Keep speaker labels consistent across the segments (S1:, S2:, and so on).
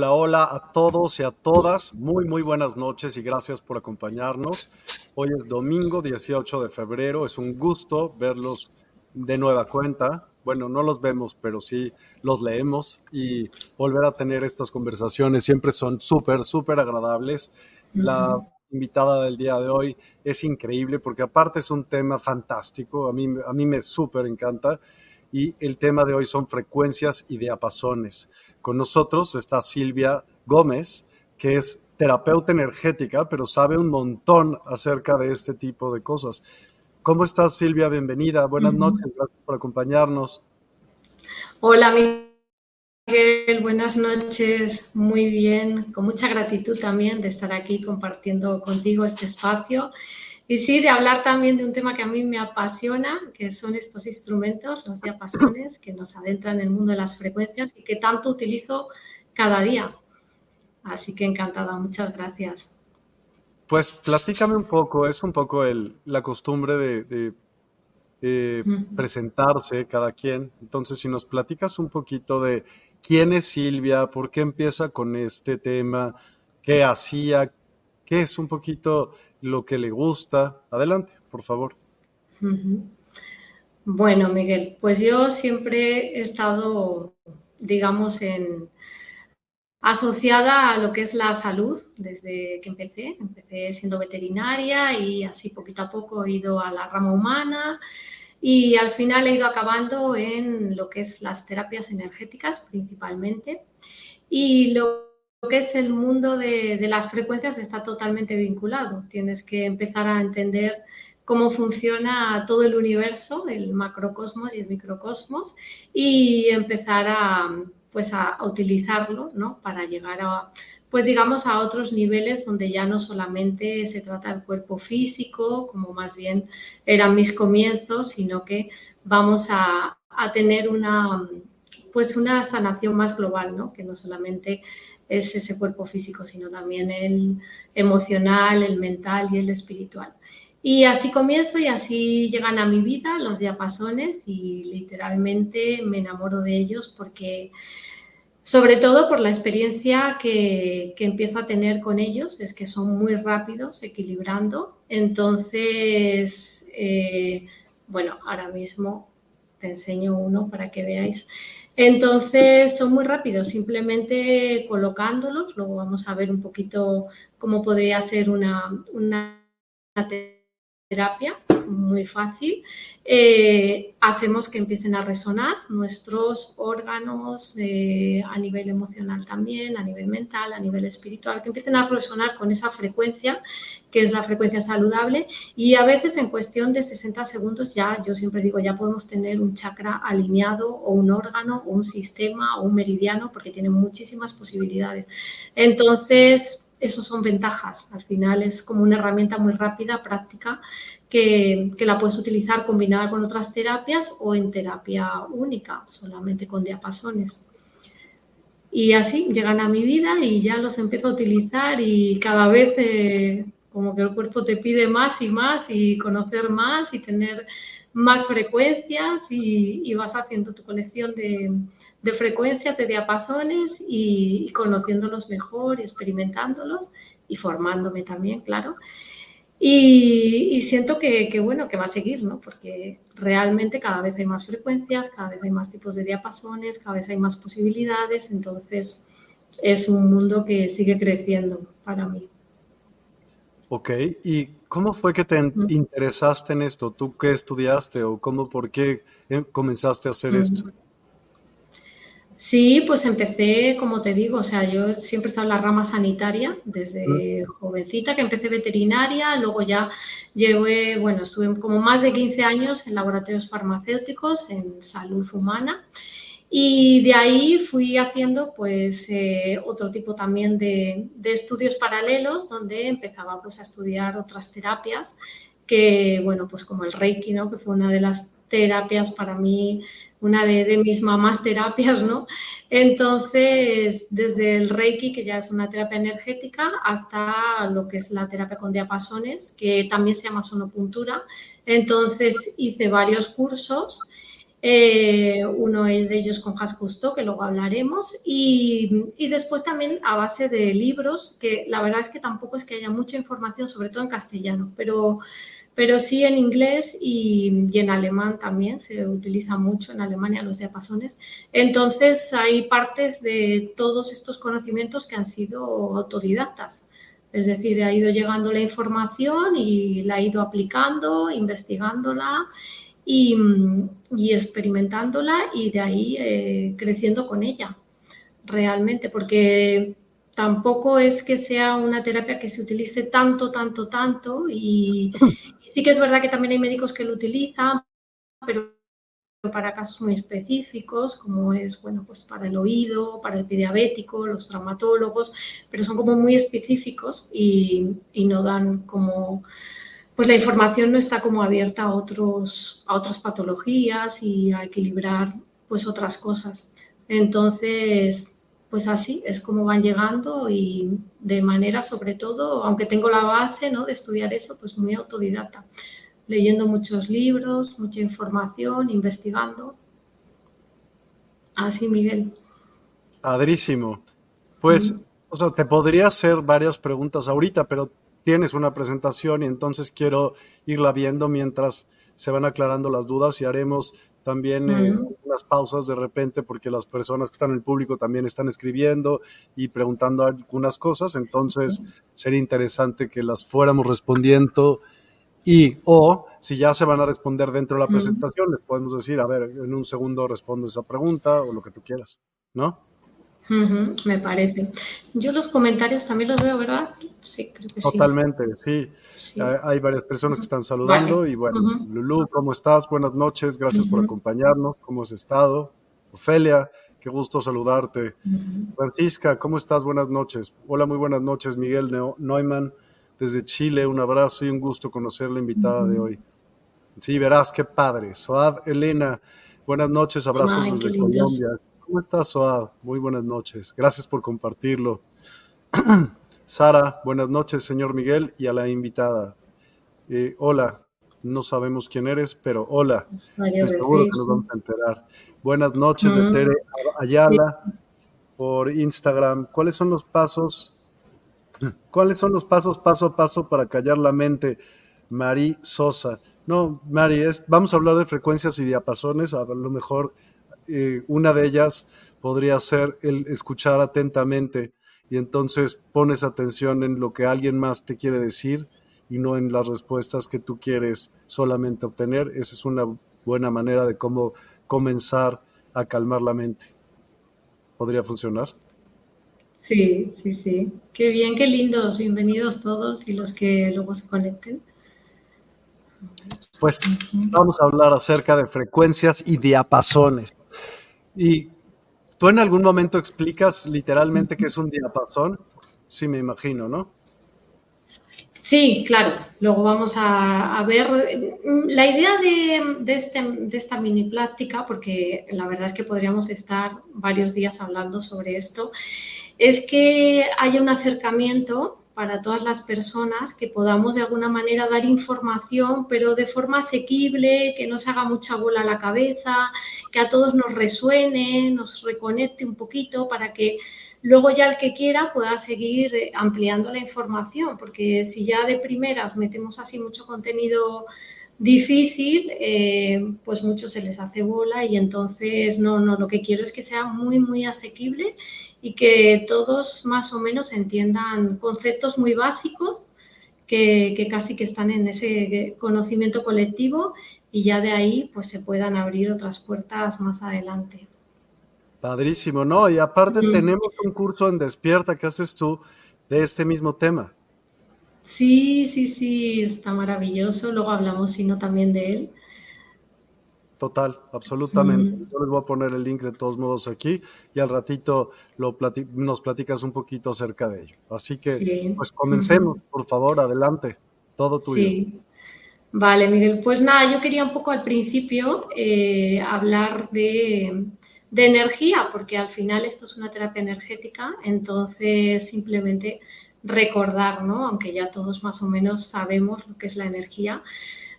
S1: Hola, hola a todos y a todas. Muy, muy buenas noches y gracias por acompañarnos. Hoy es domingo 18 de febrero. Es un gusto verlos de nueva cuenta. Bueno, no los vemos, pero sí los leemos y volver a tener estas conversaciones siempre son súper, súper agradables. La invitada del día de hoy es increíble porque aparte es un tema fantástico. A mí, a mí me súper encanta y el tema de hoy son frecuencias y diapasones. Con nosotros está Silvia Gómez, que es terapeuta energética, pero sabe un montón acerca de este tipo de cosas. ¿Cómo estás, Silvia? Bienvenida. Buenas noches. Gracias por acompañarnos.
S2: Hola, Miguel. Buenas noches. Muy bien. Con mucha gratitud también de estar aquí compartiendo contigo este espacio y sí, de hablar también de un tema que a mí me apasiona, que son estos instrumentos, los diapasones, que nos adentran en el mundo de las frecuencias y que tanto utilizo cada día. Así que encantada, muchas gracias.
S1: Pues platícame un poco, es un poco el, la costumbre de, presentarse cada quien. Entonces, si nos platicas un poquito de quién es Silvia, por qué empieza con este tema, qué hacía, qué es un poquito lo que le gusta. Adelante, por favor.
S2: Bueno, Miguel, pues yo siempre he estado, digamos, en asociada a lo que es la salud desde que empecé. Empecé siendo veterinaria y así poquito a poco he ido a la rama humana y al final he ido acabando en lo que es las terapias energéticas principalmente. Y lo que es el mundo de, las frecuencias está totalmente vinculado. Tienes que empezar a entender cómo funciona todo el universo, el macrocosmos y el microcosmos, y empezar a, pues a, utilizarlo ¿no? para llegar a, pues digamos, a otros niveles donde ya no solamente se trata del cuerpo físico, como más bien eran mis comienzos, sino que vamos a, a tener una, pues una sanación más global, ¿no? que no solamente es ese cuerpo físico, sino también el emocional, el mental y el espiritual. Y así comienzo y así llegan a mi vida los diapasones y literalmente me enamoro de ellos porque, sobre todo por la experiencia que, empiezo a tener con ellos, es que son muy rápidos, equilibrando. Entonces, eh, bueno, ahora mismo te enseño uno para que veáis. Entonces son muy rápidos, simplemente colocándolos, luego vamos a ver un poquito cómo podría ser una, una terapia, muy fácil, eh, hacemos que empiecen a resonar nuestros órganos eh, a nivel emocional también, a nivel mental, a nivel espiritual, que empiecen a resonar con esa frecuencia, que es la frecuencia saludable, y a veces en cuestión de 60 segundos ya, yo siempre digo, ya podemos tener un chakra alineado o un órgano o un sistema o un meridiano, porque tiene muchísimas posibilidades. Entonces, eso son ventajas. Al final es como una herramienta muy rápida, práctica, que, la puedes utilizar combinada con otras terapias o en terapia única, solamente con diapasones. Y así llegan a mi vida y ya los empiezo a utilizar y cada vez eh, como que el cuerpo te pide más y más y conocer más y tener más frecuencias y vas haciendo tu colección de, de frecuencias, de diapasones y, conociéndolos mejor, y experimentándolos y formándome también, claro. Y, siento que, bueno, que va a seguir, ¿no? Porque realmente cada vez hay más frecuencias, cada vez hay más tipos de diapasones, cada vez hay más posibilidades, entonces es un mundo que sigue creciendo para mí.
S1: Ok, ¿y cómo fue que te interesaste en esto? ¿Tú qué estudiaste o cómo, por qué eh, comenzaste a hacer esto?
S2: Sí, pues empecé, como te digo, o sea, yo siempre he estado en la rama sanitaria desde jovencita, que empecé veterinaria, luego ya llevé, bueno, estuve como más de 15 años en laboratorios farmacéuticos, en salud humana, y de ahí fui haciendo pues eh, otro tipo también de, de, estudios paralelos donde empezaba pues a estudiar otras terapias que, bueno, pues como el Reiki, ¿no? Que fue una de las terapias para mí, una de, mis mamás terapias, ¿no? Entonces, desde el Reiki, que ya es una terapia energética, hasta lo que es la terapia con diapasones, que también se llama sonopuntura. Entonces, hice varios cursos. Eh, uno de ellos con Has que luego hablaremos, y, y, después también a base de libros, que la verdad es que tampoco es que haya mucha información, sobre todo en castellano, pero pero sí en inglés y, en alemán también se utiliza mucho en Alemania los diapasones. Entonces hay partes de todos estos conocimientos que han sido autodidactas. Es decir, ha ido llegando la información y la ha ido aplicando, investigándola y, experimentándola y de ahí eh, creciendo con ella realmente, porque tampoco es que sea una terapia que se utilice tanto, tanto, tanto. Y, sí que es verdad que también hay médicos que lo utilizan, pero para casos muy específicos, como es, bueno, pues para el oído, para el diabético, los traumatólogos, pero son como muy específicos y, no dan como, pues la información no está como abierta a, otros, a otras patologías y a equilibrar pues otras cosas. Entonces, pues así es como van llegando y de manera sobre todo, aunque tengo la base ¿no? de estudiar eso, pues muy autodidacta, leyendo muchos libros, mucha información, investigando. Así, Miguel.
S1: Padrísimo. Pues, te podría hacer varias preguntas ahorita, pero tienes una presentación y entonces quiero irla viendo mientras se van aclarando las dudas y haremos también eh, unas pausas de repente porque las personas que están en el público también están escribiendo y preguntando algunas cosas, entonces sería interesante que las fuéramos respondiendo y o si ya se van a responder dentro de la presentación, les podemos decir, a ver, en un segundo respondo esa pregunta o lo que tú quieras, ¿no?
S2: Me parece. Yo los comentarios también los veo, ¿verdad? Sí, creo que
S1: Totalmente, sí. sí. Hay varias personas que están saludando y bueno, Lulu, ¿cómo estás? Buenas noches, gracias por acompañarnos. ¿Cómo has estado? Ofelia, qué gusto saludarte. Francisca, ¿cómo estás? Buenas noches. Hola, muy buenas noches, Miguel Neumann, desde Chile. Un abrazo y un gusto conocer la invitada de hoy. Sí, verás, qué padre. Soad Elena, buenas noches, abrazos desde Colombia. ¿Cómo estás, Soad? Muy buenas noches. Gracias por compartirlo. Sara, buenas noches, señor Miguel, y a la invitada. Eh, hola, no sabemos quién eres, pero hola. seguro que nos vamos a enterar. Buenas noches de Tere Ayala por Instagram. ¿Cuáles son los pasos? ¿Cuáles son los pasos paso a paso para callar la mente? Mari Sosa. No, Mari, es, vamos a hablar de frecuencias y diapasones. A lo mejor eh, una de ellas podría ser el escuchar atentamente y entonces pones atención en lo que alguien más te quiere decir y no en las respuestas que tú quieres solamente obtener. Esa es una buena manera de cómo comenzar a calmar la mente. ¿Podría funcionar?
S2: Sí, sí, sí. Qué bien, qué lindos. Bienvenidos todos y los que luego se conecten.
S1: Pues vamos a hablar acerca de frecuencias y diapasones. Y tú en algún momento explicas literalmente qué es un diapasón. Sí, me imagino, ¿no?
S2: Sí, claro. Luego vamos a, ver la idea de, este, de, esta mini plática, porque la verdad es que podríamos estar varios días hablando sobre esto, es que haya un acercamiento para todas las personas, que podamos de alguna manera dar información, pero de forma asequible, que no se haga mucha bola a la cabeza, que a todos nos resuene, nos reconecte un poquito para que luego ya el que quiera pueda seguir eh, ampliando la información, porque si ya de primeras metemos así mucho contenido difícil, eh, pues mucho se les hace bola y entonces no, no, lo que quiero es que sea muy, muy asequible y que todos más o menos entiendan conceptos muy básicos que, casi que están en ese conocimiento colectivo y ya de ahí pues se puedan abrir otras puertas más adelante.
S1: Padrísimo, ¿no? Y aparte tenemos un curso en Despierta que haces tú de este mismo tema.
S2: Sí, sí, sí, está maravilloso. Luego hablamos, sino también de él.
S1: Total, absolutamente. Yo les voy a poner el link de todos modos aquí y al ratito lo nos platicas un poquito acerca de ello. Así que, pues comencemos, por favor, adelante. Todo tuyo. Sí.
S2: Vale, Miguel. Pues nada, yo quería un poco al principio eh, hablar de, de energía, porque al final esto es una terapia energética, entonces simplemente recordar, ¿no? Aunque ya todos más o menos sabemos lo que es la energía,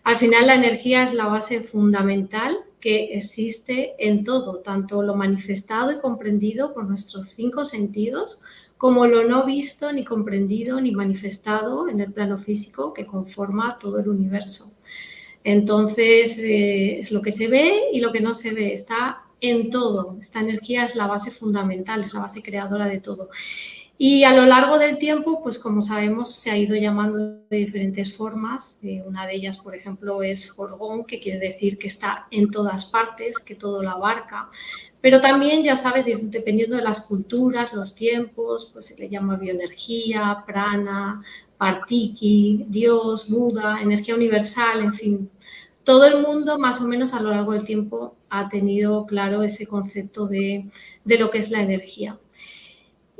S2: al final la energía es la base fundamental que existe en todo, tanto lo manifestado y comprendido por nuestros cinco sentidos, como lo no visto, ni comprendido, ni manifestado en el plano físico que conforma todo el universo. Entonces, eh, es lo que se ve y lo que no se ve, está en todo. Esta energía es la base fundamental, es la base creadora de todo. Y a lo largo del tiempo, pues como sabemos, se ha ido llamando de diferentes formas. Eh, una de ellas, por ejemplo, es Jorgón, que quiere decir que está en todas partes, que todo lo abarca. Pero también, ya sabes, dependiendo de las culturas, los tiempos, pues se le llama bioenergía, prana, partiki, Dios, Buda, energía universal, en fin. Todo el mundo, más o menos a lo largo del tiempo, ha tenido claro ese concepto de, de lo que es la energía.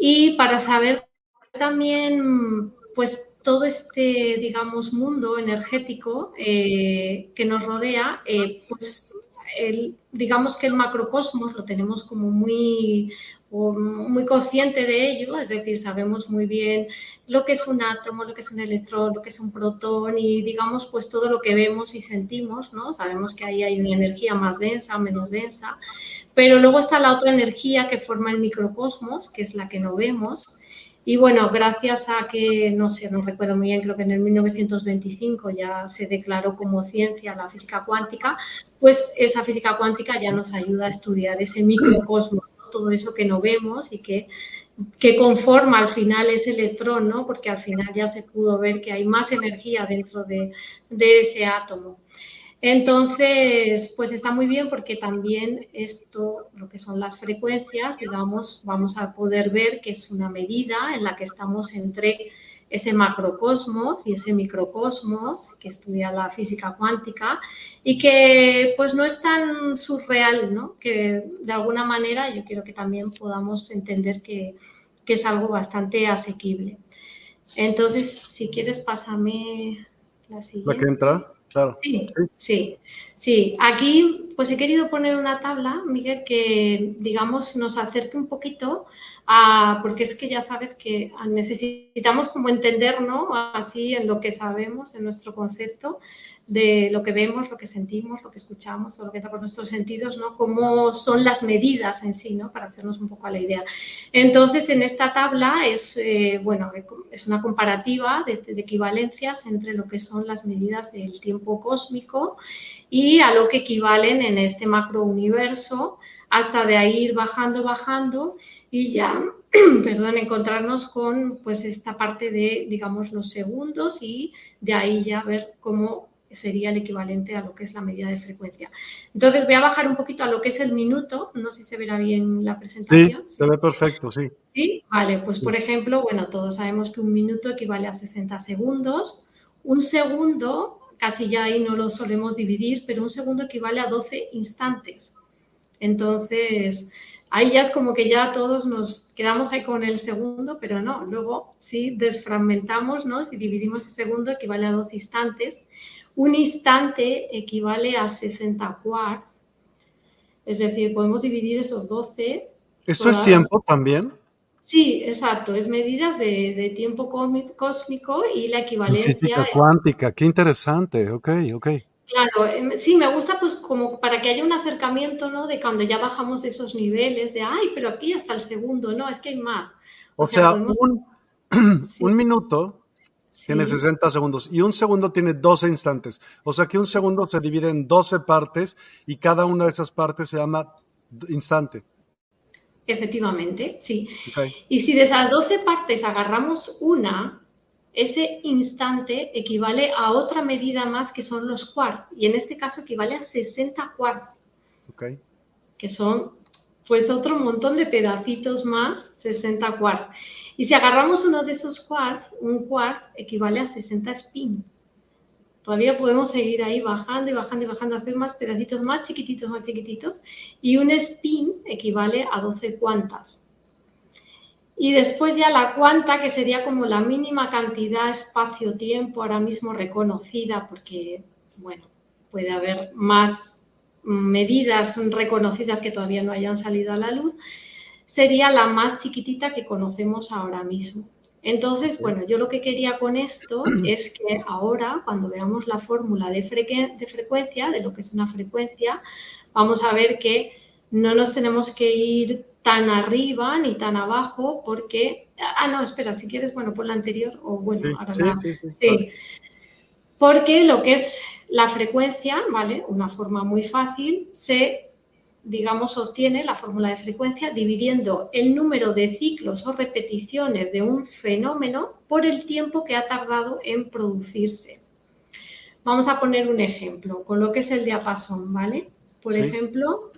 S2: Y para saber también, pues, todo este, digamos, mundo energético eh, que nos rodea, eh, pues, el, digamos que el macrocosmos lo tenemos como muy, muy consciente de ello, es decir, sabemos muy bien lo que es un átomo, lo que es un electrón, lo que es un protón y digamos pues todo lo que vemos y sentimos, ¿no? Sabemos que ahí hay una energía más densa, menos densa, pero luego está la otra energía que forma el microcosmos, que es la que no vemos. Y bueno, gracias a que, no sé, no recuerdo muy bien, creo que en el 1925 ya se declaró como ciencia la física cuántica, pues esa física cuántica ya nos ayuda a estudiar ese microcosmos todo eso que no vemos y que, que conforma al final ese electrón, ¿no? Porque al final ya se pudo ver que hay más energía dentro de, de ese átomo. Entonces, pues está muy bien porque también esto, lo que son las frecuencias, digamos, vamos a poder ver que es una medida en la que estamos entre ese macrocosmos y ese microcosmos que estudia la física cuántica y que pues no es tan surreal, ¿no? Que de alguna manera yo quiero que también podamos entender que, es algo bastante asequible. Entonces, si quieres, pásame la siguiente.
S1: ¿La que entra? Claro.
S2: Sí, sí, sí. Aquí pues he querido poner una tabla, Miguel, que digamos nos acerque un poquito a, porque es que ya sabes que necesitamos como entender, ¿no? Así en lo que sabemos, en nuestro concepto, de lo que vemos, lo que sentimos, lo que escuchamos o lo que entra por nuestros sentidos, ¿no? Cómo son las medidas en sí, ¿no? Para hacernos un poco a la idea. Entonces, en esta tabla es, eh, bueno, es una comparativa de, de, equivalencias entre lo que son las medidas del tiempo cósmico y a lo que equivalen en este macro universo, hasta de ahí ir bajando, bajando y ya perdón, encontrarnos con pues esta parte de, digamos, los segundos y de ahí ya ver cómo sería el equivalente a lo que es la medida de frecuencia. Entonces voy a bajar un poquito a lo que es el minuto, no sé si se verá bien la presentación.
S1: Sí, se ve perfecto, sí.
S2: Sí, vale, pues por ejemplo, bueno, todos sabemos que un minuto equivale a 60 segundos, un segundo, casi ya ahí no lo solemos dividir, pero un segundo equivale a 12 instantes. Entonces, ahí ya es como que ya todos nos quedamos ahí con el segundo, pero no, luego si desfragmentamos, ¿no? Si dividimos el segundo equivale a 12 instantes. Un instante equivale a 60 quarts, es decir, podemos dividir esos 12.
S1: ¿Esto es tiempo también?
S2: Sí, exacto, es medidas de, tiempo cósmico y la equivalencia.
S1: Física cuántica, qué interesante, ok, ok.
S2: Claro, em, sí, me gusta pues como para que haya un acercamiento, ¿no? De cuando ya bajamos de esos niveles, de, ay, pero aquí hasta el segundo, no, es que hay más.
S1: O, sea, un, un, minuto tiene 60 segundos y un segundo tiene 12 instantes. O sea que un segundo se divide en 12 partes y cada una de esas partes se llama instante.
S2: Efectivamente, sí. Y si de esas 12 partes agarramos una, ese instante equivale a otra medida más que son los quarts, y en este caso equivale a 60 quarts, que son pues otro montón de pedacitos más, 60 quarts. Y si agarramos uno de esos quarts, un quart equivale a 60 spin. Todavía podemos seguir ahí bajando y bajando y bajando, hacer más pedacitos más chiquititos, más chiquititos. Y un spin equivale a 12 cuantas. Y después ya la cuanta, que sería como la mínima cantidad espacio-tiempo ahora mismo reconocida, porque, bueno, puede haber más medidas reconocidas que todavía no hayan salido a la luz, sería la más chiquitita que conocemos ahora mismo. Entonces, bueno, yo lo que quería con esto es que ahora, cuando veamos la fórmula de, de frecuencia, de lo que es una frecuencia, vamos a ver que no nos tenemos que ir tan arriba ni tan abajo porque, ah, no, espera, si quieres, bueno, por la anterior o bueno, ahora sí, sí, Porque lo que es la frecuencia, ¿vale? Una forma muy fácil, se, digamos, obtiene la fórmula de frecuencia dividiendo el número de ciclos o repeticiones de un fenómeno por el tiempo que ha tardado en producirse. Vamos a poner un ejemplo con lo que es el diapasón, ¿vale? Por ejemplo,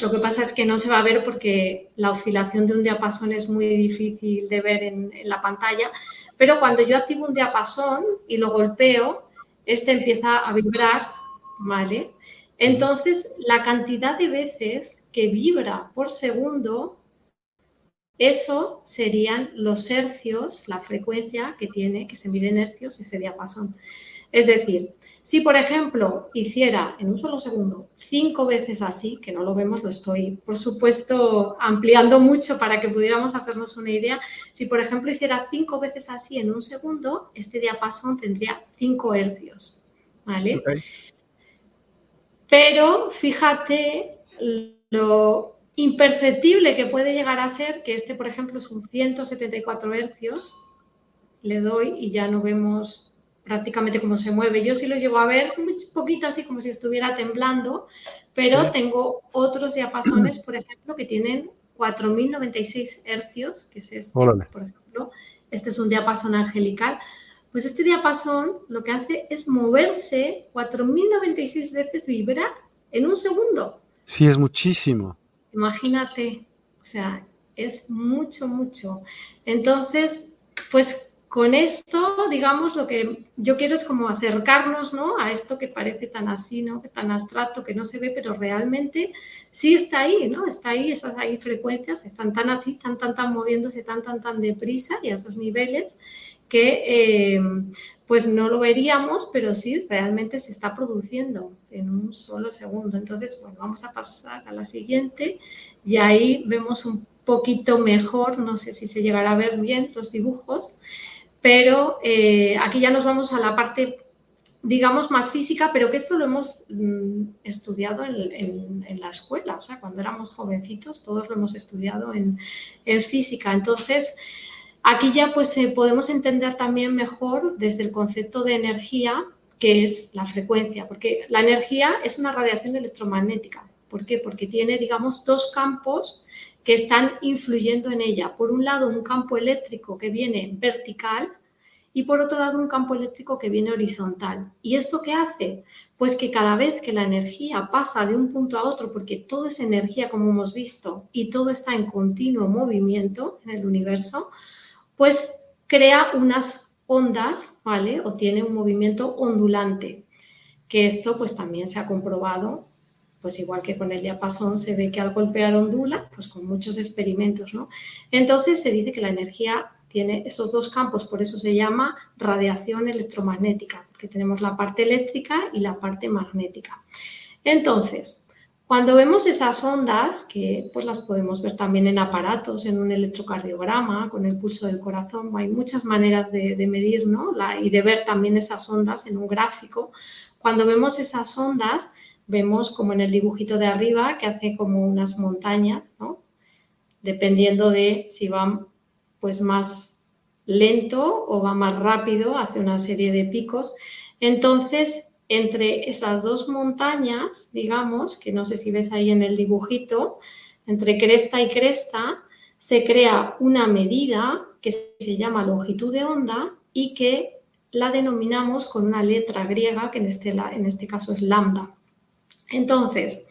S2: lo que pasa es que no se va a ver porque la oscilación de un diapasón es muy difícil de ver en, la pantalla, pero cuando yo activo un diapasón y lo golpeo, este empieza a vibrar, ¿vale? Entonces, la cantidad de veces que vibra por segundo, eso serían los hercios, la frecuencia que tiene, que se mide en hercios ese diapasón. Es decir, si, por ejemplo, hiciera en un solo segundo cinco veces así, que no lo vemos, lo estoy, por supuesto, ampliando mucho para que pudiéramos hacernos una idea. Si, por ejemplo, hiciera cinco veces así en un segundo, este diapasón tendría cinco hercios. ¿Vale? Pero fíjate lo imperceptible que puede llegar a ser que este, por ejemplo, es un 174 hercios. Le doy y ya no vemos prácticamente cómo se mueve. Yo sí lo llevo a ver un poquito así como si estuviera temblando, pero tengo otros diapasones, por ejemplo, que tienen 4096 hercios, que es este, por ejemplo. Este es un diapasón angelical. Pues este diapasón lo que hace es moverse 4096 veces, vibrar en un segundo.
S1: Sí, es muchísimo.
S2: Imagínate, o sea, es mucho, mucho. Entonces, pues con esto, digamos, lo que yo quiero es como acercarnos ¿no? a esto que parece tan así, ¿no? tan abstracto, que no se ve, pero realmente sí está ahí, ¿no? Está ahí, esas ahí frecuencias que están tan así, tan, tan, tan moviéndose tan, tan, tan deprisa y a esos niveles que eh, pues no lo veríamos, pero sí realmente se está produciendo en un solo segundo. Entonces, bueno, vamos a pasar a la siguiente y ahí vemos un poquito mejor, no sé si se llegará a ver bien los dibujos. Pero eh, aquí ya nos vamos a la parte, digamos, más física, pero que esto lo hemos mm, estudiado en, la escuela, o sea, cuando éramos jovencitos, todos lo hemos estudiado en, física. Entonces, aquí ya pues eh, podemos entender también mejor desde el concepto de energía, que es la frecuencia, porque la energía es una radiación electromagnética. ¿Por qué? Porque tiene, digamos, dos campos que están influyendo en ella. Por un lado, un campo eléctrico que viene vertical y por otro lado, un campo eléctrico que viene horizontal. ¿Y esto qué hace? Pues que cada vez que la energía pasa de un punto a otro, porque todo es energía como hemos visto y todo está en continuo movimiento en el universo, pues crea unas ondas, ¿vale? O tiene un movimiento ondulante, que esto pues también se ha comprobado, pues igual que con el diapasón se ve que al golpear ondula, pues con muchos experimentos, ¿no? Entonces se dice que la energía tiene esos dos campos, por eso se llama radiación electromagnética, porque tenemos la parte eléctrica y la parte magnética. Entonces, cuando vemos esas ondas, que pues las podemos ver también en aparatos, en un electrocardiograma, con el pulso del corazón, hay muchas maneras de, medir y de ver también esas ondas en un gráfico. Cuando vemos esas ondas, vemos como en el dibujito de arriba, que hace como unas montañas, dependiendo de si van pues más lento o va más rápido, hace una serie de picos. Entonces, entre esas dos montañas, digamos, que no sé si ves ahí en el dibujito, entre cresta y cresta, se crea una medida que se llama longitud de onda y que la denominamos con una letra griega, que en este, en este caso es lambda. Entonces,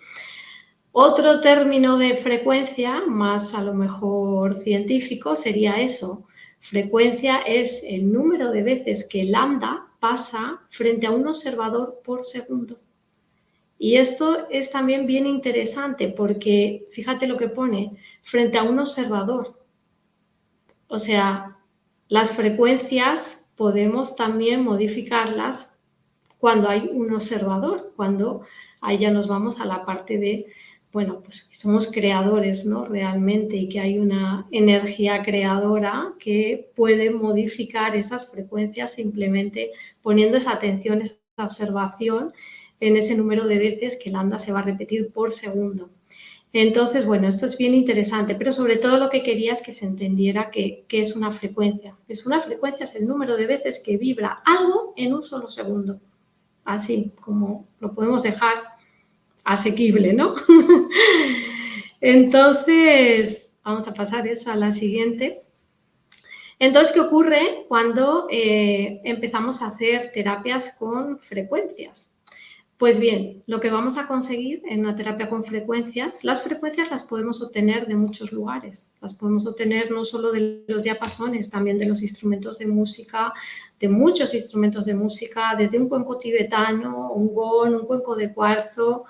S2: otro término de frecuencia, más a lo mejor científico, sería eso. Frecuencia es el número de veces que lambda pasa frente a un observador por segundo. Y esto es también bien interesante porque fíjate lo que pone, frente a un observador. O sea, las frecuencias podemos también modificarlas cuando hay un observador, cuando ahí ya nos vamos a la parte de bueno, pues somos creadores, ¿no? Realmente y que hay una energía creadora que puede modificar esas frecuencias simplemente poniendo esa atención, esa observación en ese número de veces que el anda se va a repetir por segundo. Entonces, bueno, esto es bien interesante, pero sobre todo lo que quería es que se entendiera que, que, es una frecuencia. Es una frecuencia, es el número de veces que vibra algo en un solo segundo. Así como lo podemos dejar asequible, ¿no? Entonces, vamos a pasar eso a la siguiente. Entonces, ¿qué ocurre cuando eh, empezamos a hacer terapias con frecuencias? Pues bien, lo que vamos a conseguir en una terapia con frecuencias, las frecuencias las podemos obtener de muchos lugares. Las podemos obtener no solo de los diapasones, también de los instrumentos de música, de muchos instrumentos de música, desde un cuenco tibetano, un gong, un cuenco de cuarzo,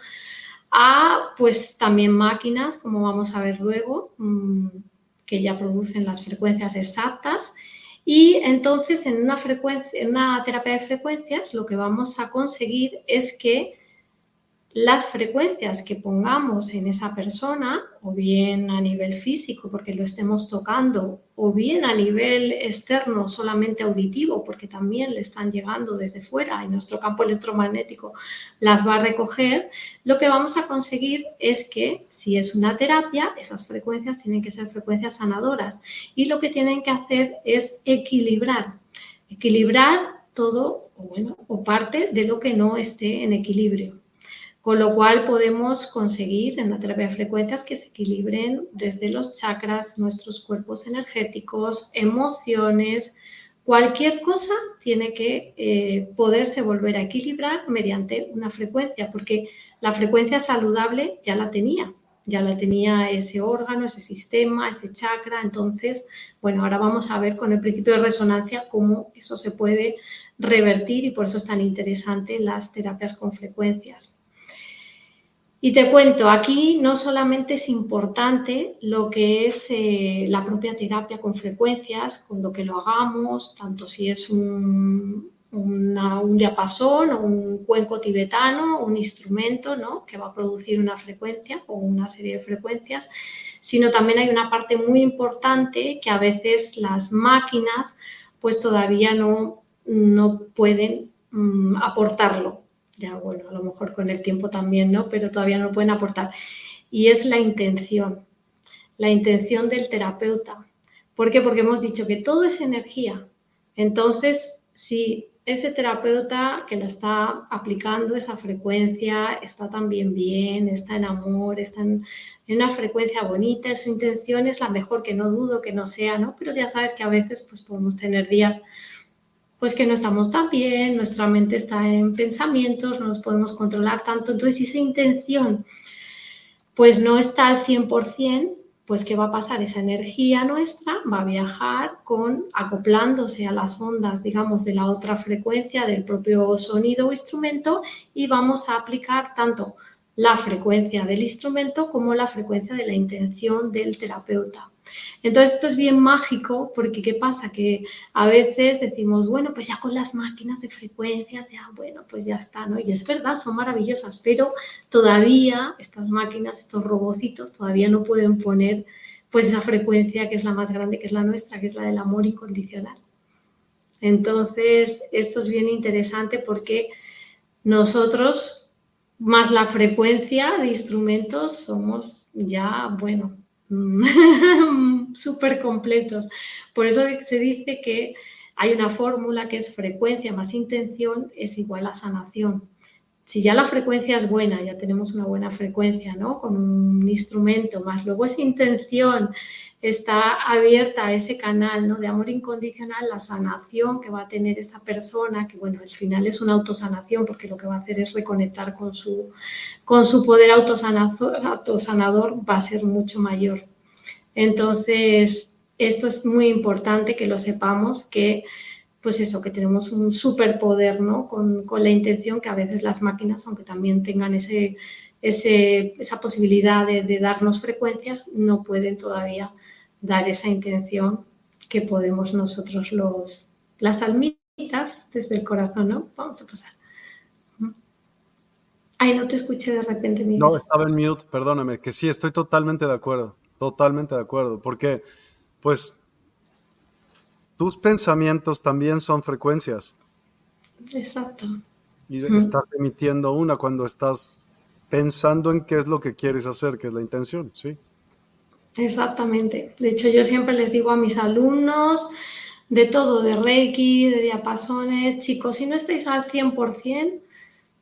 S2: a pues también máquinas, como vamos a ver luego, mm, que ya producen las frecuencias exactas. Y entonces en una, en una terapia de frecuencias lo que vamos a conseguir es que las frecuencias que pongamos en esa persona, o bien a nivel físico porque lo estemos tocando, o bien a nivel externo solamente auditivo porque también le están llegando desde fuera y nuestro campo electromagnético las va a recoger, lo que vamos a conseguir es que si es una terapia, esas frecuencias tienen que ser frecuencias sanadoras y lo que tienen que hacer es equilibrar, equilibrar todo o, bueno, o parte de lo que no esté en equilibrio. Con lo cual podemos conseguir en la terapia de frecuencias que se equilibren desde los chakras, nuestros cuerpos energéticos, emociones, cualquier cosa tiene que eh, poderse volver a equilibrar mediante una frecuencia, porque la frecuencia saludable ya la tenía, ya la tenía ese órgano, ese sistema, ese chakra. Entonces, bueno, ahora vamos a ver con el principio de resonancia cómo eso se puede revertir y por eso es tan interesante las terapias con frecuencias. Y te cuento, aquí no solamente es importante lo que es eh, la propia terapia con frecuencias, con lo que lo hagamos, tanto si es un, un diapasón o un cuenco tibetano, un instrumento ¿no? que va a producir una frecuencia o una serie de frecuencias, sino también hay una parte muy importante que a veces las máquinas pues todavía no, no pueden mm, aportarlo ya bueno, a lo mejor con el tiempo también, ¿no? Pero todavía no pueden aportar. Y es la intención, la intención del terapeuta. ¿Por qué? Porque hemos dicho que todo es energía. Entonces, si ese terapeuta que la está aplicando esa frecuencia está también bien, está en amor, está en, una frecuencia bonita, su intención es la mejor, que no dudo que no sea, ¿no? Pero ya sabes que a veces pues podemos tener días pues que no estamos tan bien, nuestra mente está en pensamientos, no nos podemos controlar tanto, entonces esa intención pues no está al 100%, pues ¿qué va a pasar? Esa energía nuestra va a viajar con acoplándose a las ondas, digamos, de la otra frecuencia del propio sonido o instrumento y vamos a aplicar tanto la frecuencia del instrumento como la frecuencia de la intención del terapeuta. Entonces esto es bien mágico porque ¿qué pasa? Que a veces decimos, bueno, pues ya con las máquinas de frecuencias, ya bueno, pues ya está, ¿no? Y es verdad, son maravillosas, pero todavía estas máquinas, estos robocitos, todavía no pueden poner pues esa frecuencia que es la más grande, que es la nuestra, que es la del amor incondicional. Entonces, esto es bien interesante porque nosotros, más la frecuencia de instrumentos, somos ya, bueno, súper completos. Por eso se dice que hay una fórmula que es frecuencia más intención es igual a sanación. Si ya la frecuencia es buena, ya tenemos una buena frecuencia, ¿no? Con un instrumento más, luego esa intención está abierta ese canal, ¿no? De amor incondicional, la sanación que va a tener esta persona, que bueno, al final es una autosanación porque lo que va a hacer es reconectar con su, con su poder autosanador, va a ser mucho mayor. Entonces, esto es muy importante que lo sepamos, que pues eso, que tenemos un superpoder, ¿no? Con, la intención que a veces las máquinas, aunque también tengan ese, esa posibilidad de, darnos frecuencias, no pueden todavía dar esa intención que podemos nosotros los, las almitas desde el corazón, ¿no? Vamos a pasar. Ay, no te escuché de repente,
S1: Miguel. No, estaba en mute, perdóname, que sí, estoy totalmente de acuerdo, totalmente de acuerdo, porque, pues, tus pensamientos también son frecuencias.
S2: Exacto.
S1: Y estás emitiendo una cuando estás pensando en qué es lo que quieres hacer, que es la intención, ¿sí?
S2: Exactamente. De hecho, yo siempre les digo a mis alumnos de todo, de Reiki, de diapasones, chicos, si no estáis al 100%,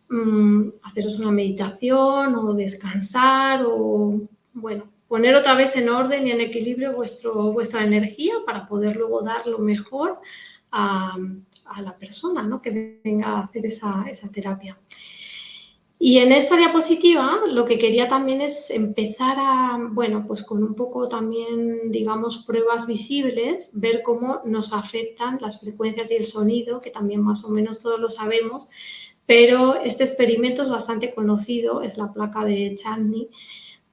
S2: mmm, haceros una meditación o descansar o, bueno, poner otra vez en orden y en equilibrio vuestro, vuestra energía para poder luego dar lo mejor a, la persona ¿no? que venga a hacer esa, esa terapia. Y en esta diapositiva lo que quería también es empezar a, bueno, pues con un poco también, digamos, pruebas visibles, ver cómo nos afectan las frecuencias y el sonido, que también más o menos todos lo sabemos, pero este experimento es bastante conocido, es la placa de Chadney,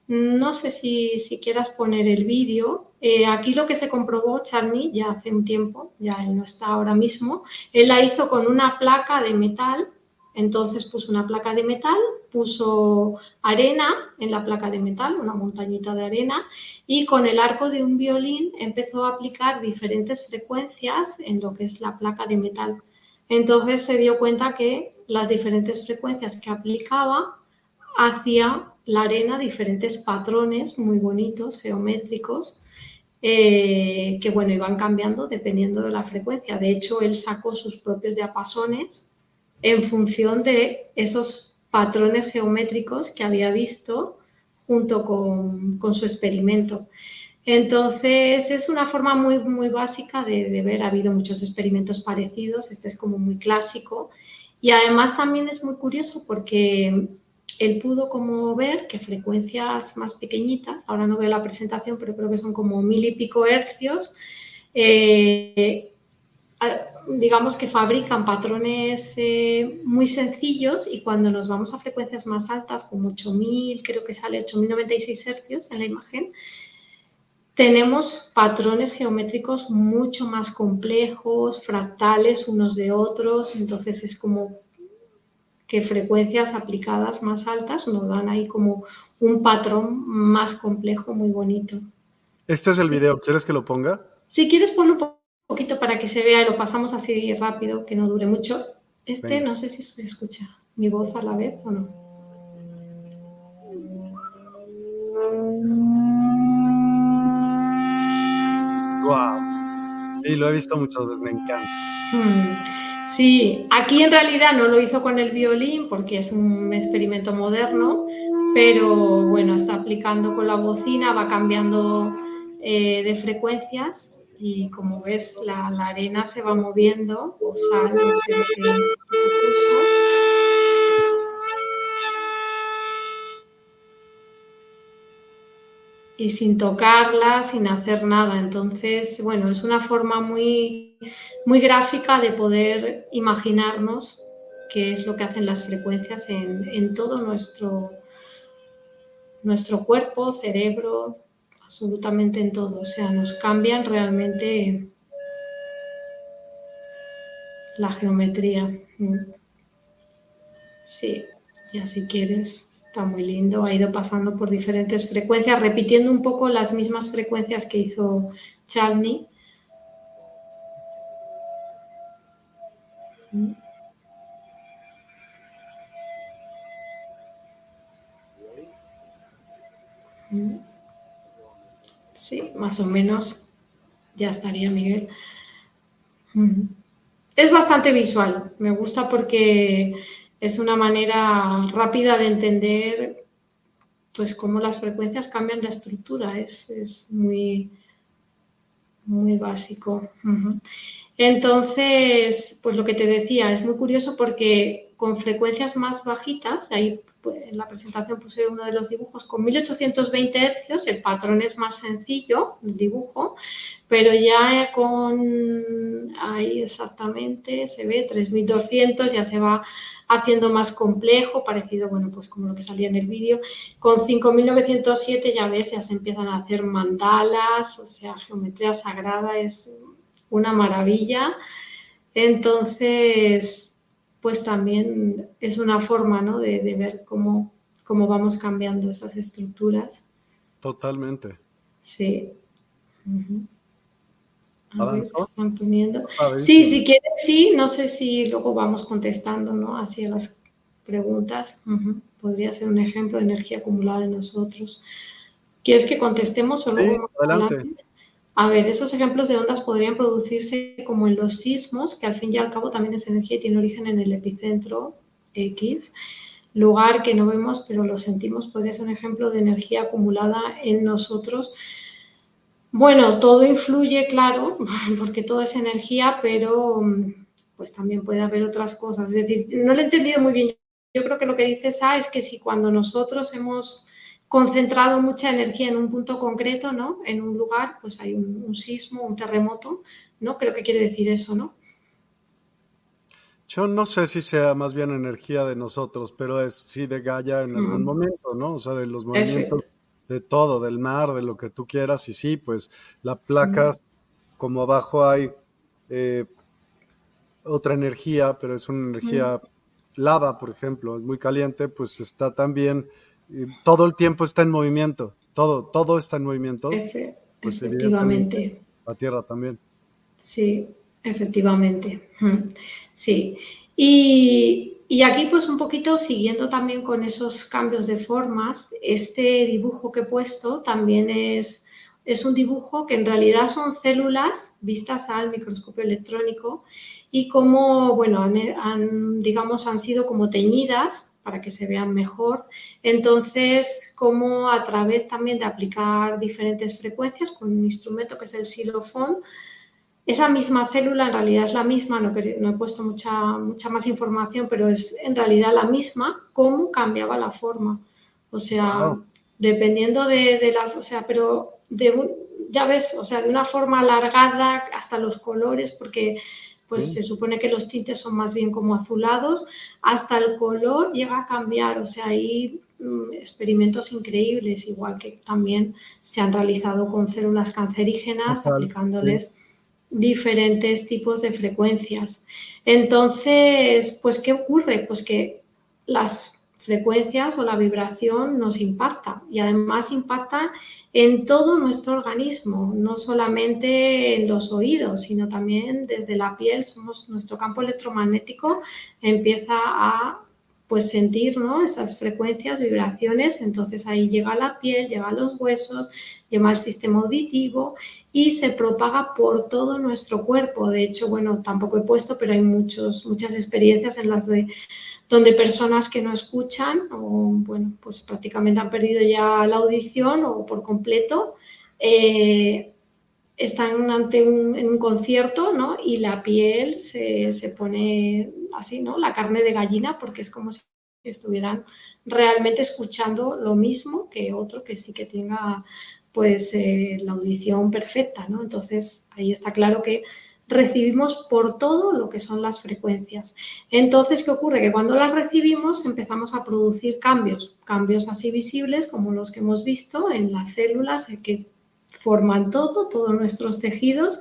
S2: no sé si, quieras poner el vídeo. Eh, aquí lo que se comprobó, Charny, ya hace un tiempo, ya él no está ahora mismo, él la hizo con una placa de metal. Entonces puso una placa de metal, puso arena en la placa de metal, una montañita de arena, y con el arco de un violín empezó a aplicar diferentes frecuencias en lo que es la placa de metal. Entonces se dio cuenta que las diferentes frecuencias que aplicaba hacía la arena diferentes patrones muy bonitos, geométricos, eh, que bueno, iban cambiando dependiendo de la frecuencia. De hecho, él sacó sus propios diapasones en función de esos patrones geométricos que había visto junto con, su experimento. Entonces, es una forma muy, muy básica de, ver. Ha habido muchos experimentos parecidos, este es como muy clásico. Y además también es muy curioso porque él pudo como ver que frecuencias más pequeñitas, ahora no veo la presentación, pero creo que son como mil y pico hercios, eh, digamos que fabrican patrones eh, muy sencillos y cuando nos vamos a frecuencias más altas, como 8000, creo que sale 8096 hercios en la imagen, tenemos patrones geométricos mucho más complejos, fractales unos de otros, entonces es como que frecuencias aplicadas más altas nos dan ahí como un patrón más complejo, muy bonito.
S1: Este es el video, ¿quieres que lo ponga?
S2: Si quieres ponlo un poquito para que se vea y lo pasamos así rápido, que no dure mucho. Este no sé si se escucha mi voz a la vez o no.
S1: Wow. Sí, lo he visto muchas veces, me encanta.
S2: Mm, sí, aquí en realidad no lo hizo con el violín porque es un experimento moderno, pero bueno, está aplicando con la bocina, va cambiando eh, de frecuencias y como ves la, arena se va moviendo o sal, no sé lo que, y sin tocarla, sin hacer nada. Entonces, bueno, es una forma muy, muy gráfica de poder imaginarnos qué es lo que hacen las frecuencias en, en todo nuestro, nuestro cuerpo, cerebro, absolutamente en todo. O sea, nos cambian realmente la geometría. Sí, ya si quieres. Está muy lindo, ha ido pasando por diferentes frecuencias, repitiendo un poco las mismas frecuencias que hizo Chadney. Sí, más o menos ya estaría Miguel. Es bastante visual, me gusta porque es una manera rápida de entender pues cómo las frecuencias cambian la estructura, es, muy, muy básico. Entonces, pues lo que te decía, es muy curioso porque con frecuencias más bajitas, pues, en la presentación puse uno de los dibujos, con 1820 hercios el patrón es más sencillo, el dibujo, pero ya con, ahí exactamente, se ve 3200, ya se va haciendo más complejo, parecido, bueno, pues como lo que salía en el vídeo. Con 5907 ya ves, ya se empiezan a hacer mandalas, o sea, geometría sagrada es una maravilla. Entonces, pues también es una forma, ¿no? De, ver cómo, cómo vamos cambiando esas estructuras.
S1: Totalmente.
S2: Sí. Sí, si quieres, sí. No sé si luego vamos contestando, ¿no? Hacia las preguntas. Podría ser un ejemplo de energía acumulada en nosotros. ¿Quieres que contestemos o luego
S1: adelante.
S2: A ver, esos ejemplos de ondas podrían producirse como en los sismos, que al fin y al cabo también es energía y tiene origen en el epicentro X, lugar que no vemos pero lo sentimos, podría ser un ejemplo de energía acumulada en nosotros. Bueno, todo influye, claro, porque todo es energía, pero pues también puede haber otras cosas. Es decir, no lo he entendido muy bien. Yo creo que lo que dices A es que si cuando nosotros hemos concentrado mucha energía en un punto concreto, ¿no? En un lugar, pues hay un, sismo, un terremoto, ¿no? Creo que quiere decir eso, ¿no?
S1: Yo no sé si sea más bien energía de nosotros, pero es sí de Gaia en algún momento, ¿no? O sea, de los movimientos de todo, del mar, de lo que tú quieras, y sí, pues la placas, como abajo hay eh, otra energía, pero es una energía lava, por ejemplo, es muy caliente, pues está también, todo el tiempo está en movimiento, todo, todo está en movimiento.
S2: Pues, efectivamente.
S1: La Tierra también.
S2: Sí, efectivamente. Sí. Y, y aquí pues un poquito siguiendo también con esos cambios de formas, este dibujo que he puesto también es, es un dibujo que en realidad son células vistas al microscopio electrónico y como, bueno, han, digamos, han sido como teñidas para que se vean mejor. Entonces, como a través también de aplicar diferentes frecuencias con un instrumento que es el xilofón, esa misma célula en realidad es la misma, no, he puesto mucha, mucha más información, pero es en realidad la misma, cómo cambiaba la forma. O sea, dependiendo de, la, o sea, pero de ya ves, o sea, de una forma alargada hasta los colores, porque pues se supone que los tintes son más bien como azulados, hasta el color llega a cambiar, o sea, hay mm, experimentos increíbles, igual que también se han realizado con células cancerígenas, aplicándoles diferentes tipos de frecuencias. Entonces, pues, ¿qué ocurre? Pues que las frecuencias o la vibración nos impacta y además impacta en todo nuestro organismo, no solamente en los oídos, sino también desde la piel. Somos, nuestro campo electromagnético empieza a pues sentir ¿no? esas frecuencias, vibraciones, entonces ahí llega la piel, llega a los huesos, llega al sistema auditivo y se propaga por todo nuestro cuerpo. De hecho, bueno, tampoco he puesto, pero hay muchos, muchas experiencias en las de donde personas que no escuchan o, bueno, pues prácticamente han perdido ya la audición o por completo, eh, están ante un, en un concierto, ¿no? Y la piel se, se, pone así, ¿no? La carne de gallina, porque es como si estuvieran realmente escuchando lo mismo que otro que sí que tenga, pues, eh, la audición perfecta, ¿no? Entonces, ahí está claro que recibimos por todo lo que son las frecuencias. Entonces, ¿qué ocurre? Que cuando las recibimos empezamos a producir cambios, cambios así visibles como los que hemos visto en las células que forman todo, todos nuestros tejidos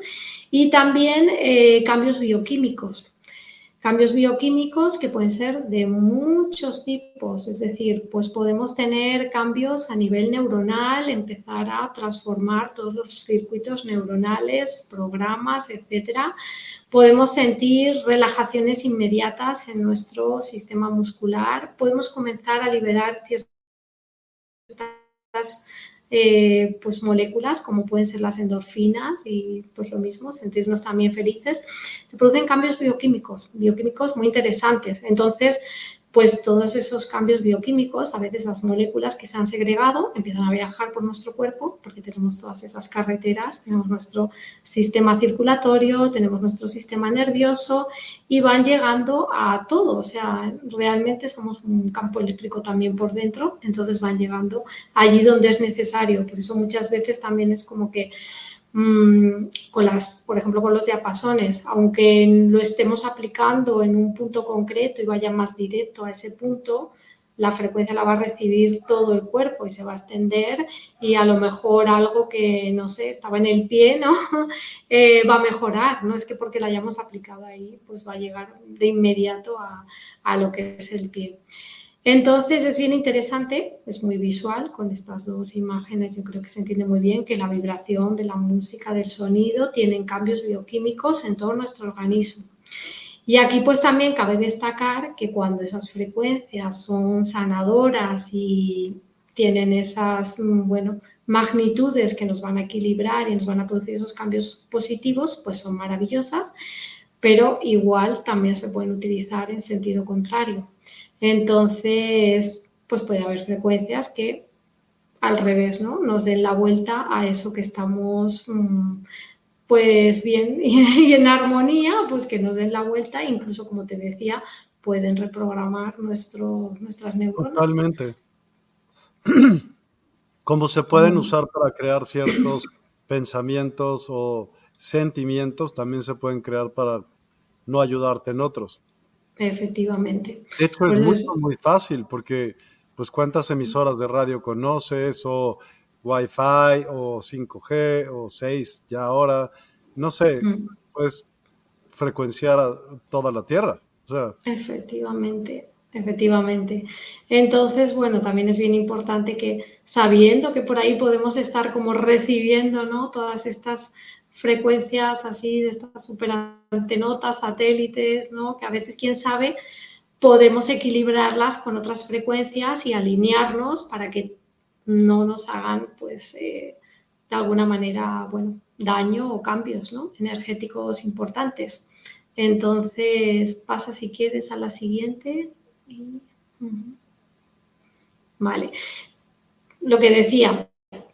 S2: y también eh, cambios bioquímicos. Cambios bioquímicos que pueden ser de muchos tipos, es decir, pues podemos tener cambios a nivel neuronal, empezar a transformar todos los circuitos neuronales, programas, etcétera. Podemos sentir relajaciones inmediatas en nuestro sistema muscular, podemos comenzar a liberar ciertas eh, pues moléculas como pueden ser las endorfinas y pues lo mismo, sentirnos también felices, se producen cambios bioquímicos, bioquímicos muy interesantes. Entonces, pues todos esos cambios bioquímicos, a veces las moléculas que se han segregado empiezan a viajar por nuestro cuerpo porque tenemos todas esas carreteras, tenemos nuestro sistema circulatorio, tenemos nuestro sistema nervioso y van llegando a todo, o sea, realmente somos un campo eléctrico también por dentro, entonces van llegando allí donde es necesario, por eso muchas veces también es como que Mm, con las, por ejemplo, con los diapasones, aunque lo estemos aplicando en un punto concreto y vaya más directo a ese punto, la frecuencia la va a recibir todo el cuerpo y se va a extender y a lo mejor algo que, no sé, estaba en el pie, ¿no? Eh, va a mejorar, no es que porque la hayamos aplicado ahí, pues va a llegar de inmediato a, a lo que es el pie. Entonces es bien interesante, es muy visual con estas dos imágenes, yo creo que se entiende muy bien que la vibración de la música, del sonido, tienen cambios bioquímicos en todo nuestro organismo. Y aquí pues también cabe destacar que cuando esas frecuencias son sanadoras y tienen esas, bueno, magnitudes que nos van a equilibrar y nos van a producir esos cambios positivos, pues son maravillosas, pero igual también se pueden utilizar en sentido contrario. Entonces, pues puede haber frecuencias que al revés, ¿no? Nos den la vuelta a eso que estamos mm, pues bien y en armonía, pues que nos den la vuelta, incluso como te decía, pueden reprogramar nuestro, nuestras neuronas.
S1: Totalmente. Como se pueden usar para crear ciertos pensamientos o sentimientos, también se pueden crear para no ayudarte en otros.
S2: Efectivamente.
S1: De hecho, es muy, muy fácil porque, pues, ¿cuántas emisoras de radio conoces? O Wi-Fi, o 5G, o 6 ya ahora. No sé, puedes frecuenciar a toda la Tierra.
S2: Efectivamente, efectivamente. Entonces, bueno, también es bien importante que sabiendo que por ahí podemos estar como recibiendo, ¿no? Todas estas frecuencias así de estas superantenotas, satélites, ¿no? Que a veces, quién sabe, podemos equilibrarlas con otras frecuencias y alinearnos para que no nos hagan, pues, eh, de alguna manera, bueno, daño o cambios, ¿no? Energéticos importantes. Entonces, pasa si quieres a la siguiente. Vale. Lo que decía,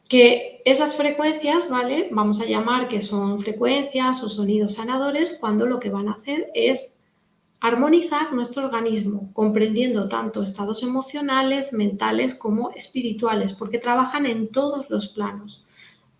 S2: que esas frecuencias, ¿vale? Vamos a llamar que son frecuencias o sonidos sanadores cuando lo que van a hacer es armonizar nuestro organismo, comprendiendo tanto estados emocionales, mentales como espirituales, porque trabajan en todos los planos.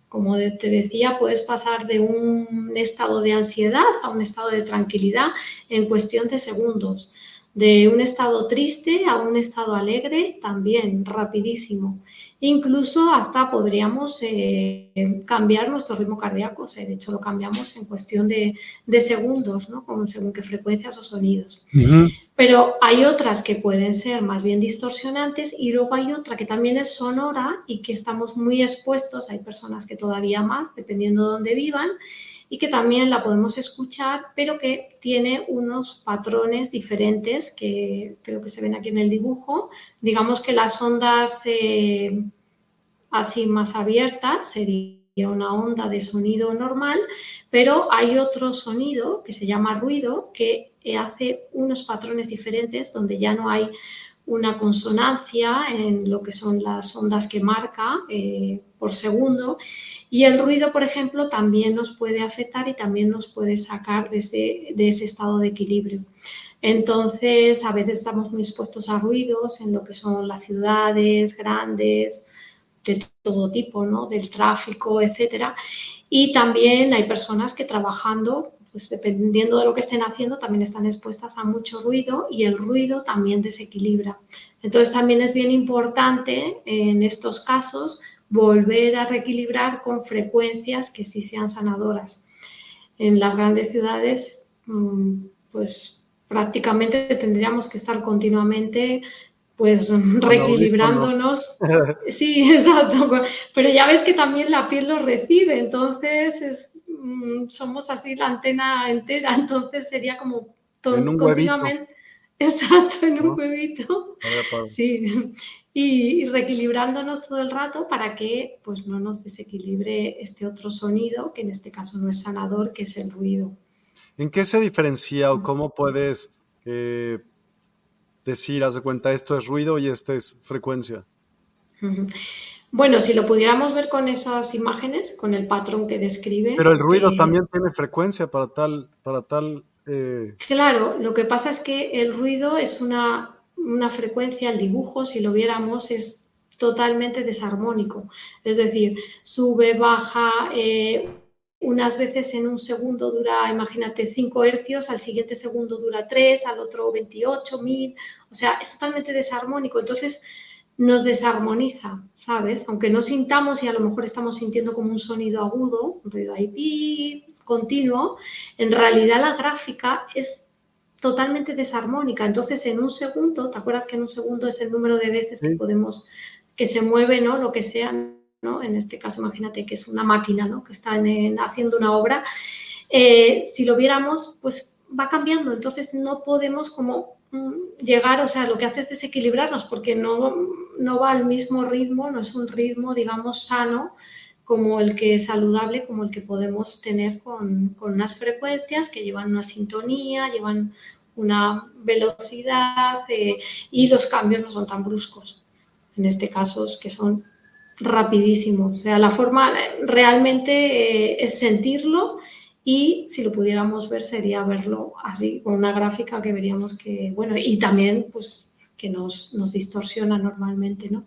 S2: Como te decía, puedes pasar de un estado de ansiedad a un estado de tranquilidad en cuestión de segundos. De un estado triste a un estado alegre también, rapidísimo. Incluso hasta podríamos eh, cambiar nuestro ritmo cardíaco, de hecho lo cambiamos en cuestión de, segundos, ¿no? Con, según qué frecuencias o sonidos. Pero hay otras que pueden ser más bien distorsionantes y luego hay otra que también es sonora y que estamos muy expuestos, hay personas que todavía más, dependiendo de dónde vivan, y que también la podemos escuchar, pero que tiene unos patrones diferentes que creo que se ven aquí en el dibujo. Digamos que las ondas eh, así más abiertas sería una onda de sonido normal, pero hay otro sonido que se llama ruido que hace unos patrones diferentes donde ya no hay una consonancia en lo que son las ondas que marca eh, por segundo y el ruido, por ejemplo, también nos puede afectar y también nos puede sacar desde, de ese estado de equilibrio. Entonces, a veces estamos muy expuestos a ruidos en lo que son las ciudades grandes, de todo tipo, ¿no? Del tráfico, etcétera. Y también hay personas que trabajando, pues dependiendo de lo que estén haciendo, también están expuestas a mucho ruido y el ruido también desequilibra. Entonces también es bien importante en estos casos volver a reequilibrar con frecuencias que sí sean sanadoras. En las grandes ciudades, mm, pues prácticamente tendríamos que estar continuamente pues reequilibrándonos. Sí, exacto. Pero ya ves que también la piel lo recibe, entonces es, mm, somos así la antena entera, entonces sería como
S1: todo, continuamente.
S2: Exacto, en un huevito. Sí. Y, reequilibrándonos todo el rato para que pues no nos desequilibre este otro sonido, que en este caso no es sanador, que es el ruido.
S1: ¿En qué se diferencia o cómo puedes eh, decir, haz de cuenta, esto es ruido y esta es frecuencia?
S2: Bueno, si lo pudiéramos ver con esas imágenes, con el patrón que describe.
S1: Pero el ruido eh, también tiene frecuencia para tal, para tal.
S2: Eh, claro, lo que pasa es que el ruido es una, una frecuencia, el dibujo, si lo viéramos, es totalmente desarmónico. Es decir, sube, baja, eh, unas veces en un segundo dura, imagínate, 5 hercios, al siguiente segundo dura 3, al otro 28, 1000, o sea, es totalmente desarmónico. Entonces nos desarmoniza, ¿sabes? Aunque no sintamos y a lo mejor estamos sintiendo como un sonido agudo, un ruido ahí continuo, en realidad la gráfica es totalmente desarmónica. Entonces, en un segundo, ¿te acuerdas que en un segundo es el número de veces que podemos, que se mueve, ¿no? Lo que sea, en este caso, imagínate que es una máquina, ¿no? Que está haciendo una obra. Eh, si lo viéramos, pues va cambiando. Entonces no podemos como mm, llegar, o sea, lo que hace es desequilibrarnos porque no, no va al mismo ritmo, no es un ritmo, digamos, sano como el que es saludable, como el que podemos tener con, con unas frecuencias que llevan una sintonía, llevan una velocidad eh, y los cambios no son tan bruscos. En este caso, que son rapidísimo. O sea, la forma realmente eh, es sentirlo y si lo pudiéramos ver sería verlo así, con una gráfica que veríamos que, bueno, y también pues que nos, nos distorsiona normalmente, ¿no?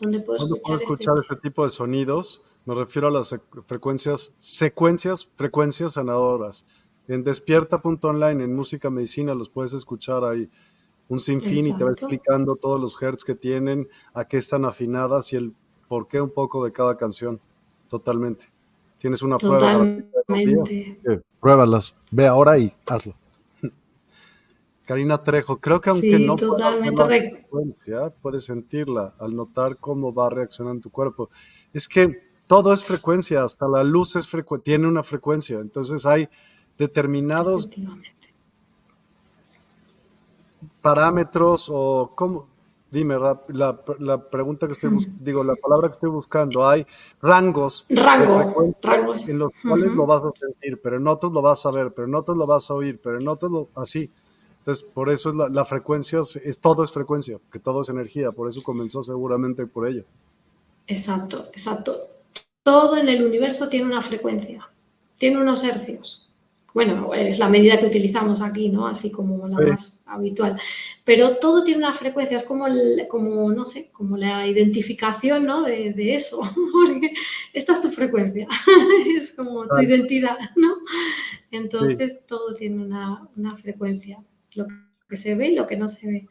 S1: ¿Dónde puedo escuchar, este escuchar este... tipo de sonidos? Me refiero a las frecuencias, secuencias, frecuencias sanadoras. En despierta.online, en música medicina, los puedes escuchar ahí un sinfín y te va explicando todos los hertz que tienen, a qué están afinadas y el por qué un poco de cada canción. Totalmente. Tienes una prueba. pruébalas. Ve ahora y hazlo. Karina Trejo, creo que aunque no frecuencia, puedes sentirla al notar cómo va reaccionando tu cuerpo. Es que todo es frecuencia, hasta la luz es tiene una frecuencia. Entonces hay determinados parámetros o cómo, dime la, la pregunta que estoy buscando, digo, la palabra que estoy buscando, hay rangos, en los cuales lo vas a sentir, pero en otros lo vas a ver, pero en otros lo vas a oír, pero en otros lo, así. Entonces, por eso es la, frecuencia, es, todo es frecuencia, que todo es energía, por eso comenzó seguramente por ello.
S2: Exacto, exacto. Todo en el universo tiene una frecuencia, tiene unos hercios bueno, es la medida que utilizamos aquí, ¿no? Así como la más habitual. Pero todo tiene una frecuencia, es como, como no sé, como la identificación, ¿no? De, eso, porque esta es tu frecuencia, es como tu identidad, ¿no? Entonces todo tiene una, frecuencia, lo que se ve y lo que no se ve.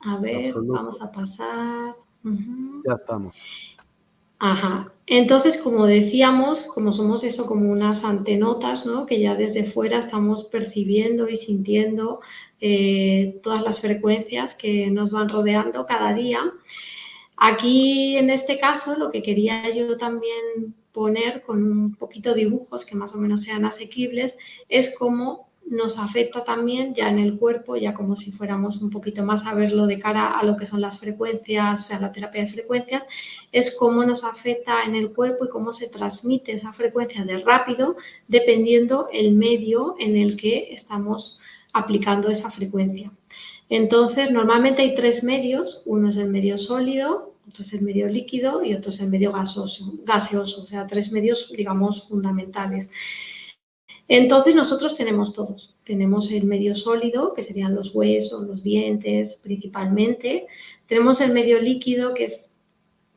S2: A ver, vamos a pasar.
S1: Ya estamos.
S2: Ajá. Entonces, como decíamos, como somos eso, como unas antenotas, ¿no? Que ya desde fuera estamos percibiendo y sintiendo eh, todas las frecuencias que nos van rodeando cada día. Aquí, en este caso, lo que quería yo también poner con un poquito dibujos que más o menos sean asequibles es cómo nos afecta también ya en el cuerpo, ya como si fuéramos un poquito más a verlo de cara a lo que son las frecuencias, o sea, la terapia de frecuencias, es cómo nos afecta en el cuerpo y cómo se transmite esa frecuencia de rápido dependiendo el medio en el que estamos aplicando esa frecuencia. Entonces, normalmente hay tres medios, uno es el medio sólido, otro es el medio líquido y otro es el medio gaseoso, gaseoso o sea, tres medios, digamos, fundamentales. Entonces nosotros tenemos todos. Tenemos el medio sólido, que serían los huesos, los dientes principalmente. Tenemos el medio líquido, que es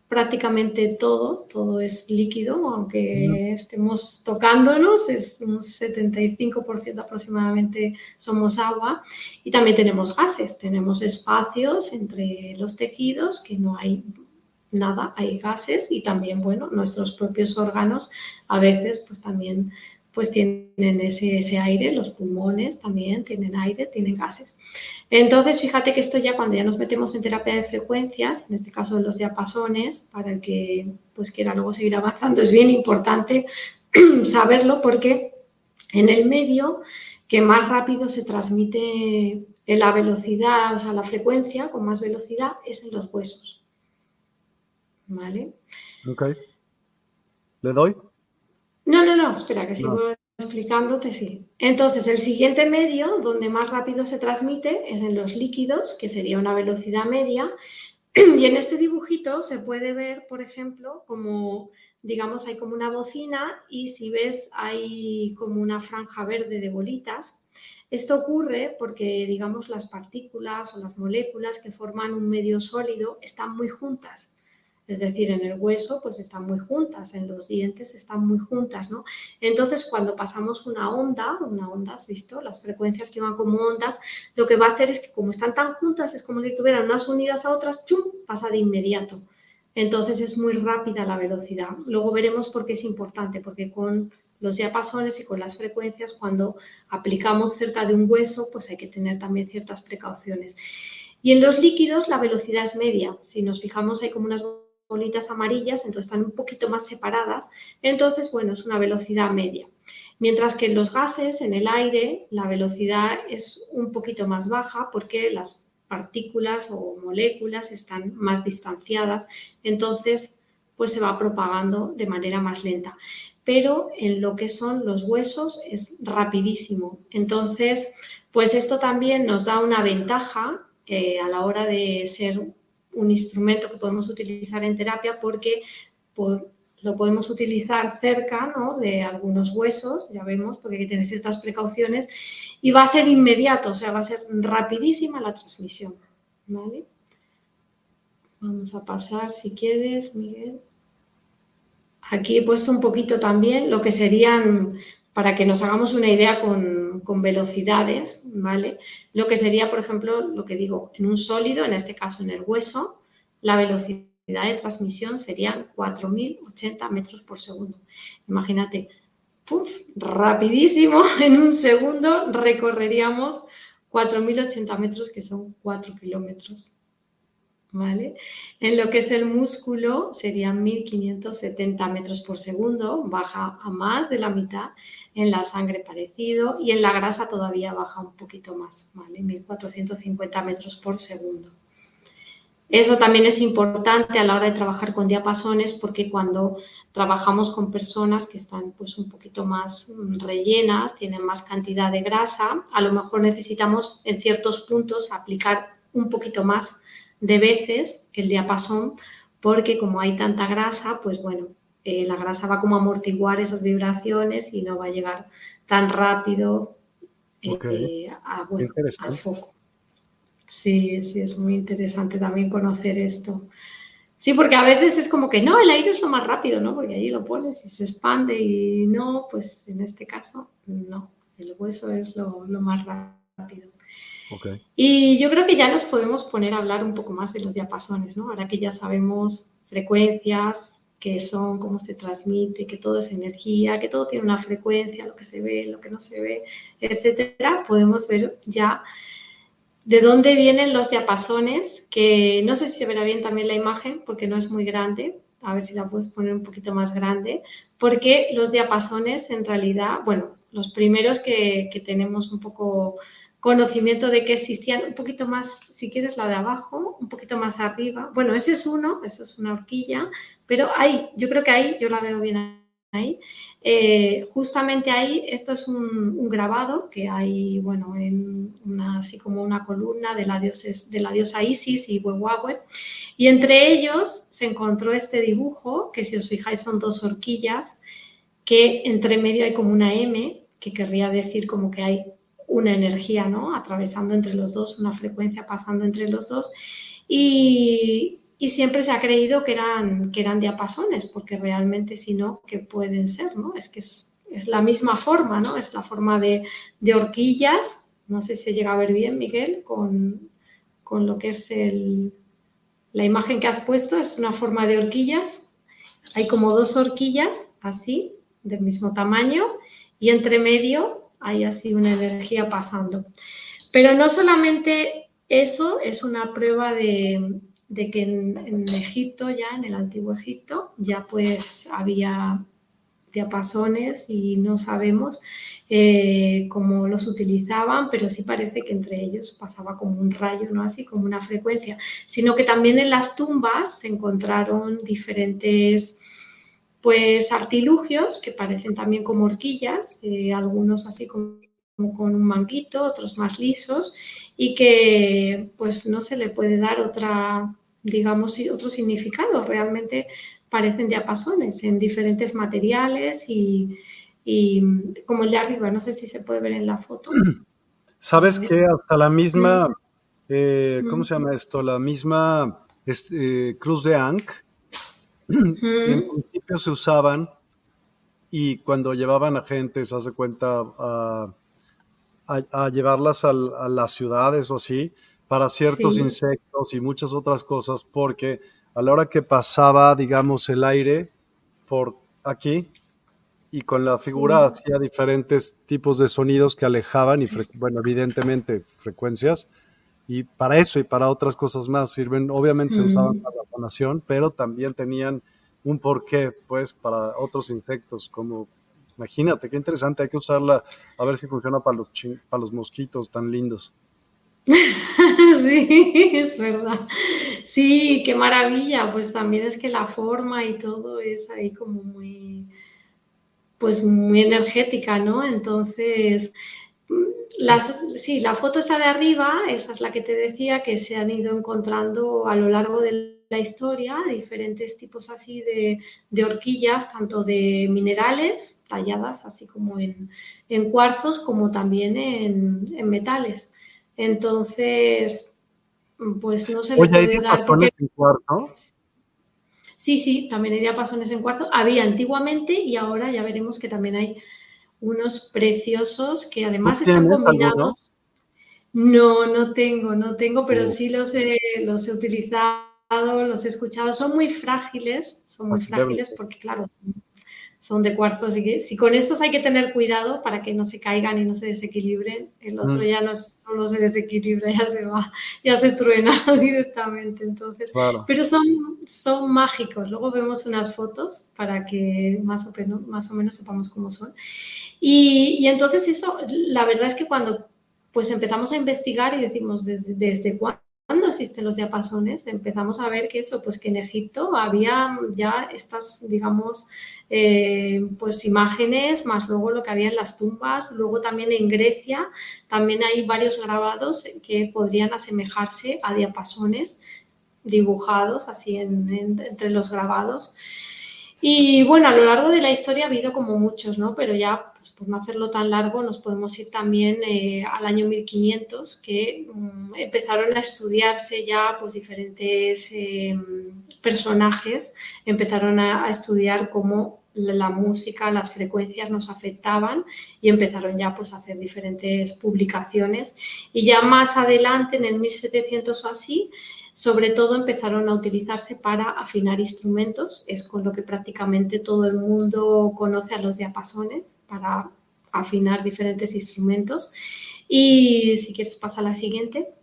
S2: prácticamente todo, todo es líquido, aunque estemos tocándonos, es un 75% aproximadamente somos agua. Y también tenemos gases, tenemos espacios entre los tejidos que no hay nada, hay gases y también, bueno, nuestros propios órganos a veces pues también pues tienen ese, aire, los pulmones también tienen aire, tienen gases. Entonces, fíjate que esto ya cuando ya nos metemos en terapia de frecuencias, en este caso los diapasones, para el que pues quiera luego seguir avanzando, es bien importante saberlo porque en el medio que más rápido se transmite la velocidad, o sea, la frecuencia con más velocidad es en los huesos. ¿Vale?
S1: Ok. ¿Le doy?
S2: No, no, no, espera, que sigo explicándote, sí. Entonces, el siguiente medio donde más rápido se transmite es en los líquidos, que sería una velocidad media. Y en este dibujito se puede ver, por ejemplo, como, digamos, hay como una bocina y si ves hay como una franja verde de bolitas. Esto ocurre porque, digamos, las partículas o las moléculas que forman un medio sólido están muy juntas. Es decir, en el hueso pues están muy juntas, en los dientes están muy juntas, ¿no? Entonces, cuando pasamos una onda, una onda, ¿has visto? Las frecuencias que van como ondas, lo que va a hacer es que como están tan juntas, es como si estuvieran unas unidas a otras, ¡chum! pasa de inmediato. Entonces es muy rápida la velocidad. Luego veremos por qué es importante, porque con los diapasones y con las frecuencias, cuando aplicamos cerca de un hueso, pues hay que tener también ciertas precauciones. Y en los líquidos la velocidad es media. Si nos fijamos, hay como unas bolitas amarillas, entonces están un poquito más separadas. Entonces, bueno, es una velocidad media. Mientras que en los gases, en el aire, la velocidad es un poquito más baja porque las partículas o moléculas están más distanciadas, entonces pues se va propagando de manera más lenta. Pero en lo que son los huesos es rapidísimo. Entonces, pues esto también nos da una ventaja eh, a la hora de ser un instrumento que podemos utilizar en terapia porque lo podemos utilizar cerca de algunos huesos, ya vemos, porque hay que tener ciertas precauciones, y va a ser inmediato, o sea, va a ser rapidísima la transmisión. Vamos a pasar, si quieres, Miguel. Aquí he puesto un poquito también lo que serían, para que nos hagamos una idea con, con velocidades, ¿vale? Lo que sería, por ejemplo, lo que digo, en un sólido, en este caso en el hueso, la velocidad de transmisión serían 4.080 metros por segundo. Imagínate, ¡puf! rapidísimo, en un segundo recorreríamos 4.080 metros, que son 4 kilómetros. En lo que es el músculo serían 1570 metros por segundo, baja a más de la mitad, en la sangre parecido y en la grasa todavía baja un poquito más, ¿vale? 1450 metros por segundo. Eso también es importante a la hora de trabajar con diapasones porque cuando trabajamos con personas que están pues un poquito más rellenas, tienen más cantidad de grasa, a lo mejor necesitamos en ciertos puntos aplicar un poquito más de veces el diapasón porque como hay tanta grasa, pues bueno, eh, la grasa va como a amortiguar esas vibraciones y no va a llegar tan rápido eh, al foco. Sí, sí, es muy interesante también conocer esto. Sí, porque a veces es como que no, el aire es lo más rápido, ¿no? Porque ahí lo pones y se expande y no, pues en este caso no, el hueso es lo, lo más rápido. Y yo creo que ya nos podemos poner a hablar un poco más de los diapasones, ¿no? Ahora que ya sabemos frecuencias, qué son, cómo se transmite, que todo es energía, que todo tiene una frecuencia, lo que se ve, lo que no se ve, etcétera, podemos ver ya de dónde vienen los diapasones, que no sé si se verá bien también la imagen porque no es muy grande. a ver si la puedes poner un poquito más grande, porque los diapasones en realidad, bueno, los primeros que, que tenemos un poco conocimiento de que existían un poquito más, si quieres la de abajo, un poquito más arriba. Bueno, ese es uno, eso es una horquilla, pero ahí, yo creo que ahí, yo la veo bien ahí. Eh, justamente ahí, esto es un, grabado que hay, bueno, en una, así como una columna de la, diosa Isis y Huehuahue. Y entre ellos se encontró este dibujo, que si os fijáis son dos horquillas, que entre medio hay como una M, que querría decir como que hay una energía, ¿no? Atravesando entre los dos, una frecuencia pasando entre los dos. Y, siempre se ha creído que eran, que eran diapasones, porque realmente si no, que pueden ser, ¿no? Es que es, la misma forma, ¿no? Es la forma de, horquillas. No sé si llega a ver bien, Miguel, con, con lo que es el, la imagen que has puesto, es una forma de horquillas. Hay como dos horquillas así, del mismo tamaño, y entre medio hay así una energía pasando. Pero no solamente eso es una prueba de, que en, Egipto, ya en el antiguo Egipto, ya pues había diapasones y no sabemos eh, cómo los utilizaban, pero sí parece que entre ellos pasaba como un rayo, ¿no? Así como una frecuencia, sino que también en las tumbas se encontraron diferentes pues artilugios que parecen también como horquillas, eh, algunos así como, con un manguito, otros más lisos y que pues no se le puede dar otra, digamos, otro significado. Realmente parecen diapasones en diferentes materiales y, como el de arriba, no sé si se puede ver en la foto.
S1: ¿Sabes que hasta la misma, eh, ¿cómo se llama esto? La misma este, cruz de Ankh en principio se usaban y cuando llevaban a gente, se hace cuenta, a, llevarlas a, las ciudades o así, para ciertos insectos y muchas otras cosas, porque a la hora que pasaba, digamos, el aire por aquí y con la figura hacía diferentes tipos de sonidos que alejaban y, bueno, evidentemente frecuencias, y para eso y para otras cosas más sirven. Obviamente se usaban para la sanación, pero también tenían un porqué, pues, para otros insectos, como, imagínate, qué interesante, hay que usarla a ver si funciona para los, para los mosquitos tan lindos.
S2: sí, es verdad. Sí, qué maravilla, pues también es que la forma y todo es ahí como muy, pues muy energética, ¿no? Entonces, las, sí, la foto está de arriba, esa es la que te decía, que se han ido encontrando a lo largo de la historia, diferentes tipos así de, horquillas, tanto de minerales talladas, así como en, cuarzos, como también en, metales. Entonces, pues no se le puede dar. en cuarzo? Sí, sí, también hay diapasones en cuarzo. Había antiguamente y ahora ya veremos que también hay unos preciosos que además están combinados. No, no tengo, no tengo, pero oh. sí los he, los he utilizado, los he escuchado. Son muy frágiles, son muy frágiles porque, claro, son de cuarzo. Así que si con estos hay que tener cuidado para que no se caigan y no se desequilibren, el otro mm. ya no solo se desequilibra, ya se va, ya se truena directamente. Entonces, pero son, son mágicos. Luego vemos unas fotos para que más o menos, más o menos sepamos cómo son. Y, entonces eso, la verdad es que cuando pues empezamos a investigar y decimos desde, desde cuándo existen los diapasones, empezamos a ver que eso, pues que en Egipto había ya estas, digamos, eh, pues imágenes, más luego lo que había en las tumbas, luego también en Grecia, también hay varios grabados que podrían asemejarse a diapasones dibujados así entre los grabados. Y bueno, a lo largo de la historia ha habido como muchos, ¿no? Pero ya por no hacerlo tan largo, nos podemos ir también eh, al año 1500, que mm, empezaron a estudiarse ya pues, diferentes em, personajes, empezaron a, estudiar cómo la música, las frecuencias nos afectaban y empezaron ya pues, a hacer diferentes publicaciones. Y ya más adelante, en el 1700 o así, sobre todo empezaron a utilizarse para afinar instrumentos, es con lo que prácticamente todo el mundo conoce a los diapasones para afinar diferentes instrumentos. Y si quieres pasa a la siguiente.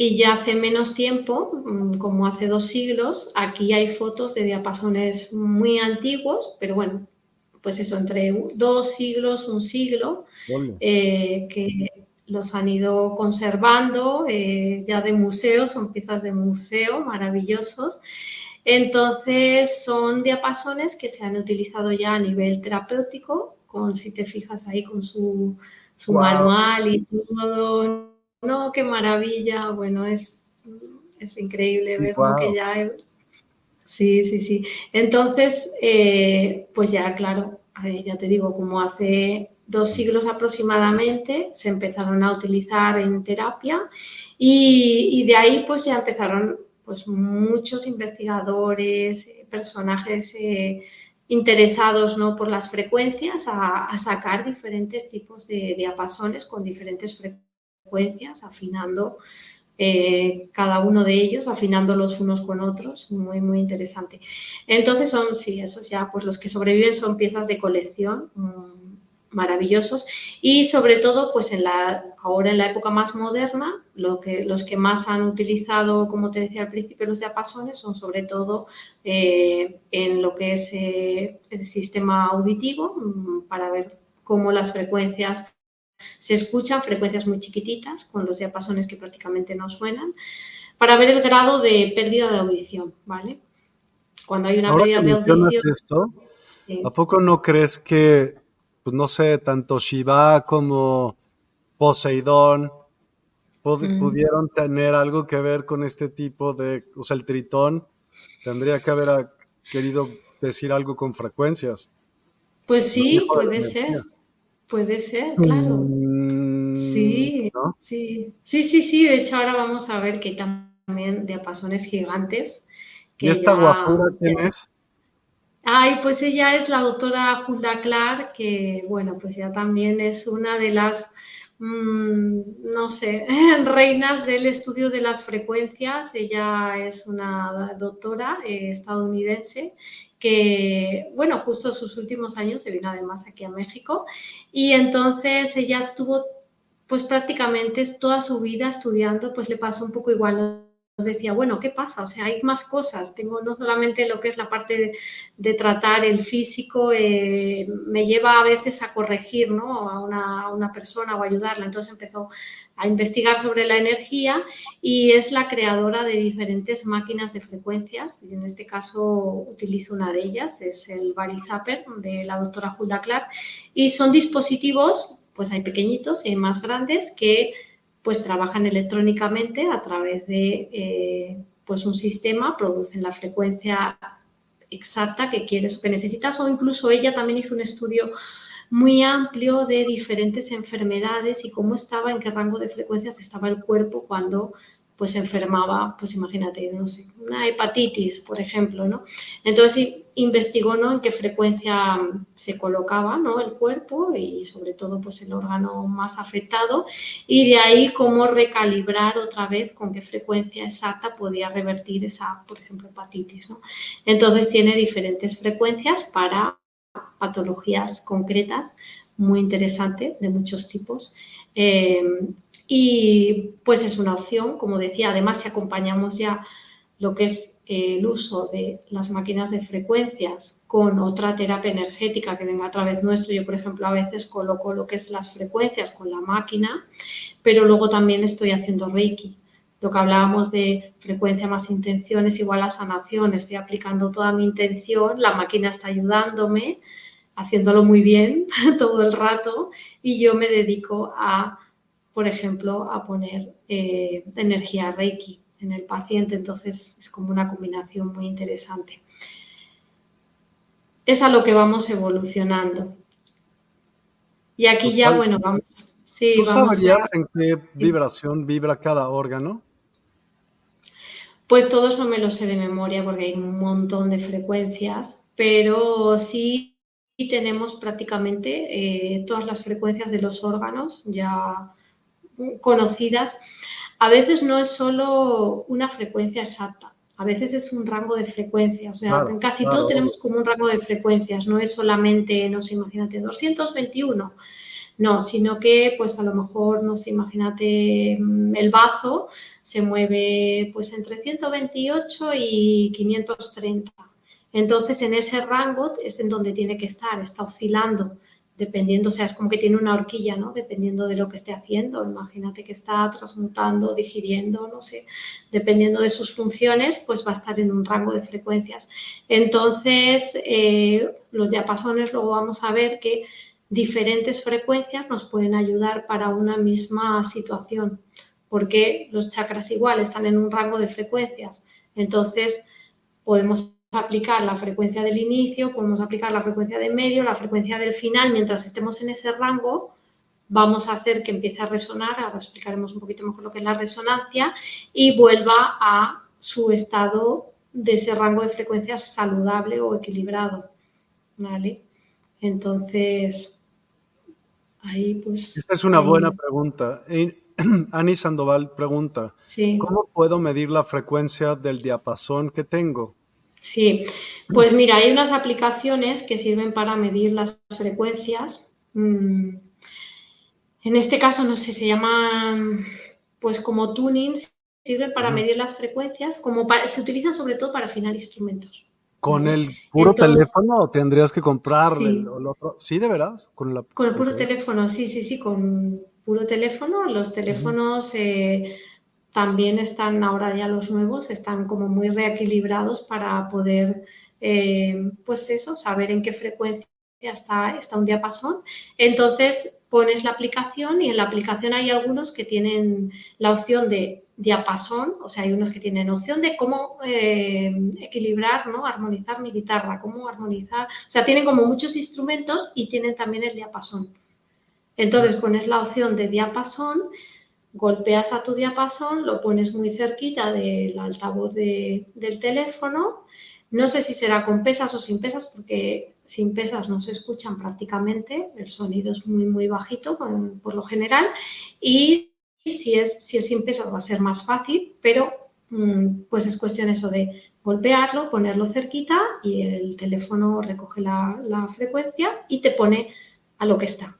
S2: y ya hace menos tiempo, mm, como hace dos siglos, aquí hay fotos de diapasones muy antiguos, pero bueno, pues eso, entre dos siglos, un siglo, eh, que los han ido conservando eh, ya de museo, son piezas de museo maravillosos. Entonces, son diapasones que se han utilizado ya a nivel terapéutico, con, si te fijas ahí, con su, manual y todo. No, qué maravilla, bueno, es, es increíble ver lo que ya... Sí, sí, sí. Entonces, eh, pues ya, claro, ya te digo, como hace dos siglos aproximadamente se empezaron a utilizar en terapia y, de ahí pues ya empezaron pues muchos investigadores, personajes eh, interesados ¿no? por las frecuencias a, sacar diferentes tipos de diapasones con diferentes frecuencias afinando eh, cada uno de ellos, afinando los unos con otros, muy, muy interesante. Entonces son, sí, esos ya, pues los que sobreviven son piezas de colección mm, maravillosos y sobre todo, pues en la, ahora en la época más moderna, lo que, los que más han utilizado, como te decía al principio, los diapasones son sobre todo eh, en lo que es eh, el sistema auditivo, mm, para ver cómo las frecuencias se escuchan frecuencias muy chiquititas con los diapasones que prácticamente no suenan para ver el grado de pérdida de audición, ¿vale? Cuando hay una pérdida de audición...
S1: Esto, ¿A poco no crees que, pues no sé, tanto Shiva como Poseidón pudieron tener algo que ver con este tipo de, o sea, el tritón tendría que haber querido decir algo con frecuencias?
S2: Pues sí, puede ser. Puede ser, claro. Mm, sí, sí, sí, sí, sí. De hecho, ahora vamos a ver que también diapasones gigantes.
S1: ¿Y esta guapura quién es?
S2: Ay, pues ella es la doctora Hulda Clark, que bueno, pues ya también es una de las, mm, no sé, reinas del estudio de las frecuencias. Ella es una doctora eh, estadounidense que, bueno, justo sus últimos años se vino además aquí a México y entonces ella estuvo pues prácticamente toda su vida estudiando, pues le pasó un poco igual decía, bueno, ¿qué pasa? O sea, hay más cosas. Tengo no solamente lo que es la parte de, tratar el físico, eh, me lleva a veces a corregir ¿no? a, una, persona o ayudarla. Entonces empezó a investigar sobre la energía y es la creadora de diferentes máquinas de frecuencias. Y en este caso utilizo una de ellas, es el Zapper de la doctora Hulda Clark. Y son dispositivos, pues hay pequeñitos y hay más grandes que pues trabajan electrónicamente a través de eh, pues un sistema, producen la frecuencia exacta que quieres o que necesitas, o incluso ella también hizo un estudio muy amplio de diferentes enfermedades y cómo estaba, en qué rango de frecuencias estaba el cuerpo cuando pues enfermaba, pues imagínate, no sé, una hepatitis, por ejemplo, ¿no? Entonces investigó, ¿no? En qué frecuencia se colocaba, ¿no? El cuerpo y sobre todo, pues el órgano más afectado y de ahí cómo recalibrar otra vez con qué frecuencia exacta podía revertir esa, por ejemplo, hepatitis, ¿no? Entonces tiene diferentes frecuencias para patologías concretas, muy interesante, de muchos tipos. Eh, y pues es una opción, como decía, además si acompañamos ya lo que es el uso de las máquinas de frecuencias con otra terapia energética que venga a través nuestro. Yo, por ejemplo, a veces coloco lo que es las frecuencias con la máquina, pero luego también estoy haciendo Reiki. Lo que hablábamos de frecuencia más intención es igual a sanación. Estoy aplicando toda mi intención, la máquina está ayudándome, haciéndolo muy bien todo el rato y yo me dedico a por ejemplo, a poner eh, energía Reiki en el paciente. Entonces es como una combinación muy interesante. Es a lo que vamos evolucionando. Y aquí ya, bueno, vamos.
S1: Sí, ¿Tú sabrías en qué vibración vibra cada órgano?
S2: Pues todo eso me lo sé de memoria porque hay un montón de frecuencias, pero sí tenemos prácticamente eh, todas las frecuencias de los órganos ya conocidas, a veces no es solo una frecuencia exacta, a veces es un rango de frecuencias. O sea, en casi todo tenemos como un rango de frecuencias, no es solamente, no sé, imagínate, 221. No, sino que pues a lo mejor, no sé, imagínate mm, el bazo se mueve pues entre 128 y 530. Entonces en ese rango es en donde tiene que estar, está oscilando dependiendo, o sea, es como que tiene una horquilla, ¿no? Dependiendo de lo que esté haciendo. Imagínate que está transmutando, digiriendo, no sé, dependiendo de sus funciones, pues va a estar en un rango de frecuencias. Entonces, eh, los diapasones, luego vamos a ver que diferentes frecuencias nos pueden ayudar para una misma situación, porque los chakras igual están en un rango de frecuencias. Entonces, podemos aplicar la frecuencia del inicio, podemos aplicar la frecuencia de medio, la frecuencia del final, mientras estemos en ese rango, vamos a hacer que empiece a resonar, ahora explicaremos un poquito mejor lo que es la resonancia, y vuelva a su estado de ese rango de frecuencias saludable o equilibrado. ¿Vale? Entonces, ahí pues...
S1: Esta es una buena pregunta. Ani Sandoval pregunta, ¿cómo puedo medir la frecuencia del diapasón que tengo?
S2: Sí, pues mira, hay unas aplicaciones que sirven para medir las frecuencias. Mm, en este caso, no sé, se llaman pues como tuning, sirven para medir las frecuencias, como se utilizan sobre todo para afinar instrumentos.
S1: ¿Con el puro teléfono o tendrías que comprar el, otro? ¿Sí, de veras?
S2: ¿Con, el puro teléfono, sí, sí, sí, con puro teléfono. Los teléfonos eh, también están ahora ya los nuevos, están como muy reequilibrados para poder, eh, pues eso, saber en qué frecuencia está, está un diapasón. Entonces pones la aplicación y en la aplicación hay algunos que tienen la opción de diapasón, o sea, hay unos que tienen opción de cómo eh, equilibrar, ¿no? Armonizar mi guitarra, cómo armonizar, o sea, tienen como muchos instrumentos y tienen también el diapasón. Entonces pones la opción de diapasón golpeas a tu diapasón, lo pones muy cerquita del altavoz del teléfono. No sé si será con pesas o sin pesas, porque sin pesas no se escuchan prácticamente, el sonido es muy, muy bajito por, lo general. Y si es, si es sin pesas va a ser más fácil, pero mm, pues es cuestión eso de golpearlo, ponerlo cerquita y el teléfono recoge la, la frecuencia y te pone a lo que está.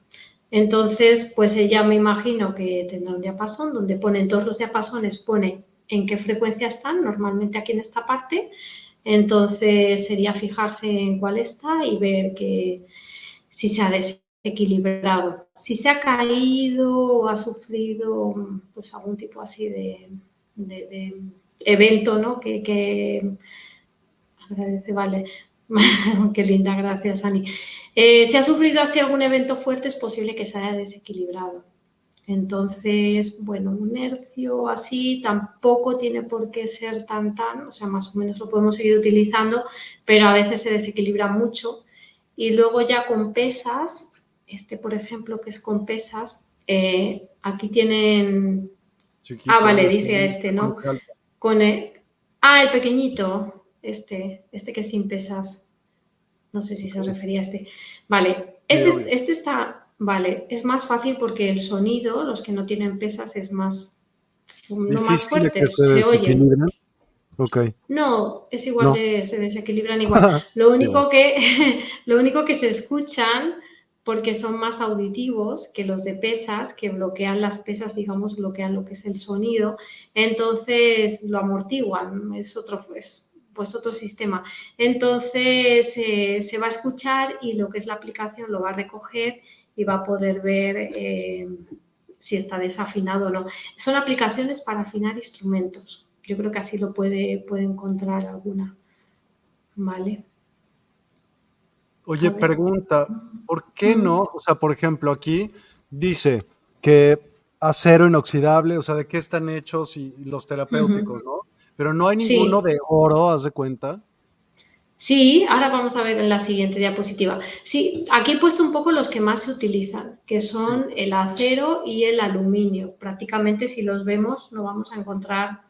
S2: Entonces, pues ella me imagino que tendrá un diapasón donde pone en todos los diapasones, pone en qué frecuencia están, normalmente aquí en esta parte. Entonces sería fijarse en cuál está y ver que si se ha desequilibrado, si se ha caído o ha sufrido pues algún tipo así de, evento, ¿no? Que, que vale. Qué linda, gracias, Ani. Eh, si ha sufrido así algún evento fuerte, es posible que se haya desequilibrado. Entonces, bueno, un hercio así tampoco tiene por qué ser tan tan, o sea, más o menos lo podemos seguir utilizando, pero a veces se desequilibra mucho. Y luego ya con pesas, este por ejemplo que es con pesas, eh, aquí tienen... ah, vale, dice este, ¿no? Con el, ah, el pequeñito, este, este que es sin pesas. No sé si se refería a este. Vale, este, este está, vale, es más fácil porque el sonido, los que no tienen pesas, es más, no más fuerte, se, oyen. No, es igual de, se desequilibran igual. lo único que, lo único que se escuchan porque son más auditivos que los de pesas, que bloquean las pesas, digamos, bloquean lo que es el sonido, entonces lo amortiguan, es otro, es pues otro sistema. Entonces eh, se va a escuchar y lo que es la aplicación lo va a recoger y va a poder ver eh, si está desafinado o no. Son aplicaciones para afinar instrumentos. Yo creo que así lo puede, puede encontrar alguna. ¿Vale?
S1: Oye, pregunta, ¿por qué no? O sea, por ejemplo, aquí dice que acero inoxidable, o sea, ¿de qué están hechos y los terapéuticos, no? Pero no hay ninguno de oro, haz de cuenta.
S2: Sí, ahora vamos a ver en la siguiente diapositiva. Sí, aquí he puesto un poco los que más se utilizan, que son el acero y el aluminio. Prácticamente si los vemos no vamos a encontrar,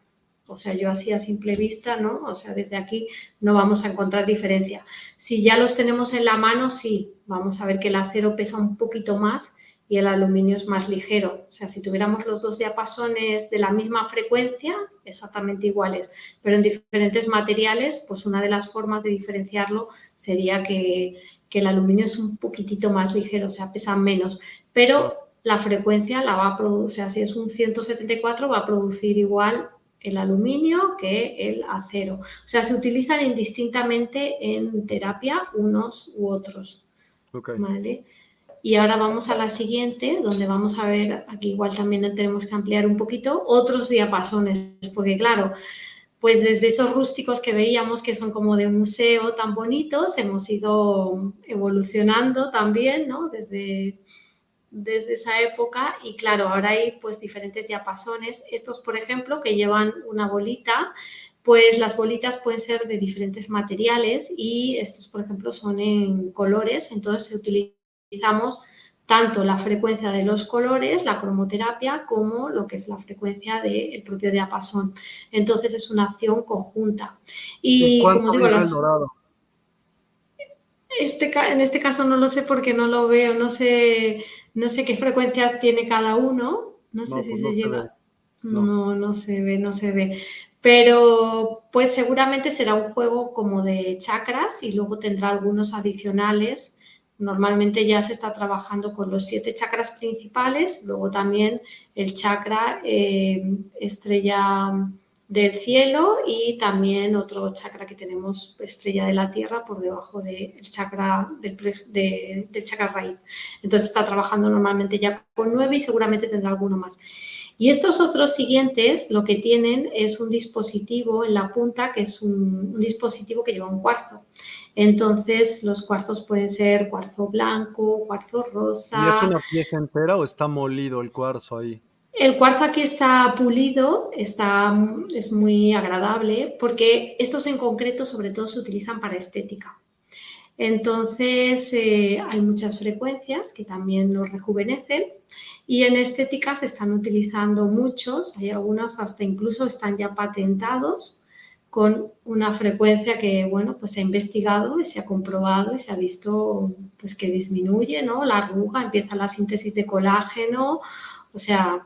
S2: o sea, yo así a simple vista, ¿no? O sea, desde aquí no vamos a encontrar diferencia. Si ya los tenemos en la mano, sí, vamos a ver que el acero pesa un poquito más y el aluminio es más ligero. O sea, si tuviéramos los dos diapasones de la misma frecuencia, exactamente iguales, pero en diferentes materiales, pues una de las formas de diferenciarlo sería que, que el aluminio es un poquitito más ligero, o sea, pesa menos, pero la frecuencia la va a producir, o sea, si es un 174 va a producir igual el aluminio que el acero. O sea, se utilizan indistintamente en terapia unos u otros. ¿Vale? Y ahora vamos a la siguiente, donde vamos a ver, aquí igual también tenemos que ampliar un poquito, otros diapasones, porque claro, pues desde esos rústicos que veíamos que son como de museo tan bonitos, hemos ido evolucionando también, ¿no? Desde, desde esa época y claro, ahora hay pues diferentes diapasones. Estos, por ejemplo, que llevan una bolita, pues las bolitas pueden ser de diferentes materiales y estos, por ejemplo, son en colores, entonces se utilizamos tanto la frecuencia de los colores, la cromoterapia, como lo que es la frecuencia del propio diapasón. Entonces es una acción conjunta.
S1: Y como digo, el dorado?
S2: Este, en este caso no lo sé porque no lo veo, no sé, no sé qué frecuencias tiene cada uno. No sé si pues se lleva. no, no se ve, no se ve. Pero pues seguramente será un juego como de chakras y luego tendrá algunos adicionales Normalmente ya se está trabajando con los siete chakras principales, luego también el chakra eh, estrella del cielo y también otro chakra que tenemos, estrella de la tierra, por debajo del chakra del, del chakra raíz. Entonces está trabajando normalmente ya con nueve y seguramente tendrá alguno más. Y estos otros siguientes lo que tienen es un dispositivo en la punta que es un, dispositivo que lleva un cuarzo. Entonces los cuarzos pueden ser cuarzo blanco, cuarzo rosa.
S1: ¿Y es una pieza entera o está molido el cuarzo ahí?
S2: El cuarzo aquí está pulido, está, es muy agradable porque estos en concreto sobre todo se utilizan para estética. Entonces eh, hay muchas frecuencias que también nos rejuvenecen y en estética se están utilizando muchos, hay algunos hasta incluso están ya patentados con una frecuencia que, bueno, pues se ha investigado y se ha comprobado y se ha visto pues que disminuye, ¿no? La arruga, empieza la síntesis de colágeno, o sea,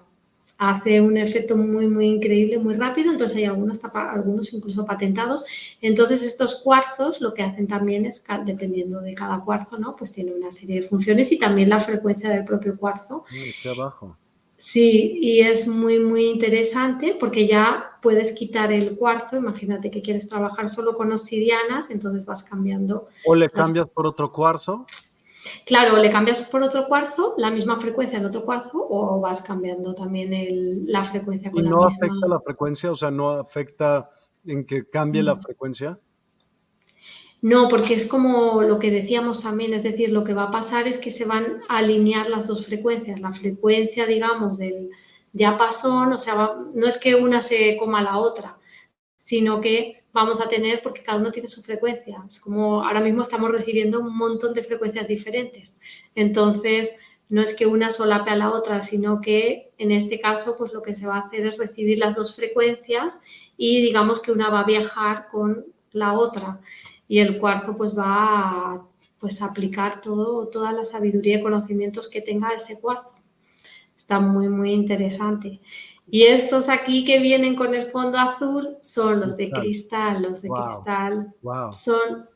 S2: hace un efecto muy, muy increíble, muy rápido, entonces hay algunos, algunos incluso patentados. Entonces estos cuarzos lo que hacen también es, dependiendo de cada cuarzo, ¿no? Pues tiene una serie de funciones y también la frecuencia del propio cuarzo.
S1: abajo.
S2: Sí, y es muy, muy interesante porque ya puedes quitar el cuarzo. Imagínate que quieres trabajar solo con obsidianas, entonces vas cambiando.
S1: O le cambias por otro cuarzo.
S2: Claro, le cambias por otro cuarzo, la misma frecuencia en otro cuarzo, o vas cambiando también la frecuencia
S1: con ¿Y no afecta la frecuencia? O sea, ¿no afecta en que cambie la frecuencia?
S2: No, porque es como lo que decíamos también, es decir, lo que va a pasar es que se van a alinear las dos frecuencias. La frecuencia, digamos, del diapasón, o sea, no es que una se coma la otra, sino que vamos a tener porque cada uno tiene su frecuencia. Es como ahora mismo estamos recibiendo un montón de frecuencias diferentes. Entonces, no es que una solape a la otra, sino que en este caso, pues lo que se va a hacer es recibir las dos frecuencias y digamos que una va a viajar con la otra y el cuarzo pues va a pues, aplicar todo, toda la sabiduría y conocimientos que tenga ese cuarzo. Está muy, muy interesante. Y estos aquí que vienen con el fondo azul son los de cristal, los de cristal. Son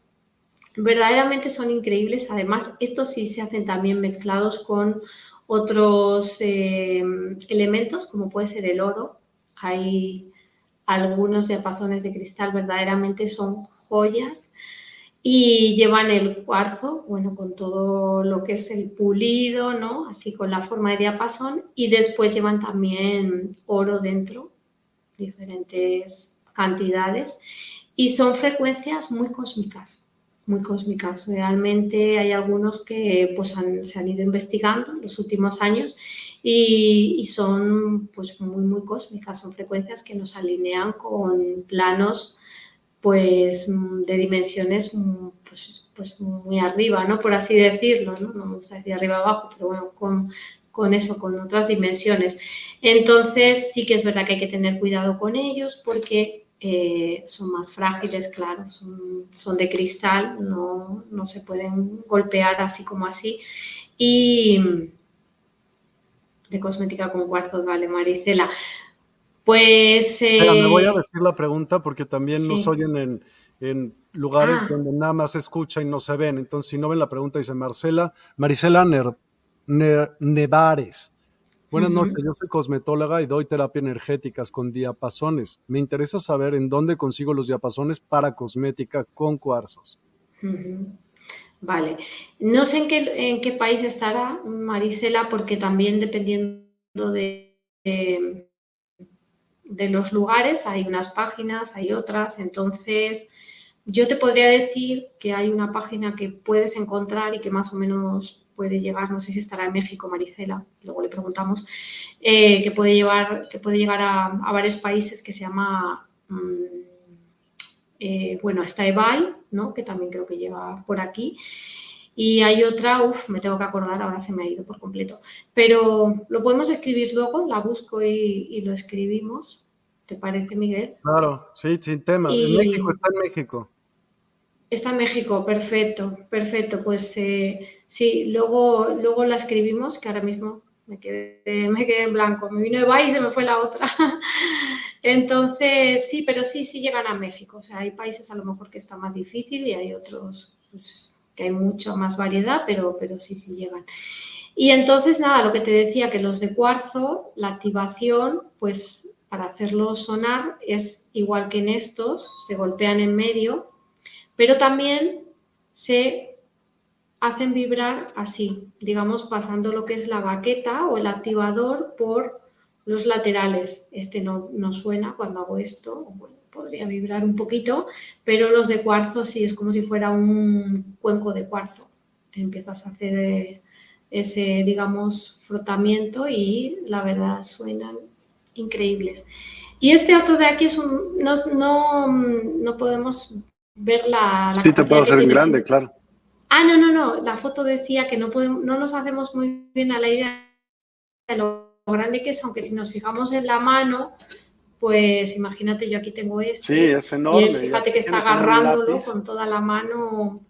S2: verdaderamente son increíbles. Además, estos sí se hacen también mezclados con otros eh, elementos, como puede ser el oro. Hay algunos diapasones de cristal verdaderamente son joyas y llevan el cuarzo, bueno, con todo lo que es el pulido, ¿no? Así con la forma de diapasón y después llevan también oro dentro, diferentes cantidades y son frecuencias muy cósmicas, muy cósmicas. Realmente hay algunos que pues se han ido investigando en los últimos años y, son pues muy, muy cósmicas, son frecuencias que nos alinean con planos pues de dimensiones pues, pues, muy arriba, ¿no? Por así decirlo, ¿no? No me gusta decir arriba abajo, pero bueno, con, con eso, con otras dimensiones. Entonces sí que es verdad que hay que tener cuidado con ellos porque eh, son más frágiles, claro, son, son de cristal, no, no, se pueden golpear así como así. Y de cosmética con cuarzos, vale, Maricela. Pues.
S1: me voy a eh, decir la pregunta porque también nos oyen en lugares
S2: Ah.
S1: donde nada más se escucha y no se ven. Entonces, si no ven la pregunta, dice Marcela, Marisela Ner- Ner- Nevares. Buenas noches, yo soy cosmetóloga y doy terapia energéticas con diapasones. Me interesa saber en dónde consigo los diapasones para cosmética con cuarzos.
S2: Ujú. Vale. No sé en qué, en qué país estará Marisela, porque también dependiendo de, de, de los lugares, hay unas páginas, hay otras. Entonces, yo te podría decir que hay una página que puedes encontrar y que más o menos puede llegar, no sé si estará en México, Marisela, luego le preguntamos, eh, que puede llevar, que puede llegar a, a varios países que se llama mm, eh, bueno, está Ebay, ¿no? que también creo que llega por aquí. Y hay otra, uff, me tengo que acordar, ahora se me ha ido por completo. Pero lo podemos escribir luego, la busco y, y lo escribimos. ¿Te parece, Miguel?
S1: Claro, sí, sin tema.
S2: Y-
S1: En México está en México.
S2: Está en México, perfecto, perfecto. Pues eh, sí, luego, luego la escribimos, que ahora mismo me quedé, me quedé en blanco. Me vino Ebay y se me fue la otra. Entonces, sí, pero sí, sí llegan a México. O sea, hay países a lo mejor que está más difícil y hay otros pues, que hay mucha más variedad, pero, pero sí, sí llegan. Y entonces, nada, lo que te decía, que los de cuarzo, la activación, pues para hacerlo sonar es igual que en estos, se golpean en medio, pero también se hacen vibrar así, digamos, pasando lo que es la baqueta o el activador por los laterales. Este no, no suena cuando hago esto, bueno, podría vibrar un poquito, pero los de cuarzo sí es como si fuera un cuenco de cuarzo. Empiezas a hacer eh, ese, digamos, frotamiento y la verdad suenan increíbles. Y este otro de aquí es un, no, no, no podemos ver la... la
S3: Sí, te puedo
S2: que
S3: hacer en
S2: tiene,
S3: grande, claro.
S2: Ah, no, no, no. La foto decía que no podemos, no nos hacemos muy bien a la idea de lo grande que es, aunque si nos fijamos en la mano, pues imagínate, yo aquí tengo este.
S3: Sí, es
S2: y
S3: enorme.
S2: él, fíjate que está agarrándolo con toda la mano.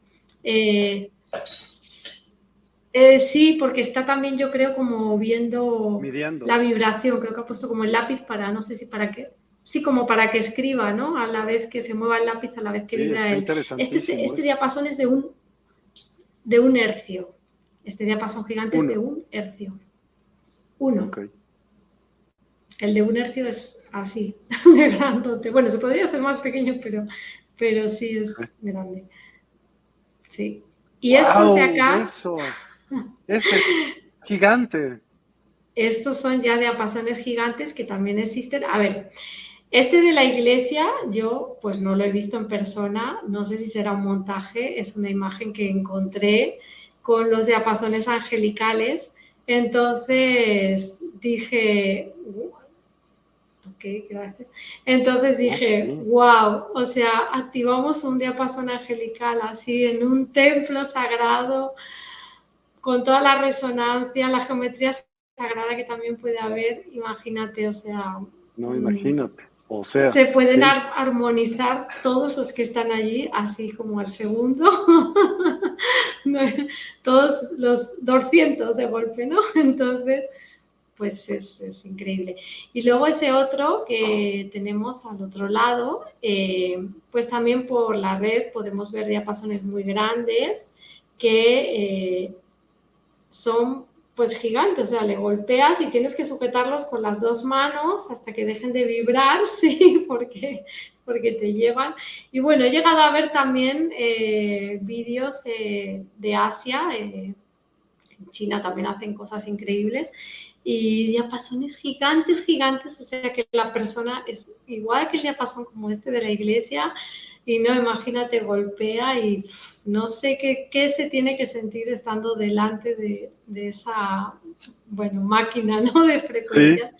S2: eh, eh, sí, porque está también, yo creo, como viendo
S3: Midiendo.
S2: la vibración. Creo que ha puesto como el lápiz para, no sé si para qué. Sí, como para que escriba, ¿no? A la vez que se mueva el lápiz, a la vez que
S3: Sí,
S2: vibra él. Este, este diapasón es de un, de un hercio. Este diapasón gigante
S3: Uno.
S2: es de un hercio. Uno. El de un hercio es así, de grandote. Bueno, se podría hacer más pequeño, pero, pero sí es grande. Sí. Y estos de acá,
S3: Eso. Ese es gigante.
S2: estos son ya diapasones gigantes que también existen. A ver, este de la iglesia, yo pues no lo he visto en persona, no sé si será un montaje, es una imagen que encontré con los diapasones angelicales. Entonces dije, "Uh, ok, gracias. Entonces dije, wow, o sea, activamos un diapasón angelical así en un templo sagrado con toda la resonancia, la geometría sagrada que también puede haber, imagínate, o sea,
S3: No,
S2: Mm.
S3: imagínate. O sea,
S2: se pueden
S3: sí.
S2: armonizar todos los que están allí, así como al segundo, todos los 200 de golpe, ¿no? Entonces, pues es, es increíble. Y luego ese otro que tenemos al otro lado, eh, pues también por la red podemos ver diapasones muy grandes que eh, son pues gigantes, o sea, le golpeas y tienes que sujetarlos con las dos manos hasta que dejen de vibrar, sí, porque, porque te llevan. Y bueno, he llegado a ver también eh, vídeos eh, de Asia, eh, en China también hacen cosas increíbles, y diapasones gigantes, gigantes, o sea que la persona es igual que el diapasón como este de la iglesia, y no, imagínate, golpea y no sé qué, qué se tiene que sentir estando delante de, de esa, bueno, máquina, ¿no? De frecuencias.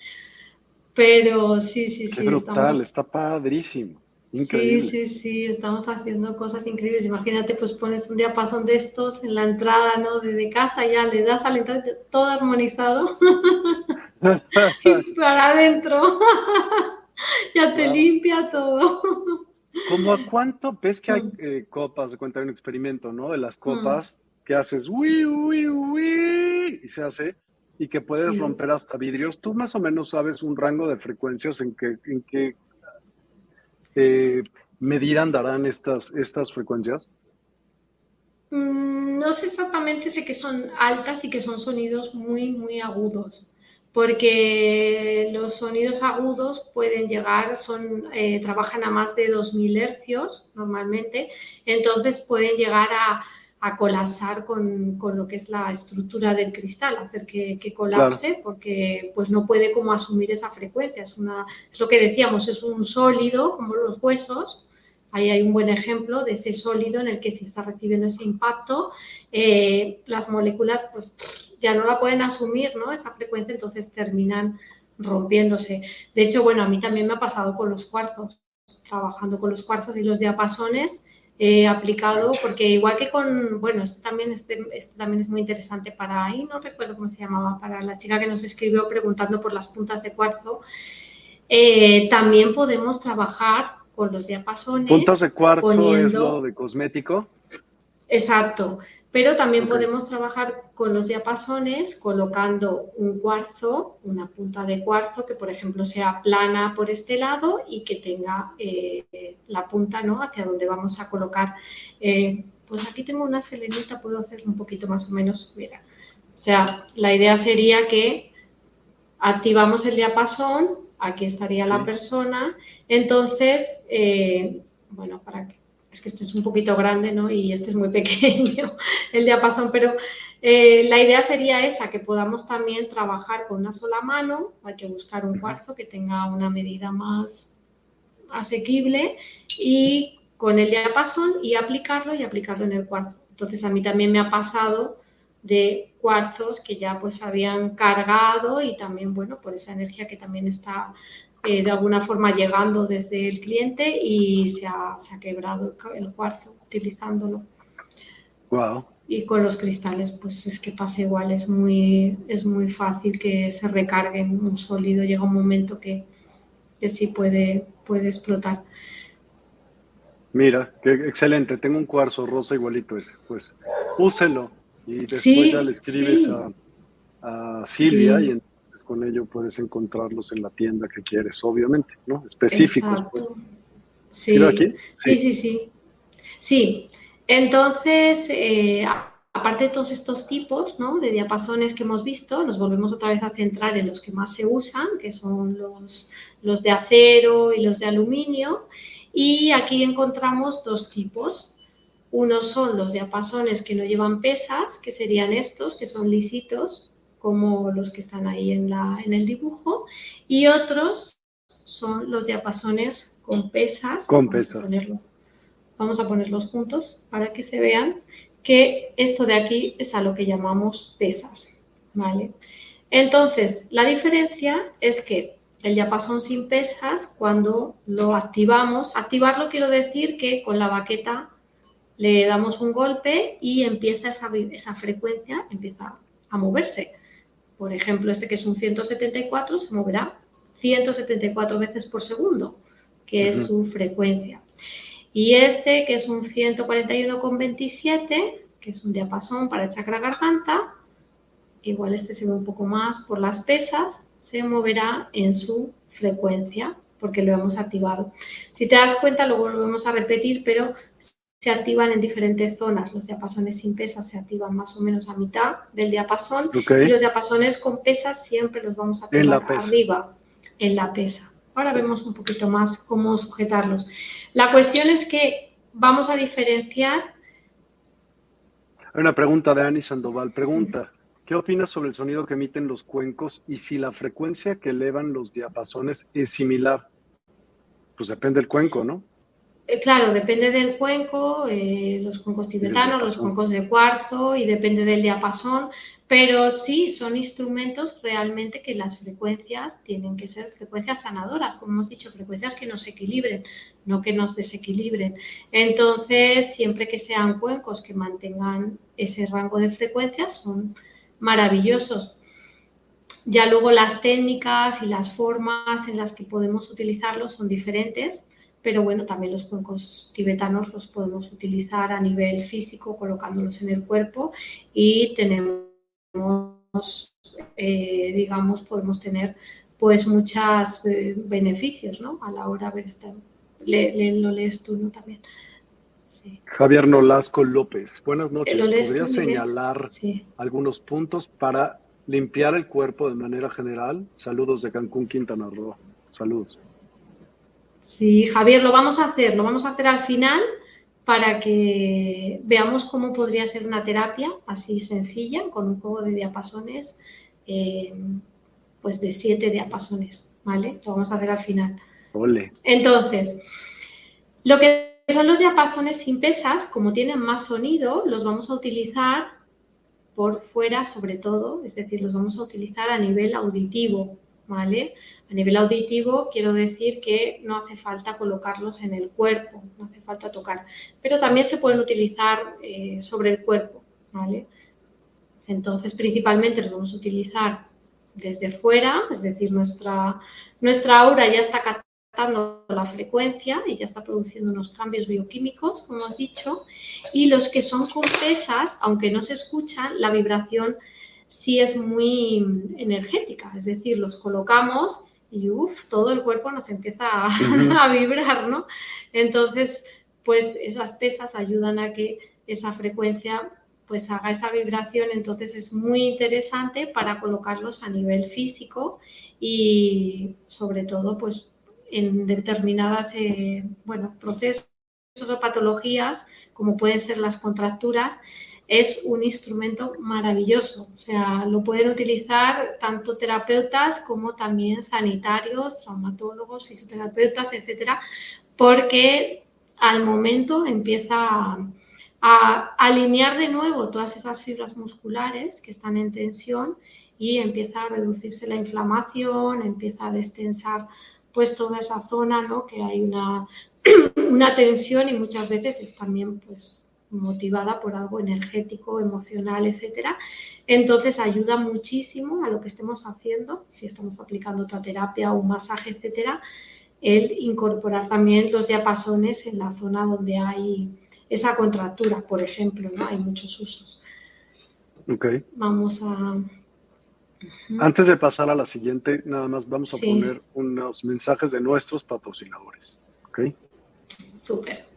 S2: Pero sí, sí,
S3: Qué
S2: sí.
S3: brutal,
S2: estamos-
S3: está padrísimo.
S2: Sí,
S3: Increíble.
S2: sí, sí, estamos haciendo cosas increíbles. Imagínate, pues pones un diapasón de estos en la entrada, ¿no? De, de casa, ya le das a la entrada, todo armonizado y para adentro. ya te
S3: Wow.
S2: limpia todo.
S3: ¿Cómo a cuánto? ¿Ves que hay
S2: Mm.
S3: eh, copas? De cuenta hay un experimento, ¿no? De las copas que haces uy, uy, uy, y se hace, y que puedes
S2: Sí.
S3: romper hasta vidrios. Tú más o menos sabes un rango de frecuencias en que, en que eh, medir andarán estas, estas frecuencias?
S2: Mm, no sé exactamente, sé que son altas y que son sonidos muy, muy agudos, porque los sonidos agudos pueden llegar, son, eh, trabajan a más de 2000 hercios normalmente, entonces pueden llegar a, a colapsar con, lo que es la estructura del cristal, hacer que, colapse, porque pues no puede como asumir esa frecuencia. Es, una, es lo que decíamos, es un sólido, como los huesos, Ahí hay un buen ejemplo de ese sólido en el que si está recibiendo ese impacto, eh, las moléculas pues, ya no la pueden asumir, ¿no? Esa frecuencia, entonces terminan rompiéndose. De hecho, bueno, a mí también me ha pasado con los cuarzos, trabajando con los cuarzos y los diapasones, he aplicado, porque igual que con, bueno, este también, este, este, también es muy interesante para, ahí no recuerdo cómo se llamaba, para la chica que nos escribió preguntando por las puntas de cuarzo, eh, también podemos trabajar con los diapasones.
S3: Puntas de cuarzo es lo de cosmético.
S2: Exacto, pero también podemos trabajar con los diapasones colocando un cuarzo, una punta de cuarzo que por ejemplo sea plana por este lado y que tenga eh, la punta ¿no? hacia donde vamos a colocar. Eh, pues aquí tengo una selenita, puedo hacer un poquito más o menos, mira. O sea, la idea sería que activamos el diapasón, aquí estaría la persona, entonces, eh, bueno, para que es que este es un poquito grande, ¿no? Y este es muy pequeño, el diapasón, pero eh, la idea sería esa, que podamos también trabajar con una sola mano, hay que buscar un cuarzo que tenga una medida más asequible y con el diapasón y aplicarlo y aplicarlo en el cuarzo. Entonces a mí también me ha pasado de cuarzos que ya pues habían cargado y también, bueno, por esa energía que también está eh, de alguna forma llegando desde el cliente y se ha, se ha quebrado el cuarzo utilizándolo.
S3: Wow.
S2: Y con los cristales, pues es que pasa igual, es muy, es muy fácil que se recarguen un sólido, llega un momento que, que sí puede, puede explotar.
S3: Mira, qué excelente, tengo un cuarzo rosa igualito ese, pues úselo y después ya le escribes a, a, Silvia y con ello puedes encontrarlos en la tienda que quieres, obviamente, ¿no? Específicos, pues.
S2: Sí. Aquí? sí, sí, sí. Sí, entonces, eh, aparte de todos estos tipos ¿no? de diapasones que hemos visto, nos volvemos otra vez a centrar en los que más se usan, que son los, los de acero y los de aluminio. Y aquí encontramos dos tipos. Unos son los diapasones que no llevan pesas, que serían estos, que son lisitos, como los que están ahí en, la, en el dibujo, y otros son los diapasones con pesas.
S3: Con pesas.
S2: Vamos a, ponerlos juntos para que se vean que esto de aquí es a lo que llamamos pesas, ¿vale? Entonces, la diferencia es que el diapasón sin pesas, cuando lo activamos, activarlo quiero decir que con la baqueta le damos un golpe y empieza esa, esa frecuencia, empieza a moverse. Por ejemplo, este que es un 174 se moverá 174 veces por segundo, que es su frecuencia. Y este, que es un 141,27, que es un diapasón para el chakra garganta, igual este se ve un poco más por las pesas, se moverá en su frecuencia porque lo hemos activado. Si te das cuenta, luego lo vamos a repetir, pero se activan en diferentes zonas. Los diapasones sin pesas se activan más o menos a mitad del diapasón y los diapasones con pesas siempre los vamos a activar arriba, en la pesa. Ahora vemos un poquito más cómo sujetarlos. La cuestión es que vamos a diferenciar.
S3: Hay una pregunta de Ani Sandoval. Pregunta, ¿qué opinas sobre el sonido que emiten los cuencos y si la frecuencia que elevan los diapasones es similar? Pues depende del cuenco, ¿no?
S2: Eh, claro, depende del cuenco, eh, los cuencos tibetanos, los cuencos de cuarzo y depende del diapasón, pero sí son instrumentos realmente que las frecuencias tienen que ser frecuencias sanadoras, como hemos dicho, frecuencias que nos equilibren, no que nos desequilibren. Entonces, siempre que sean cuencos que mantengan ese rango de frecuencias, son maravillosos. Ya luego las técnicas y las formas en las que podemos utilizarlos son diferentes pero bueno, también los cuencos tibetanos los podemos utilizar a nivel físico colocándolos en el cuerpo y tenemos, eh, digamos, podemos tener pues muchos eh, beneficios ¿no? a la hora de ver lo lees tú, ¿no? También.
S3: Javier Nolasco López, buenas noches. ¿Podrías señalar algunos puntos para limpiar el cuerpo de manera general? Saludos de Cancún, Quintana Roo. Saludos.
S2: Sí, Javier, lo vamos a hacer, lo vamos a hacer al final para que veamos cómo podría ser una terapia así sencilla, con un juego de diapasones, eh, pues de siete diapasones, ¿vale? Lo vamos a hacer al final. Entonces, lo que son los diapasones sin pesas, como tienen más sonido, los vamos a utilizar por fuera sobre todo, es decir, los vamos a utilizar a nivel auditivo, ¿vale? A nivel auditivo quiero decir que no hace falta colocarlos en el cuerpo, no hace falta tocar, pero también se pueden utilizar eh, sobre el cuerpo, ¿vale? Entonces, principalmente los vamos a utilizar desde fuera, es decir, nuestra, nuestra aura ya está la frecuencia y ya está produciendo unos cambios bioquímicos, como has dicho, y los que son con pesas, aunque no se escuchan, la vibración sí es muy energética, es decir, los colocamos y uff, todo el cuerpo nos empieza a, a, vibrar, ¿no? Entonces, pues esas pesas ayudan a que esa frecuencia pues haga esa vibración, entonces es muy interesante para colocarlos a nivel físico y sobre todo pues en determinadas eh, bueno, procesos o patologías, como pueden ser las contracturas, es un instrumento maravilloso. O sea, lo pueden utilizar tanto terapeutas como también sanitarios, traumatólogos, fisioterapeutas, etcétera, porque al momento empieza a, alinear de nuevo todas esas fibras musculares que están en tensión y empieza a reducirse la inflamación, empieza a destensar pues toda esa zona, ¿no? Que hay una, una tensión y muchas veces es también pues motivada por algo energético, emocional, etcétera. Entonces ayuda muchísimo a lo que estemos haciendo, si estamos aplicando otra terapia o un masaje, etcétera, el incorporar también los diapasones en la zona donde hay esa contractura, por ejemplo, ¿no? Hay muchos usos.
S3: Ok.
S2: Vamos a
S3: antes de pasar a la siguiente, nada más vamos a poner unos mensajes de nuestros patrocinadores. ¿Ok?
S2: Súper.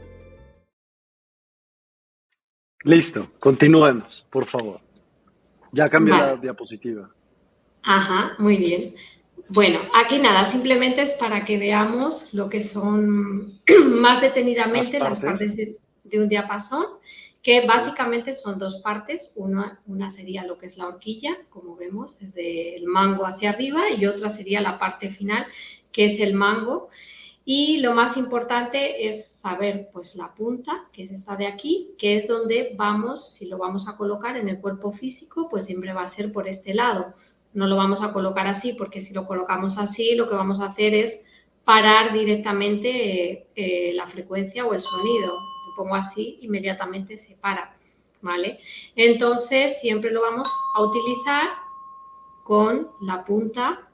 S3: Listo, continuemos, por favor. Ya cambia la diapositiva.
S2: Ajá, muy bien. Bueno, aquí nada, simplemente es para que veamos lo que son más detenidamente las partes, de un diapasón que básicamente son dos partes. Una, una sería lo que es la horquilla, como vemos, desde el mango hacia arriba, y otra sería la parte final, que es el mango. Y lo más importante es saber pues la punta, que es esta de aquí, que es donde vamos, si lo vamos a colocar en el cuerpo físico, pues siempre va a ser por este lado. No lo vamos a colocar así, porque si lo colocamos así, lo que vamos a hacer es parar directamente eh, la frecuencia o el sonido pongo así, inmediatamente se para, ¿vale? Entonces, siempre lo vamos a utilizar con la punta,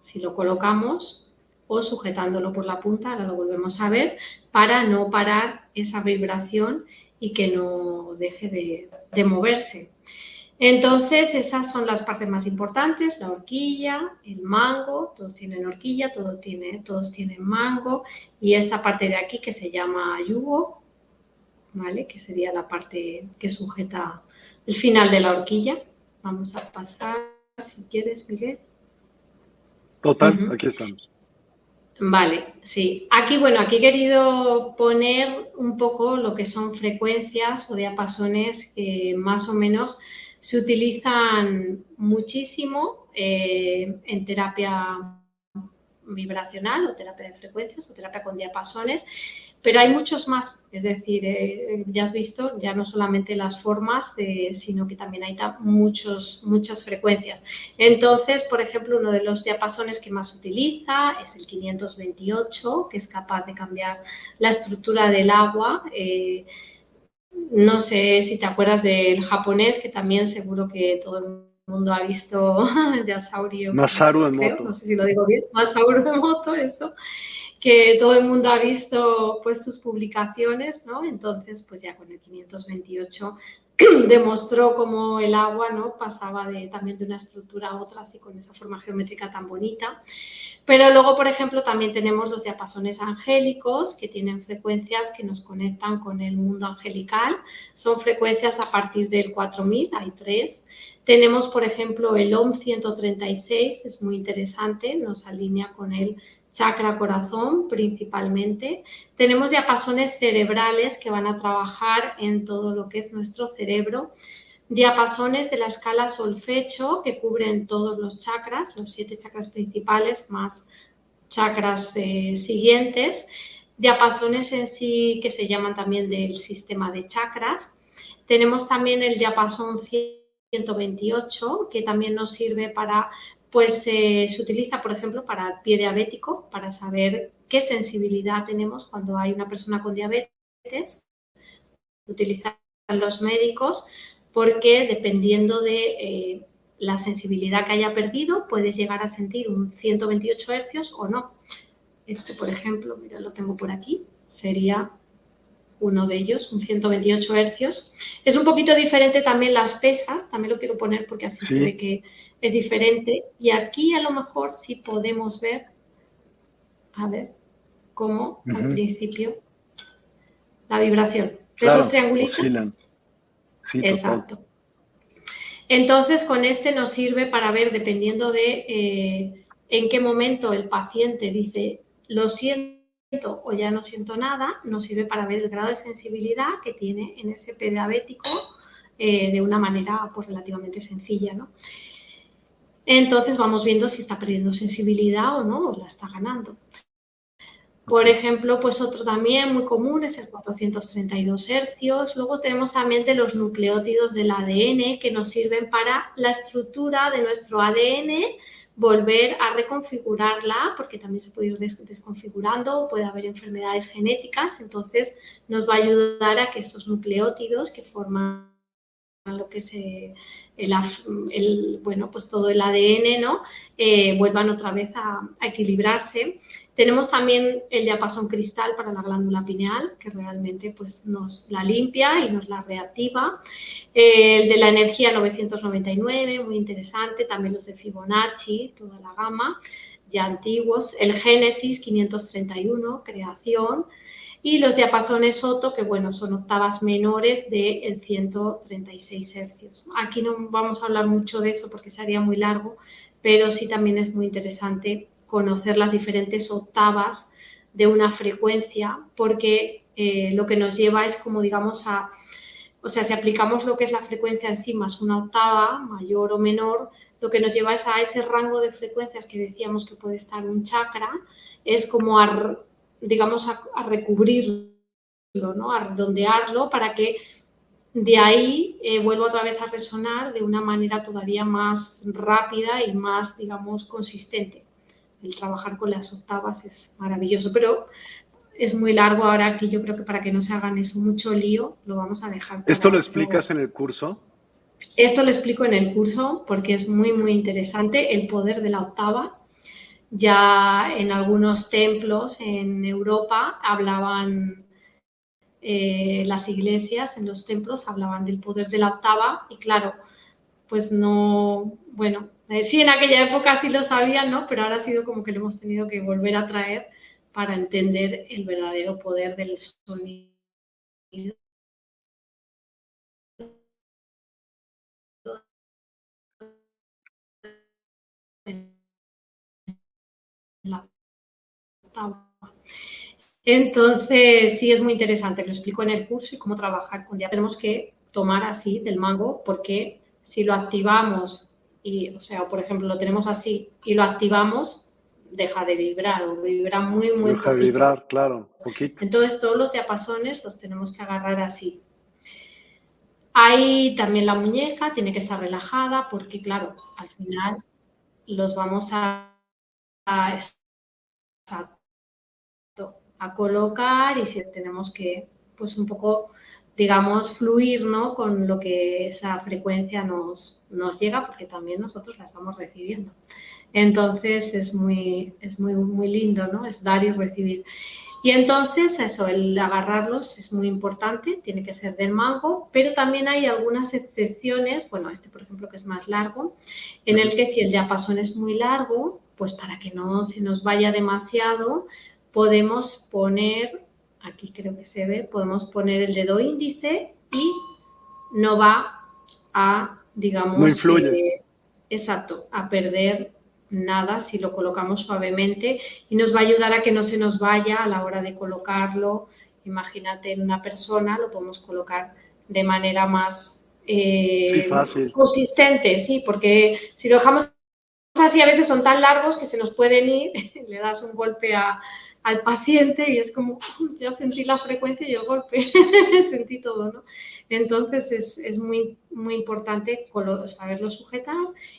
S2: si lo colocamos, o sujetándolo por la punta, ahora lo volvemos a ver, para no parar esa vibración y que no deje de, de moverse. Entonces, esas son las partes más importantes, la horquilla, el mango, todos tienen horquilla, todos tienen, todos tienen mango, y esta parte de aquí que se llama yugo, ¿vale? Que sería la parte que sujeta el final de la horquilla. Vamos a pasar, si quieres, Miguel.
S3: Total, aquí estamos.
S2: Vale, sí. Aquí, bueno, aquí he querido poner un poco lo que son frecuencias o diapasones que más o menos se utilizan muchísimo eh, en terapia vibracional o terapia de frecuencias o terapia con diapasones pero hay muchos más, es decir, eh, ya has visto, ya no solamente las formas, sino que también hay muchos, muchas frecuencias. Entonces, por ejemplo, uno de los diapasones que más utiliza es el 528, que es capaz de cambiar la estructura del agua. Eh, no sé si te acuerdas del japonés, que también seguro que todo el mundo ha visto Yasaurio.
S3: Masaru Emoto.
S2: No sé si lo digo bien. Masaru Emoto, eso que todo el mundo ha visto pues sus publicaciones, ¿no? Entonces, pues ya con el 528 demostró cómo el agua, ¿no? Pasaba de, también de una estructura a otra, así con esa forma geométrica tan bonita. Pero luego, por ejemplo, también tenemos los diapasones angélicos, que tienen frecuencias que nos conectan con el mundo angelical. Son frecuencias a partir del 4000, hay tres. Tenemos, por ejemplo, el OM 136, es muy interesante, nos alinea con el chakra corazón principalmente. Tenemos diapasones cerebrales que van a trabajar en todo lo que es nuestro cerebro. Diapasones de la escala solfecho que cubren todos los chakras, los siete chakras principales más chakras eh, siguientes. Diapasones en sí que se llaman también del sistema de chakras. Tenemos también el diapasón 128 que también nos sirve para pues eh, se utiliza, por ejemplo, para el pie diabético, para saber qué sensibilidad tenemos cuando hay una persona con diabetes. Utilizan los médicos porque dependiendo de eh, la sensibilidad que haya perdido, puedes llegar a sentir un 128 hercios o no. Este, por ejemplo, mira, lo tengo por aquí, sería uno de ellos, un 128 hercios. Es un poquito diferente también las pesas, también lo quiero poner porque así se ve que es diferente. Y aquí a lo mejor sí podemos ver, a ver, cómo al principio la vibración. ¿Ves los triangulitos? Sí, Exacto. Entonces, con este nos sirve para ver, dependiendo de eh, en qué momento el paciente dice, lo siento o ya no siento nada, nos sirve para ver el grado de sensibilidad que tiene en ese diabético eh, de una manera pues, relativamente sencilla. ¿no? Entonces vamos viendo si está perdiendo sensibilidad o no, o la está ganando. Por ejemplo, pues otro también muy común es el 432 hercios. Luego tenemos también de los nucleótidos del ADN que nos sirven para la estructura de nuestro ADN volver a reconfigurarla, porque también se puede ir desconfigurando, puede haber enfermedades genéticas, entonces nos va a ayudar a que esos nucleótidos que forman lo que es el, bueno, pues todo el ADN, ¿no? Eh, vuelvan otra vez a, equilibrarse. Tenemos también el diapasón cristal para la glándula pineal, que realmente pues, nos la limpia y nos la reactiva. Eh, el de la energía 999, muy interesante. También los de Fibonacci, toda la gama, ya antiguos. El Génesis 531, creación y los diapasones Soto, que bueno, son octavas menores del 136 hercios. Aquí no vamos a hablar mucho de eso porque sería muy largo, pero sí también es muy interesante conocer las diferentes octavas de una frecuencia, porque eh, lo que nos lleva es como digamos a, o sea, si aplicamos lo que es la frecuencia en sí más una octava, mayor o menor, lo que nos lleva es a ese rango de frecuencias que decíamos que puede estar un chakra, es como a digamos, a, recubrirlo, ¿no? a redondearlo para que de ahí eh, vuelva otra vez a resonar de una manera todavía más rápida y más, digamos, consistente. El trabajar con las octavas es maravilloso, pero es muy largo ahora aquí. Yo creo que para que no se hagan eso mucho lío, lo vamos a dejar.
S3: ¿Esto lo explicas en el curso?
S2: Esto lo explico en el curso porque es muy, muy interesante el poder de la octava ya en algunos templos en Europa hablaban, eh, las iglesias en los templos hablaban del poder de la octava y claro, pues no, bueno, eh, sí en aquella época sí lo sabían, ¿no? Pero ahora ha sido como que lo hemos tenido que volver a traer para entender el verdadero poder del sonido. Octava. Entonces, sí es muy interesante, lo explico en el curso y cómo trabajar con ya tenemos que tomar así del mango porque si lo activamos y, o sea, por ejemplo, lo tenemos así y lo activamos, deja de vibrar o vibra muy, muy
S3: Deja de vibrar, claro, poquito.
S2: Entonces, todos los diapasones los tenemos que agarrar así. Ahí también la muñeca tiene que estar relajada porque, claro, al final los vamos a, a, a colocar y si tenemos que, pues un poco digamos, fluir ¿no? con lo que esa frecuencia nos, nos llega, porque también nosotros la estamos recibiendo. Entonces es muy, es muy, muy lindo, ¿no? Es dar y recibir. Y entonces eso, el agarrarlos es muy importante, tiene que ser del mango, pero también hay algunas excepciones, bueno, este por ejemplo que es más largo, en el que si el diapasón es muy largo, pues para que no se nos vaya demasiado, podemos poner aquí creo que se ve, podemos poner el dedo índice y no va a, digamos,
S3: no influye.
S2: Eh, exacto, a perder nada si lo colocamos suavemente y nos va a ayudar a que no se nos vaya a la hora de colocarlo. Imagínate en una persona, lo podemos colocar de manera más
S3: eh, sí,
S2: consistente, sí, porque si lo dejamos así a veces son tan largos que se nos pueden ir, le das un golpe a, al paciente y es como, ya sentí la frecuencia y el golpe, sentí todo, ¿no? Entonces es, es, muy, muy importante saberlo sujetar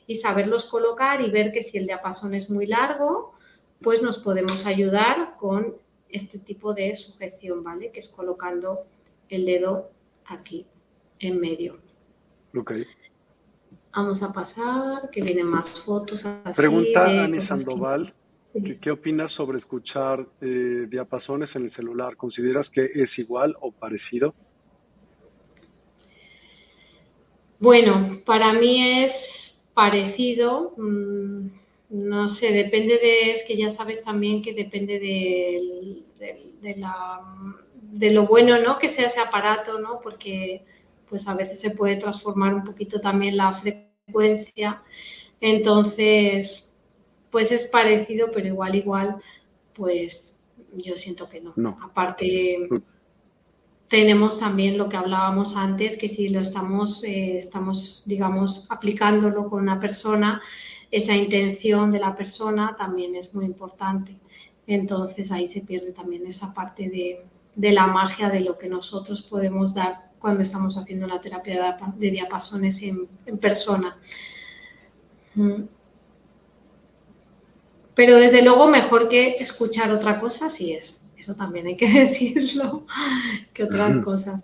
S2: y saberlos colocar y ver que si el diapasón es muy largo, pues nos podemos ayudar con este tipo de sujeción, ¿vale? Que es colocando el dedo aquí en medio. Vamos a pasar, que vienen más fotos. Así
S3: Pregunta a Ani Sandoval. ¿Qué, opinas sobre escuchar eh, diapasones en el celular? ¿Consideras que es igual o parecido?
S2: Bueno, para mí es parecido. Mm, no sé, depende de, es que ya sabes también que depende de, de, lo bueno, ¿no? Que sea ese aparato, ¿no? Porque pues a veces se puede transformar un poquito también la frecuencia. Entonces, pues es parecido, pero igual, igual, pues yo siento que no. Aparte, tenemos también lo que hablábamos antes, que si lo estamos, eh, estamos, digamos, aplicándolo con una persona, esa intención de la persona también es muy importante. Entonces ahí se pierde también esa parte de, la magia de lo que nosotros podemos dar cuando estamos haciendo la terapia de, diapasones en, persona. Mm. Pero desde luego mejor que escuchar otra cosa, sí es. Eso también hay que decirlo, que otras cosas.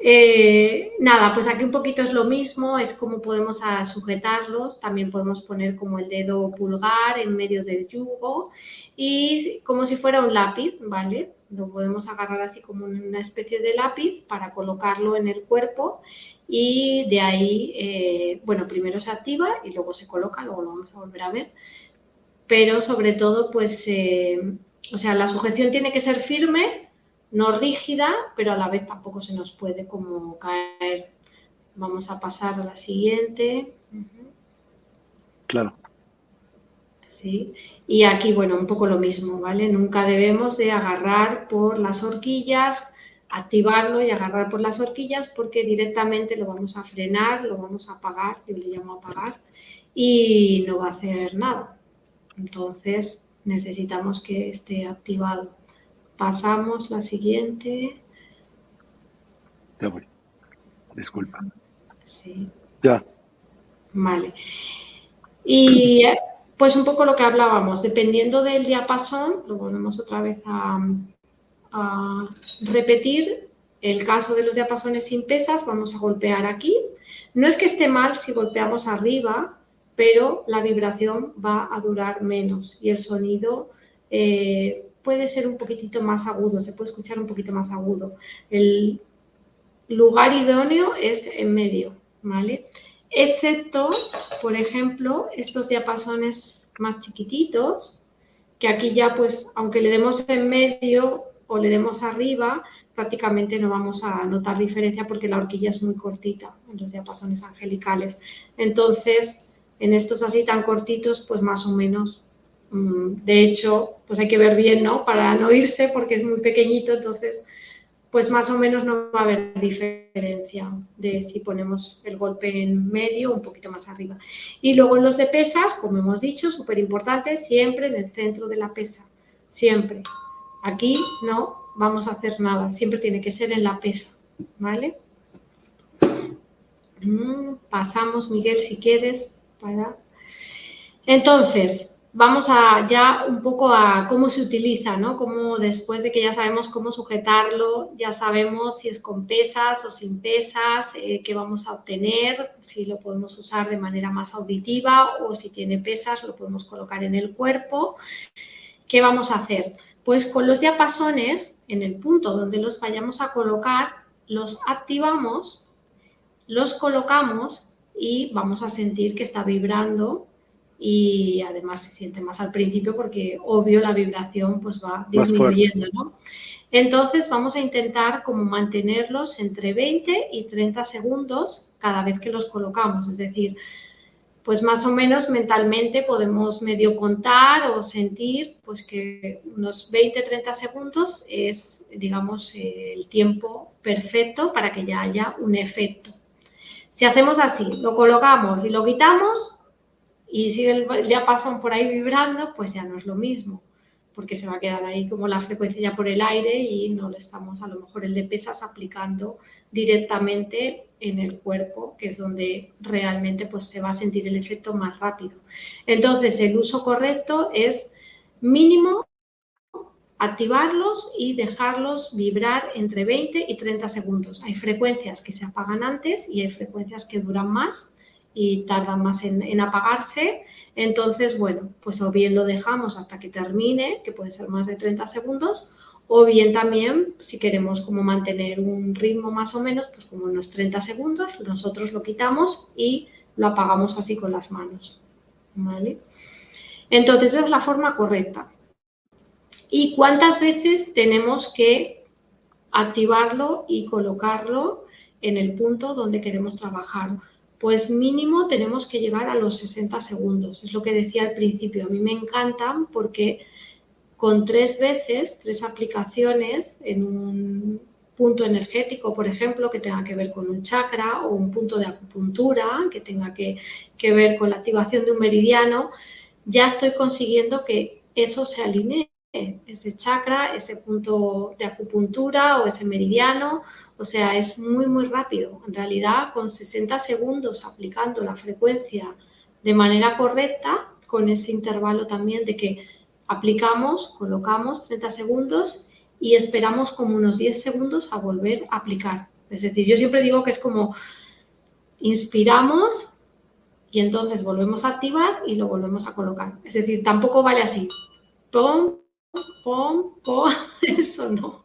S2: Eh, nada, pues aquí un poquito es lo mismo, es como podemos sujetarlos, también podemos poner como el dedo pulgar en medio del yugo y como si fuera un lápiz, ¿vale? Lo podemos agarrar así como una especie de lápiz para colocarlo en el cuerpo y de ahí, eh, bueno, primero se activa y luego se coloca, luego lo vamos a volver a ver pero sobre todo, pues, eh, o sea, la sujeción tiene que ser firme, no rígida, pero a la vez tampoco se nos puede como caer. Vamos a pasar a la siguiente.
S3: Claro.
S2: Sí. Y aquí, bueno, un poco lo mismo, ¿vale? Nunca debemos de agarrar por las horquillas, activarlo y agarrar por las horquillas porque directamente lo vamos a frenar, lo vamos a apagar, yo le llamo apagar, y no va a hacer nada. Entonces necesitamos que esté activado. Pasamos la siguiente.
S3: Ya voy. Disculpa.
S2: Sí.
S3: Ya.
S2: Vale. Y pues un poco lo que hablábamos, dependiendo del diapasón, lo volvemos otra vez a, a repetir. El caso de los diapasones sin pesas, vamos a golpear aquí. No es que esté mal si golpeamos arriba, pero la vibración va a durar menos y el sonido eh, puede ser un poquitito más agudo, se puede escuchar un poquito más agudo. El lugar idóneo es en medio, ¿vale? Excepto, por ejemplo, estos diapasones más chiquititos, que aquí ya pues, aunque le demos en medio o le demos arriba, prácticamente no vamos a notar diferencia porque la horquilla es muy cortita en los diapasones angelicales. Entonces, en estos así tan cortitos, pues más o menos Mm, de hecho, pues hay que ver bien, ¿no? Para no irse porque es muy pequeñito, entonces, pues más o menos no va a haber diferencia de si ponemos el golpe en medio o un poquito más arriba. Y luego en los de pesas, como hemos dicho, súper importante, siempre en el centro de la pesa, siempre. Aquí no vamos a hacer nada, siempre tiene que ser en la pesa, ¿vale? Mm, pasamos, Miguel, si quieres, Entonces, vamos a ya un poco a cómo se utiliza, ¿no? Cómo después de que ya sabemos cómo sujetarlo, ya sabemos si es con pesas o sin pesas, eh, qué vamos a obtener, si lo podemos usar de manera más auditiva o si tiene pesas lo podemos colocar en el cuerpo. ¿Qué vamos a hacer? Pues con los diapasones, en el punto donde los vayamos a colocar, los activamos, los colocamos y vamos a sentir que está vibrando y además se siente más al principio porque obvio la vibración pues va disminuyendo, ¿no? Entonces vamos a intentar como mantenerlos entre 20 y 30 segundos cada vez que los colocamos, es decir, pues más o menos mentalmente podemos medio contar o sentir pues que unos 20-30 segundos es, digamos, el tiempo perfecto para que ya haya un efecto. Si hacemos así, lo colocamos y lo quitamos, y si ya pasan por ahí vibrando, pues ya no es lo mismo, porque se va a quedar ahí como la frecuencia ya por el aire y no le estamos a lo mejor el de pesas aplicando directamente en el cuerpo, que es donde realmente pues se va a sentir el efecto más rápido. Entonces, el uso correcto es mínimo activarlos y dejarlos vibrar entre 20 y 30 segundos. Hay frecuencias que se apagan antes y hay frecuencias que duran más y tardan más en, apagarse. Entonces, bueno, pues o bien lo dejamos hasta que termine, que puede ser más de 30 segundos, o bien también, si queremos como mantener un ritmo más o menos, pues como unos 30 segundos, nosotros lo quitamos y lo apagamos así con las manos. ¿Vale? Entonces, esa es la forma correcta. ¿Y cuántas veces tenemos que activarlo y colocarlo en el punto donde queremos trabajar? pues mínimo tenemos que llegar a los 60 segundos. Es lo que decía al principio. A mí me encantan porque con tres veces, tres aplicaciones en un punto energético, por ejemplo, que tenga que ver con un chakra o un punto de acupuntura, que tenga que, que ver con la activación de un meridiano, ya estoy consiguiendo que eso se alinee, ese chakra, ese punto de acupuntura o ese meridiano o sea, es muy, muy rápido. En realidad, con 60 segundos aplicando la frecuencia de manera correcta, con ese intervalo también de que aplicamos, colocamos 30 segundos y esperamos como unos 10 segundos a volver a aplicar. Es decir, yo siempre digo que es como inspiramos y entonces volvemos a activar y lo volvemos a colocar. Es decir, tampoco vale así. Pom, pom, pom, eso no.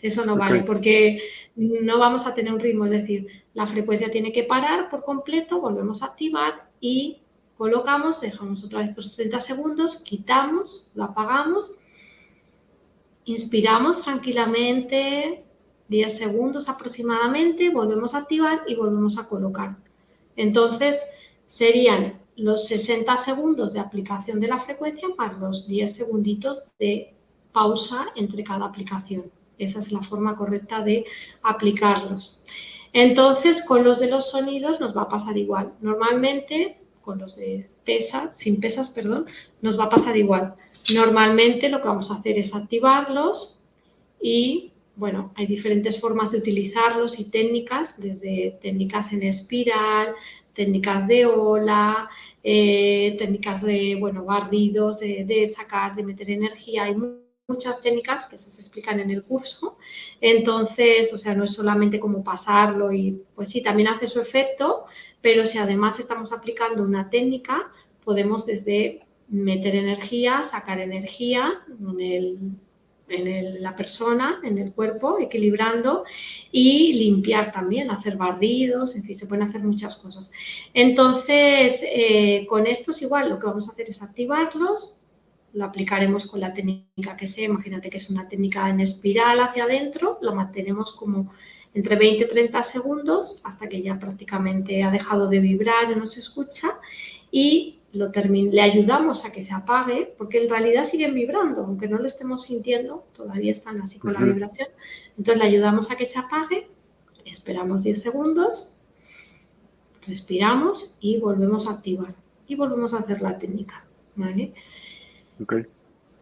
S2: Eso no vale porque no vamos a tener un ritmo, es decir, la frecuencia tiene que parar por completo, volvemos a activar y colocamos, dejamos otra vez estos 30 segundos, quitamos, lo apagamos, inspiramos tranquilamente 10 segundos aproximadamente, volvemos a activar y volvemos a colocar. Entonces serían los 60 segundos de aplicación de la frecuencia más los 10 segunditos de pausa entre cada aplicación. Esa es la forma correcta de aplicarlos. Entonces, con los de los sonidos nos va a pasar igual. Normalmente, con los de pesas, sin pesas, perdón, nos va a pasar igual. Normalmente lo que vamos a hacer es activarlos y, bueno, hay diferentes formas de utilizarlos y técnicas, desde técnicas en espiral, técnicas de ola, eh, técnicas de, bueno, barridos, de, sacar, de meter energía. Hay muchas técnicas que se explican en el curso. Entonces, o sea, no es solamente como pasarlo y pues sí, también hace su efecto, pero si además estamos aplicando una técnica, podemos desde meter energía, sacar energía en, en la persona, en el cuerpo, equilibrando y limpiar también, hacer barridos, en fin, se pueden hacer muchas cosas. Entonces, eh, con estos igual lo que vamos a hacer es activarlos, lo aplicaremos con la técnica que sea. Imagínate que es una técnica en espiral hacia adentro, lo mantenemos como entre 20 y 30 segundos hasta que ya prácticamente ha dejado de vibrar y no se escucha y lo le ayudamos a que se apague, porque en realidad siguen vibrando, aunque no lo estemos sintiendo, todavía están así con la vibración. Entonces le ayudamos a que se apague, esperamos 10 segundos, respiramos y volvemos a activar. Y volvemos a hacer la técnica. ¿vale?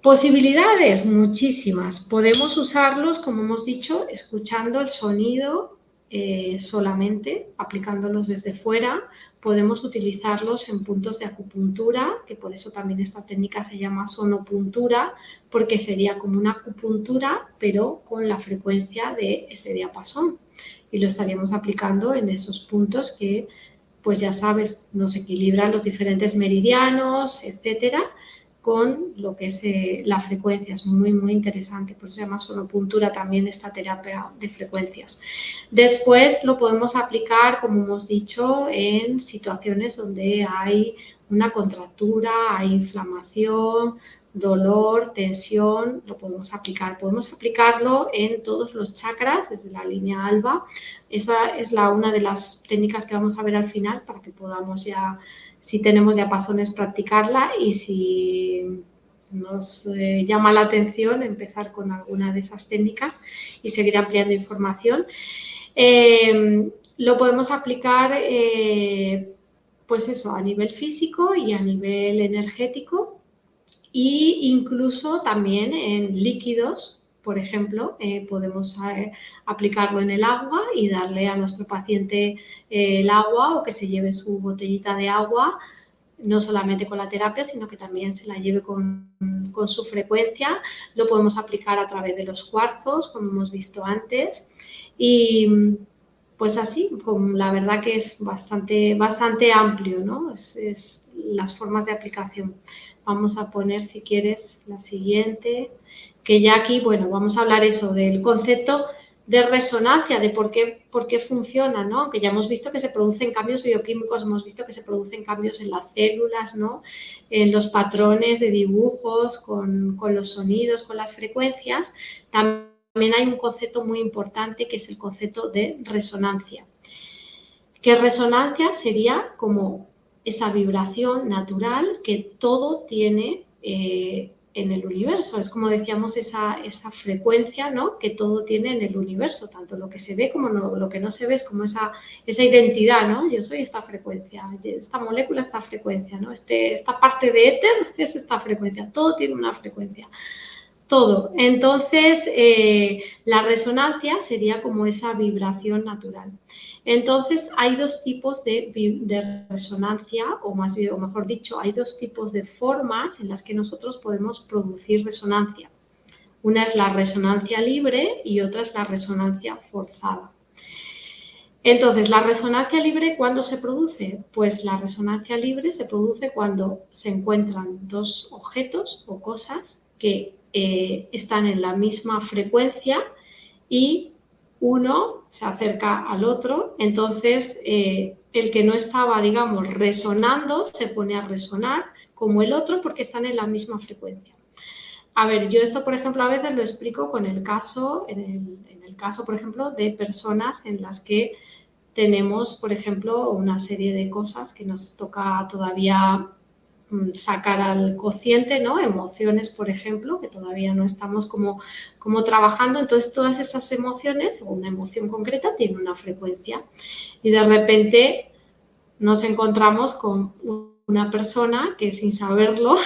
S2: Posibilidades, muchísimas. Podemos usarlos, como hemos dicho, escuchando el sonido eh, solamente, aplicándolos desde fuera. Podemos utilizarlos en puntos de acupuntura, que por eso también esta técnica se llama sonopuntura, porque sería como una acupuntura, pero con la frecuencia de ese diapasón. Y lo estaríamos aplicando en esos puntos que, pues ya sabes, nos equilibran los diferentes meridianos, etcétera con lo que es eh, la frecuencia. Es muy, muy interesante. Por eso se llama sonopuntura también esta terapia de frecuencias. Después lo podemos aplicar, como hemos dicho, en situaciones donde hay una contractura, hay inflamación, dolor, tensión, lo podemos aplicar. Podemos aplicarlo en todos los chakras, desde la línea alba. Esa es la, una de las técnicas que vamos a ver al final para que podamos ya si tenemos ya pasones, practicarla y si nos eh, llama la atención empezar con alguna de esas técnicas y seguir ampliando información. Em, lo podemos aplicar, eh, pues eso, a nivel físico y a nivel energético e incluso también en líquidos por ejemplo, eh, podemos eh, aplicarlo en el agua y darle a nuestro paciente eh, el agua o que se lleve su botellita de agua, no solamente con la terapia, sino que también se la lleve con, su frecuencia. Lo podemos aplicar a través de los cuarzos, como hemos visto antes. Y pues así, la verdad que es bastante, bastante amplio, ¿no? es las formas de aplicación. Vamos a poner, si quieres, la siguiente que ya aquí, bueno, vamos a hablar eso del concepto de resonancia, de por qué, por qué funciona, ¿no? Que ya hemos visto que se producen cambios bioquímicos, hemos visto que se producen cambios en las células, ¿no? En los patrones de dibujos, con, con los sonidos, con las frecuencias. También hay un concepto muy importante que es el concepto de resonancia. Que resonancia sería como esa vibración natural que todo tiene eh, en el universo. Es como decíamos, esa, esa frecuencia ¿no? que todo tiene en el universo, tanto lo que se ve como lo que no se ve, es como esa, esa identidad, ¿no? Yo soy esta frecuencia, esta molécula, esta frecuencia, ¿no? Este, esta parte de éter es esta frecuencia, todo tiene una frecuencia. Todo. Entonces, eh, la resonancia sería como esa vibración natural. Entonces, hay dos tipos de, resonancia, o más bien, o mejor dicho, hay dos tipos de formas en las que nosotros podemos producir resonancia. Una es la resonancia libre y otra es la resonancia forzada. Entonces, la resonancia libre, ¿cuándo se produce? Pues la resonancia libre se produce cuando se encuentran dos objetos o cosas que eh, están en la misma frecuencia y uno se acerca al otro, entonces eh, el que no estaba, digamos, resonando se pone a resonar como el otro porque están en la misma frecuencia. A ver, yo esto, por ejemplo, a veces lo explico con el caso, en el, caso, por ejemplo, de personas en las que tenemos, por ejemplo, una serie de cosas que nos toca todavía sacar al cociente, ¿no? Emociones, por ejemplo, que todavía no estamos como, como trabajando. Entonces, todas esas emociones, o una emoción concreta, tiene una frecuencia. Y de repente nos encontramos con una persona que sin saberlo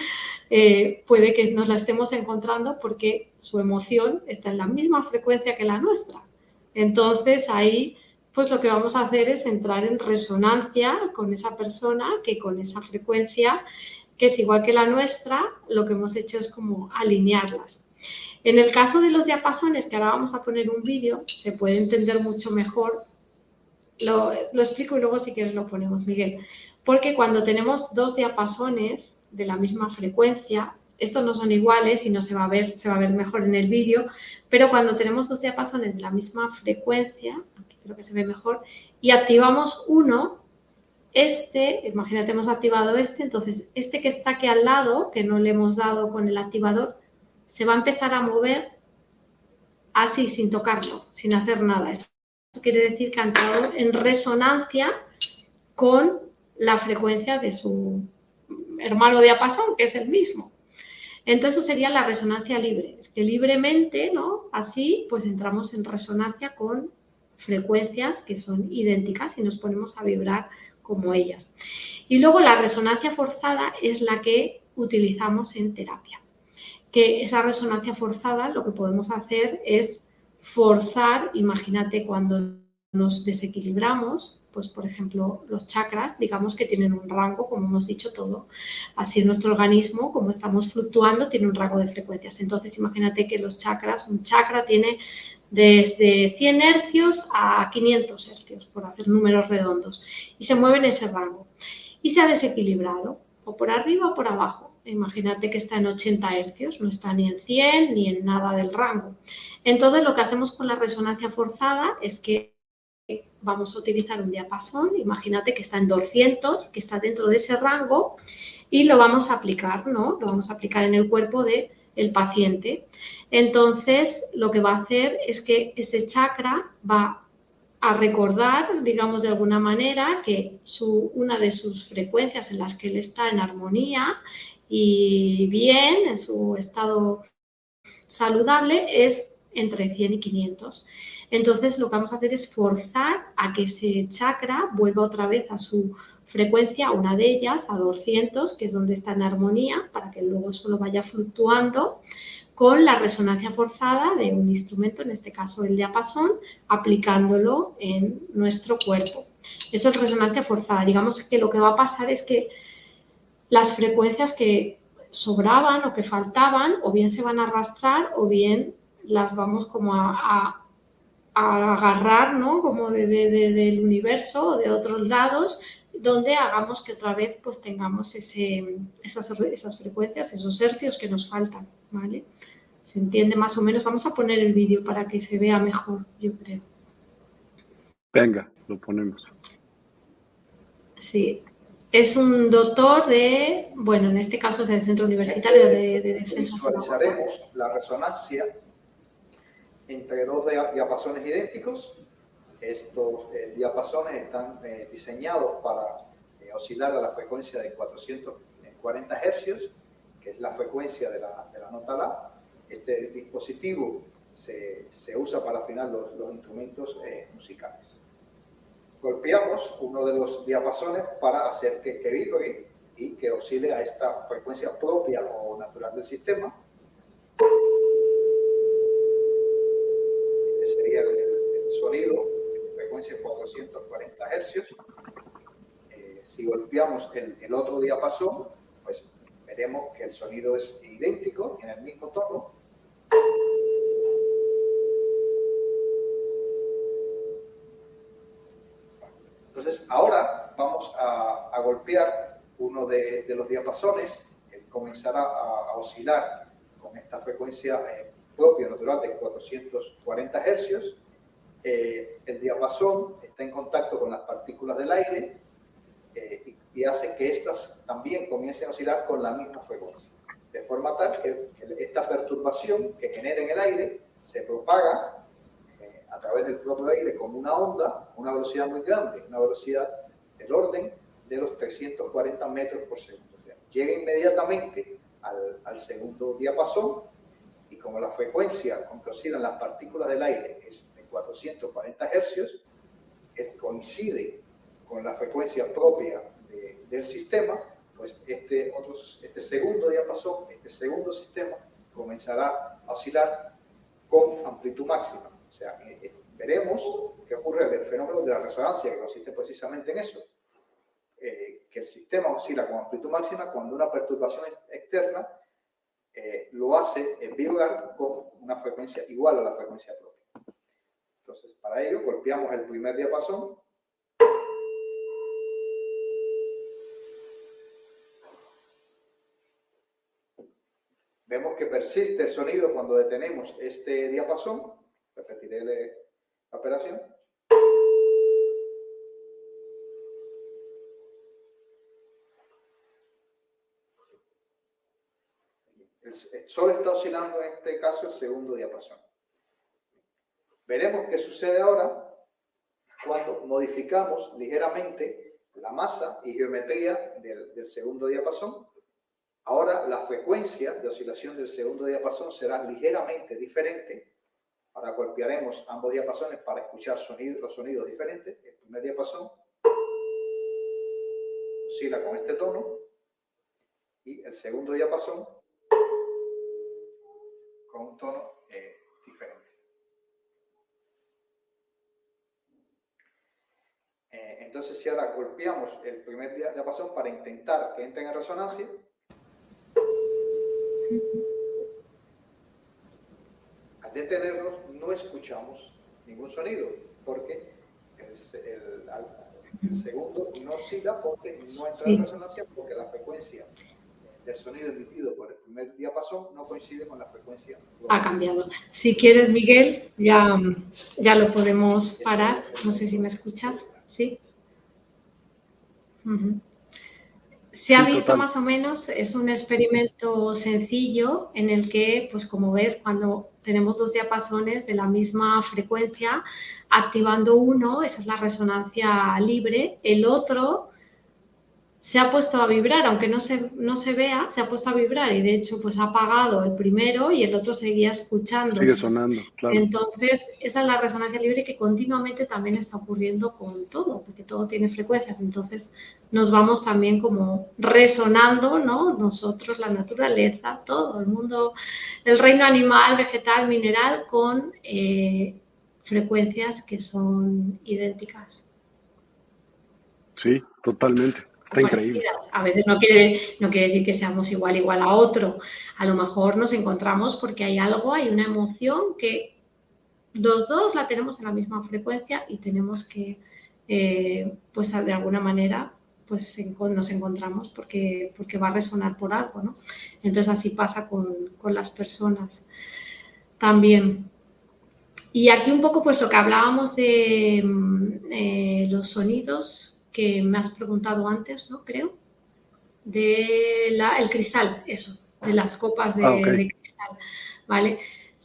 S2: eh, puede que nos la estemos encontrando porque su emoción está en la misma frecuencia que la nuestra. Entonces, ahí pues lo que vamos a hacer es entrar en resonancia con esa persona que con esa frecuencia, que es igual que la nuestra, lo que hemos hecho es como alinearlas. En el caso de los diapasones, que ahora vamos a poner un vídeo, se puede entender mucho mejor. Lo, lo explico y luego si quieres lo ponemos, Miguel. Porque cuando tenemos dos diapasones de la misma frecuencia, estos no son iguales y no se va a ver, se va a ver mejor en el vídeo, pero cuando tenemos dos diapasones de la misma frecuencia, creo que se ve mejor, y activamos uno, este, imagínate, hemos activado este, entonces este que está aquí al lado, que no le hemos dado con el activador, se va a empezar a mover así, sin tocarlo, sin hacer nada. Eso quiere decir que ha entrado en resonancia con la frecuencia de su, hermano diapasón, que es el mismo. Entonces sería la resonancia libre. Es que libremente, ¿no? Así, pues entramos en resonancia con frecuencias que son idénticas y nos ponemos a vibrar como ellas. Y luego la resonancia forzada es la que utilizamos en terapia. Que esa resonancia forzada lo que podemos hacer es forzar, imagínate cuando nos desequilibramos, pues por ejemplo los chakras, digamos que tienen un rango, como hemos dicho todo, así nuestro organismo, como estamos fluctuando, tiene un rango de frecuencias. Entonces imagínate que los chakras, un chakra tiene desde 100 hercios a 500 hercios, por hacer números redondos, y se mueve en ese rango. Y se ha desequilibrado, o por arriba o por abajo. Imagínate que está en 80 hercios, no está ni en 100 ni en nada del rango. Entonces, lo que hacemos con la resonancia forzada es que vamos a utilizar un diapasón, imagínate que está en 200, que está dentro de ese rango, y lo vamos a aplicar, ¿no? Lo vamos a aplicar en el cuerpo de el paciente. Entonces, lo que va a hacer es que ese chakra va a recordar, digamos de alguna manera, que su, una de sus frecuencias en las que él está en armonía y bien, en su estado saludable, es entre 100 y 500. Entonces, lo que vamos a hacer es forzar a que ese chakra vuelva otra vez a su frecuencia, una de ellas a 200, que es donde está en armonía, para que luego solo vaya fluctuando con la resonancia forzada de un instrumento, en este caso el diapasón, aplicándolo en nuestro cuerpo. Eso es resonancia forzada. Digamos que lo que va a pasar es que las frecuencias que sobraban o que faltaban, o bien se van a arrastrar o bien las vamos como a, agarrar, ¿no? Como del universo o de otros lados donde hagamos que otra vez pues tengamos esas, esas frecuencias, esos hercios que nos faltan, ¿vale? Se entiende más o menos. Vamos a poner el vídeo para que se vea mejor, yo creo.
S3: Venga, lo ponemos.
S2: Sí, es un doctor de, bueno, en este caso es del Centro Universitario de, de Defensa.
S4: Visualizaremos la resonancia entre dos diapasones idénticos estos eh, diapasones están eh, diseñados para eh, oscilar a la frecuencia de 440 hercios, que es la frecuencia de la, de la nota La. Este dispositivo se, se usa para afinar los, los instrumentos musicales. Golpeamos uno de los diapasones para hacer que, que vibre y que oscile a esta frecuencia propia o natural del sistema. Este sería el, el sonido 440 hercios. Eh, si golpeamos el, el, otro diapasón, pues veremos que el sonido es idéntico, en el mismo tono. Entonces, ahora vamos a, a golpear uno de, de, los diapasones, que comenzará a, a, oscilar con esta frecuencia eh, propia natural de 440 hercios eh, el diapasón está en contacto con las partículas del aire eh, y, y, hace que éstas también comiencen a oscilar con la misma frecuencia. De forma tal que, esta perturbación que genera en el aire se propaga eh, a través del propio aire como una onda, una velocidad muy grande, una velocidad del orden de los 340 metros por segundo. O sea, llega inmediatamente al, al segundo diapasón y como la frecuencia con que oscilan las partículas del aire es 440 hercios, coincide con la frecuencia propia de, del sistema, pues este, este segundo diapasón, este segundo sistema, comenzará a oscilar con amplitud máxima. O sea, eh, eh, veremos qué ocurre el fenómeno de la resonancia, que consiste precisamente en eso, eh, que el sistema oscila con amplitud máxima cuando una perturbación externa eh, lo hace vibrar con una frecuencia igual a la frecuencia propia. Entonces, para ello, golpeamos el primer diapasón. Vemos que persiste el sonido cuando detenemos este diapasón. Repetiré la operación. El sol está oscilando en este caso el segundo diapasón. Veremos qué sucede ahora cuando modificamos ligeramente la masa y geometría del, del segundo diapasón Ahora la frecuencia de oscilación del segundo diapasón será ligeramente diferente. Ahora golpearemos ambos diapasones para escuchar los sonidos diferentes. El primer diapasón oscila con este tono y el segundo diapasón con un tono eh, diferente. Eh, entonces, si ahora golpeamos el primer diapasón para intentar que entre en resonancia, al detenernos no escuchamos ningún sonido, porque el, segundo no oscila porque no entra en resonancia, porque la frecuencia el sonido emitido por el primer diapasón no coincide con la frecuencia.
S2: Ha cambiado. Si quieres, Miguel, ya, ya lo podemos parar. No sé si me escuchas. ¿Sí? Se ha visto más o menos, es un experimento sencillo en el que, pues como ves, cuando tenemos dos diapasones de la misma frecuencia, activando uno, esa es la resonancia libre, el otro se ha puesto a vibrar, aunque no se, no se vea, se ha puesto a vibrar y de hecho pues ha apagado el primero y el otro seguía escuchando.
S3: Sigue sonando, claro.
S2: Entonces, esa es la resonancia libre que continuamente también está ocurriendo con todo, porque todo tiene frecuencias, entonces nos vamos también como resonando, ¿no? Nosotros, la naturaleza, todo, el mundo, el reino animal, vegetal, mineral, con eh, frecuencias que son idénticas.
S3: Sí, totalmente. Está increíble.
S2: A veces no quiere, no quiere decir que seamos igual, igual a otro. A lo mejor nos encontramos porque hay algo, hay una emoción que los dos la tenemos en la misma frecuencia y tenemos que, eh, pues de alguna manera, pues nos encontramos porque, porque va a resonar por algo, ¿no? Entonces así pasa con, las personas también. Y aquí un poco pues lo que hablábamos de mm, eh, los sonidos que me has preguntado antes, ¿no? Creo. De la, el cristal, eso, de las copas de, ah, cristal. ¿Vale?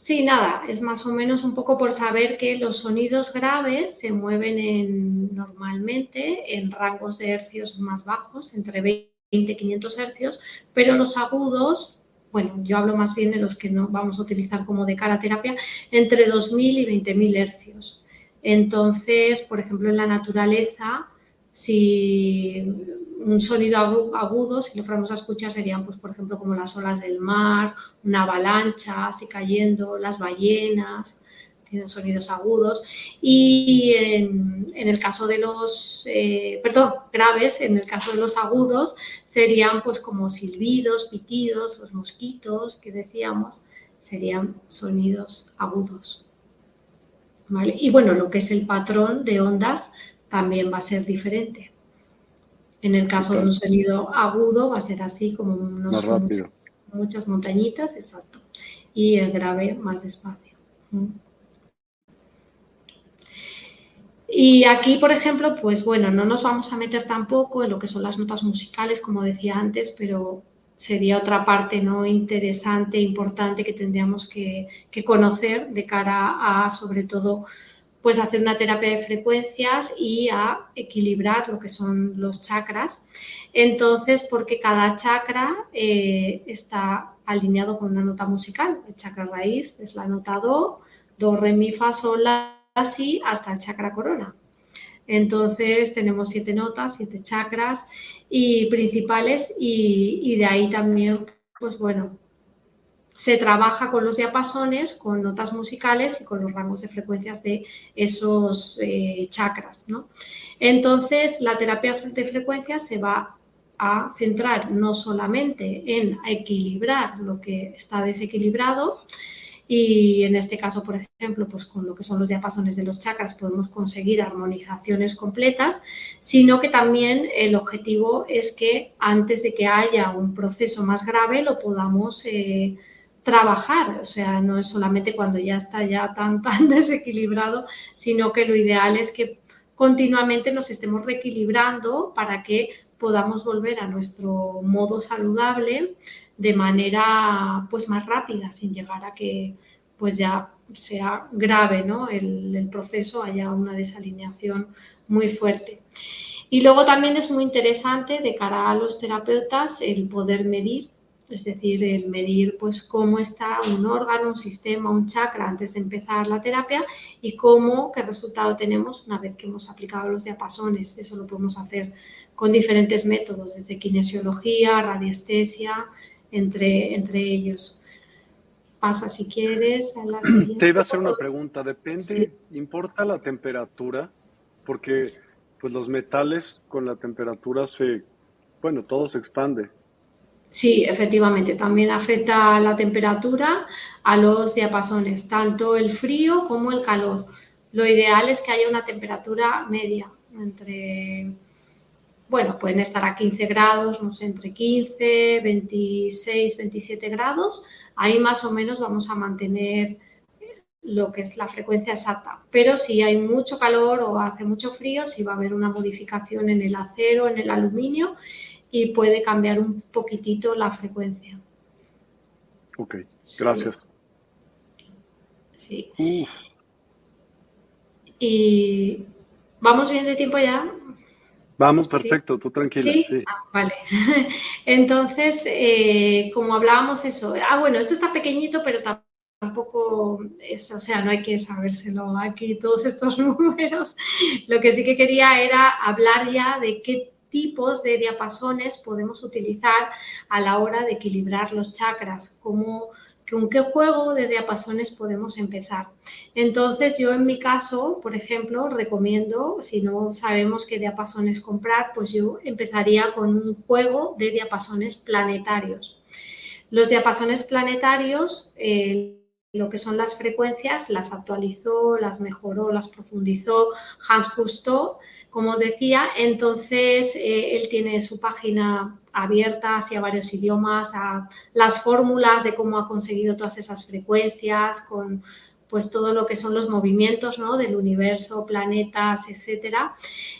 S2: Sí, nada, es más o menos un poco por saber que los sonidos graves se mueven en, normalmente en rangos de hercios más bajos, entre 20 y 500 hercios, pero los agudos, bueno, yo hablo más bien de los que no vamos a utilizar como de cara a terapia, entre 2.000 y 20.000 hercios. Entonces, por ejemplo, en la naturaleza, si un sonido agudo, si lo fuéramos a escuchar, serían, pues, por ejemplo, como las olas del mar, una avalancha así cayendo, las ballenas, tienen sonidos agudos. Y en, el caso de los, eh, perdón, graves, en el caso de los agudos, serían pues como silbidos, pitidos, los mosquitos que decíamos, serían sonidos agudos. ¿Vale? Y bueno, lo que es el patrón de ondas también va a ser diferente. En el caso de un sonido agudo va a ser así como unos, muchas, montañitas, exacto. Y el grave más despacio. Y aquí, por ejemplo, pues bueno, no nos vamos a meter tampoco en lo que son las notas musicales, como decía antes, pero sería otra parte no interesante, importante que tendríamos que, que conocer de cara a, sobre todo, pues hacer una terapia de frecuencias y a equilibrar lo que son los chakras. Entonces, porque cada chakra eh, está alineado con una nota musical. El chakra raíz es la nota do, do, re, mi, fa, sol, la, si, hasta el chakra corona. Entonces tenemos siete notas, siete chakras y principales y, y de ahí también, pues bueno, se trabaja con los diapasones, con notas musicales y con los rangos de frecuencias de esos eh, chakras. ¿no? Entonces, la terapia de frecuencias se va a centrar no solamente en equilibrar lo que está desequilibrado, y en este caso, por ejemplo, pues con lo que son los diapasones de los chakras podemos conseguir armonizaciones completas, sino que también el objetivo es que antes de que haya un proceso más grave lo podamos eh, trabajar, o sea, no es solamente cuando ya está ya tan, tan desequilibrado, sino que lo ideal es que continuamente nos estemos reequilibrando para que podamos volver a nuestro modo saludable de manera pues más rápida, sin llegar a que pues ya sea grave ¿no? el, el proceso, haya una desalineación muy fuerte. Y luego también es muy interesante de cara a los terapeutas el poder medir es decir, el medir pues cómo está un órgano, un sistema, un chakra antes de empezar la terapia y cómo, qué resultado tenemos una vez que hemos aplicado los diapasones. Eso lo podemos hacer con diferentes métodos, desde kinesiología, radiestesia, entre, entre ellos. Pasa si quieres a la
S3: Te iba a hacer una pregunta. Depende, ¿importa la temperatura? Porque pues los metales con la temperatura se, bueno, todo se expande.
S2: Sí, efectivamente, también afecta la temperatura a los diapasones, tanto el frío como el calor. Lo ideal es que haya una temperatura media, entre, bueno, pueden estar a 15 grados, no sé, entre 15, 26, 27 grados. Ahí más o menos vamos a mantener lo que es la frecuencia exacta. Pero si hay mucho calor o hace mucho frío, sí va a haber una modificación en el acero, en el aluminio y puede cambiar un poquitito la frecuencia.
S3: Ok, gracias.
S2: Sí. Y vamos bien de tiempo ya.
S3: Vamos, perfecto, tú tranquila.
S2: Sí, ah, vale. Entonces, eh, como hablábamos eso, ah, bueno, esto está pequeñito, pero tampoco es, o sea, no hay que sabérselo aquí todos estos números. Lo que sí que quería era hablar ya de qué tipos de diapasones podemos utilizar a la hora de equilibrar los chakras, como con qué juego de diapasones podemos empezar. Entonces, yo en mi caso, por ejemplo, recomiendo, si no sabemos qué diapasones comprar, pues yo empezaría con un juego de diapasones planetarios. Los diapasones planetarios, eh, lo que son las frecuencias, las actualizó, las mejoró, las profundizó Hans Cousteau como os decía, entonces eh, él tiene su página abierta hacia varios idiomas, a las fórmulas de cómo ha conseguido todas esas frecuencias, con pues todo lo que son los movimientos ¿no? del universo, planetas, etcétera.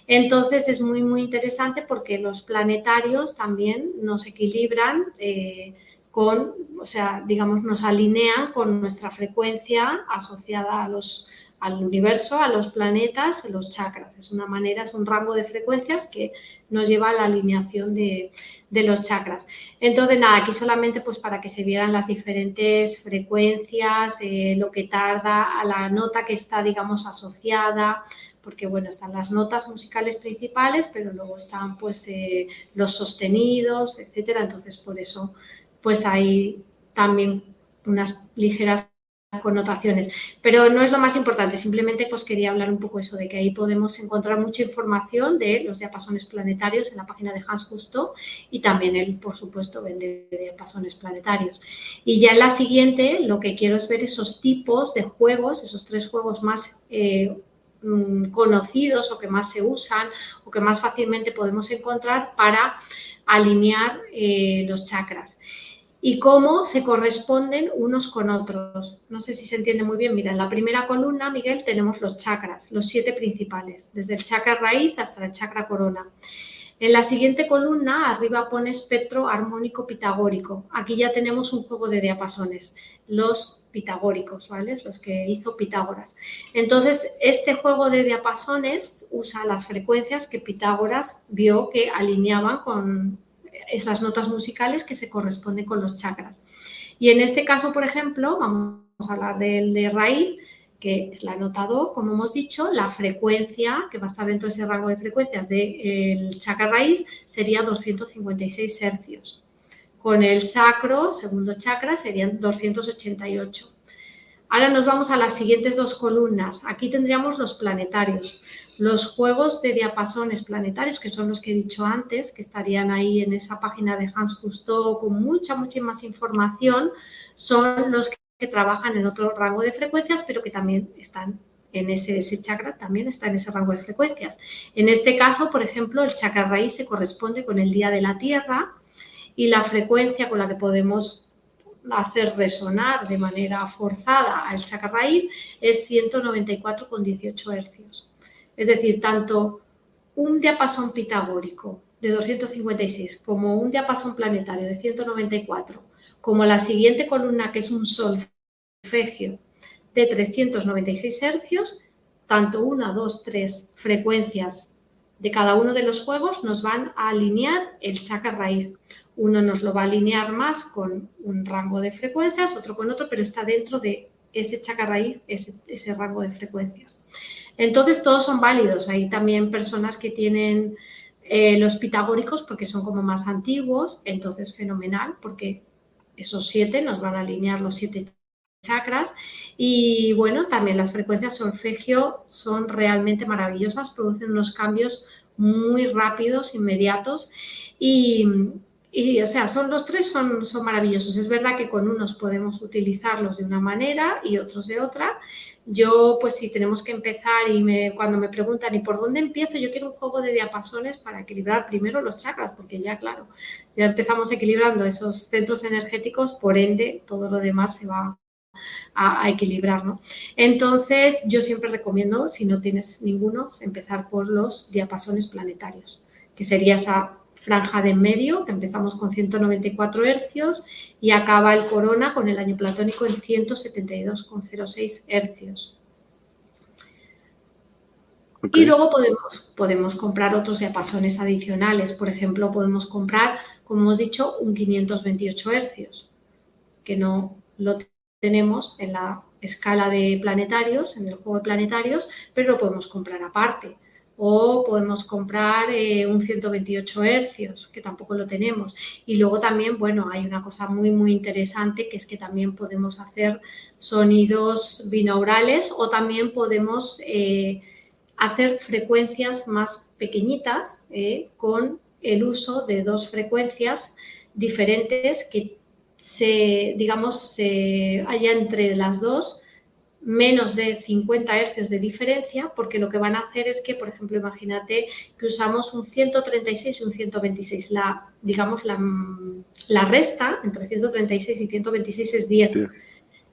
S2: Entonces es muy muy interesante porque los planetarios también nos equilibran eh, con, o sea, digamos, nos alinean con nuestra frecuencia asociada a los al universo, a los planetas, los chakras. Es una manera, es un rango de frecuencias que nos lleva a la alineación de, los chakras. Entonces, nada, aquí solamente pues para que se vieran las diferentes frecuencias, eh, lo que tarda a la nota que está, digamos, asociada, porque bueno, están las notas musicales principales, pero luego están pues eh, los sostenidos, etcétera. Entonces, por eso, pues hay también unas ligeras connotaciones. Pero no es lo más importante, simplemente pues quería hablar un poco eso, de que ahí podemos encontrar mucha información de los diapasones planetarios en la página de Hans Justo y también él, por supuesto, vende diapasones planetarios. Y ya en la siguiente, lo que quiero es ver esos tipos de juegos, esos tres juegos más eh, mm, conocidos o que más se usan o que más fácilmente podemos encontrar para alinear eh, los chakras y cómo se corresponden unos con otros. No sé si se entiende muy bien. Mira, en la primera columna, Miguel, tenemos los chakras, los siete principales, desde el chakra raíz hasta el chakra corona. En la siguiente columna, arriba pone espectro armónico pitagórico. Aquí ya tenemos un juego de diapasones, los pitagóricos, ¿vale? Los que hizo Pitágoras. Entonces, este juego de diapasones usa las frecuencias que Pitágoras vio que alineaban con esas notas musicales que se corresponden con los chakras. Y en este caso, por ejemplo, vamos a hablar del de raíz, que es la nota Do, como hemos dicho, la frecuencia que va a estar dentro de ese rango de frecuencias del chakra raíz sería 256 hercios. Con el sacro, segundo chakra, serían 288. Ahora nos vamos a las siguientes dos columnas. Aquí tendríamos los planetarios. Los juegos de diapasones planetarios, que son los que he dicho antes, que estarían ahí en esa página de Hans Cousteau con mucha, mucha más información, son los que trabajan en otro rango de frecuencias, pero que también están en ese, chakra, también está en ese rango de frecuencias. En este caso, por ejemplo, el chakra raíz se corresponde con el día de la Tierra y la frecuencia con la que podemos hacer resonar de manera forzada al chakra raíz es 194,18 hercios. Es decir, tanto un diapasón pitagórico de 256 como un diapasón planetario de 194, como la siguiente columna que es un solfegio de 396 hercios, tanto una, dos, tres frecuencias de cada uno de los juegos nos van a alinear el chakra raíz. Uno nos lo va a alinear más con un rango de frecuencias, otro con otro, pero está dentro de ese chakra raíz, ese, rango de frecuencias. Entonces, todos son válidos. Hay también personas que tienen eh, los pitagóricos porque son como más antiguos, entonces fenomenal, porque esos siete nos van a alinear los siete chakras. Y bueno, también las frecuencias solfegio son realmente maravillosas, producen unos cambios muy rápidos, inmediatos. Y, y, o sea, son los tres son, son maravillosos. Es verdad que con unos podemos utilizarlos de una manera y otros de otra. Yo, pues si tenemos que empezar y me, cuando me preguntan, ¿y por dónde empiezo? Yo quiero un juego de diapasones para equilibrar primero los chakras, porque ya, claro, ya empezamos equilibrando esos centros energéticos, por ende, todo lo demás se va a, equilibrar, ¿no? Entonces, yo siempre recomiendo, si no tienes ninguno, empezar por los diapasones planetarios, que sería esa franja de en medio, que empezamos con 194 hercios y acaba el corona con el año platónico en 172,06 hercios. Y luego podemos, podemos comprar otros diapasones adicionales. Por ejemplo, podemos comprar, como hemos dicho, un 528 hercios, que no lo tenemos en la escala de planetarios, en el juego de planetarios, pero lo podemos comprar aparte o podemos comprar eh, un 128 hercios, que tampoco lo tenemos. Y luego también, bueno, hay una cosa muy, muy interesante, que es que también podemos hacer sonidos binaurales o también podemos eh, hacer frecuencias más pequeñitas eh, con el uso de dos frecuencias diferentes que se, digamos, haya entre las dos menos de 50 hercios de diferencia, porque lo que van a hacer es que, por ejemplo, imagínate que usamos un 136 y un 126. La, digamos, la, la resta entre 136 y 126 es 10.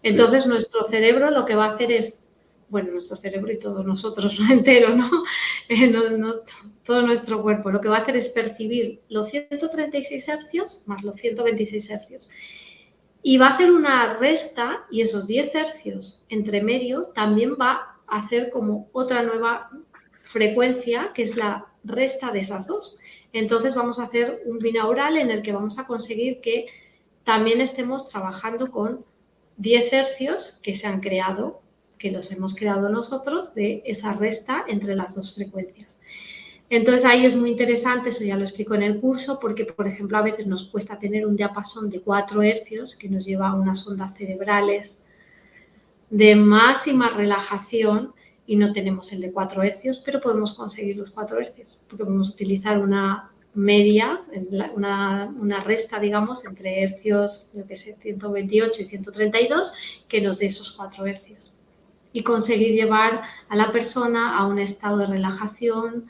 S2: Entonces, nuestro cerebro lo que va a hacer es, bueno, nuestro cerebro y todos nosotros entero, eh, ¿no? no, todo nuestro cuerpo, lo que va a hacer es percibir los 136 hercios más los 126 hercios y va a hacer una resta y esos 10 hercios entre medio también va a hacer como otra nueva frecuencia que es la resta de esas dos. Entonces vamos a hacer un binaural en el que vamos a conseguir que también estemos trabajando con 10 hercios que se han creado, que los hemos creado nosotros de esa resta entre las dos frecuencias. Entonces ahí es muy interesante, eso ya lo explico en el curso, porque por ejemplo a veces nos cuesta tener un diapasón de 4 hercios que nos lleva a unas ondas cerebrales de máxima relajación y no tenemos el de 4 hercios, pero podemos conseguir los 4 hercios, porque podemos utilizar una media, una, una, resta, digamos, entre hercios, yo que sé, 128 y 132, que nos dé esos 4 hercios. Y conseguir llevar a la persona a un estado de relajación,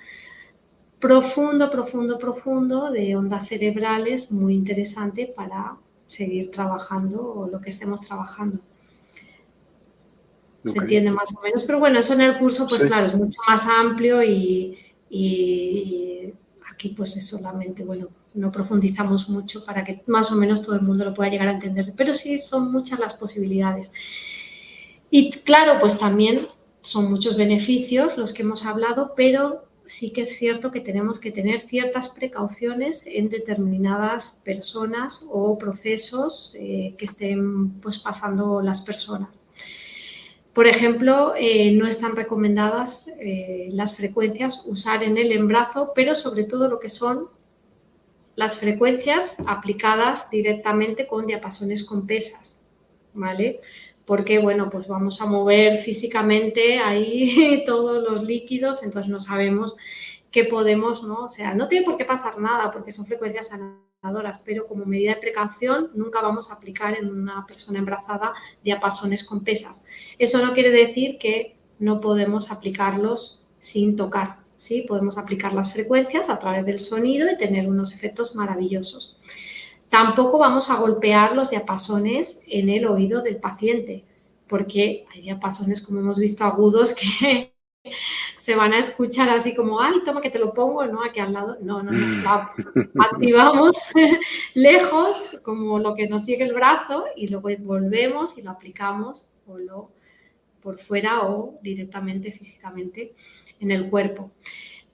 S2: profundo, profundo, profundo de ondas cerebrales muy interesante para seguir trabajando lo que estemos trabajando. Se entiende más o menos, pero bueno, eso en el curso, pues claro, es mucho más amplio y, aquí pues es solamente, bueno, no profundizamos mucho para que más o menos todo el mundo lo pueda llegar a entender, pero sí son muchas las posibilidades. Y claro, pues también son muchos beneficios los que hemos hablado, pero sí que es cierto que tenemos que tener ciertas precauciones en determinadas personas o procesos eh, que estén pues, pasando las personas. Por ejemplo, eh, no están recomendadas eh, las frecuencias usar en el embrazo, pero sobre todo lo que son las frecuencias aplicadas directamente con diapasones con pesas, ¿vale? Porque bueno, pues vamos a mover físicamente ahí todos los líquidos, entonces no sabemos qué podemos, ¿no? O sea, no tiene por qué pasar nada porque son frecuencias sanadoras, pero como medida de precaución nunca vamos a aplicar en una persona embarazada diapasones con pesas. Eso no quiere decir que no podemos aplicarlos sin tocar, ¿sí? Podemos aplicar las frecuencias a través del sonido y tener unos efectos maravillosos. Tampoco vamos a golpear los diapasones en el oído del paciente, porque hay diapasones, como hemos visto, agudos que se van a escuchar así como, ay, toma que te lo pongo, ¿no? Aquí al lado. No, no, no. Mm. activamos lejos, como lo que nos sigue el brazo, y luego volvemos y lo aplicamos o lo, por fuera o directamente físicamente en el cuerpo.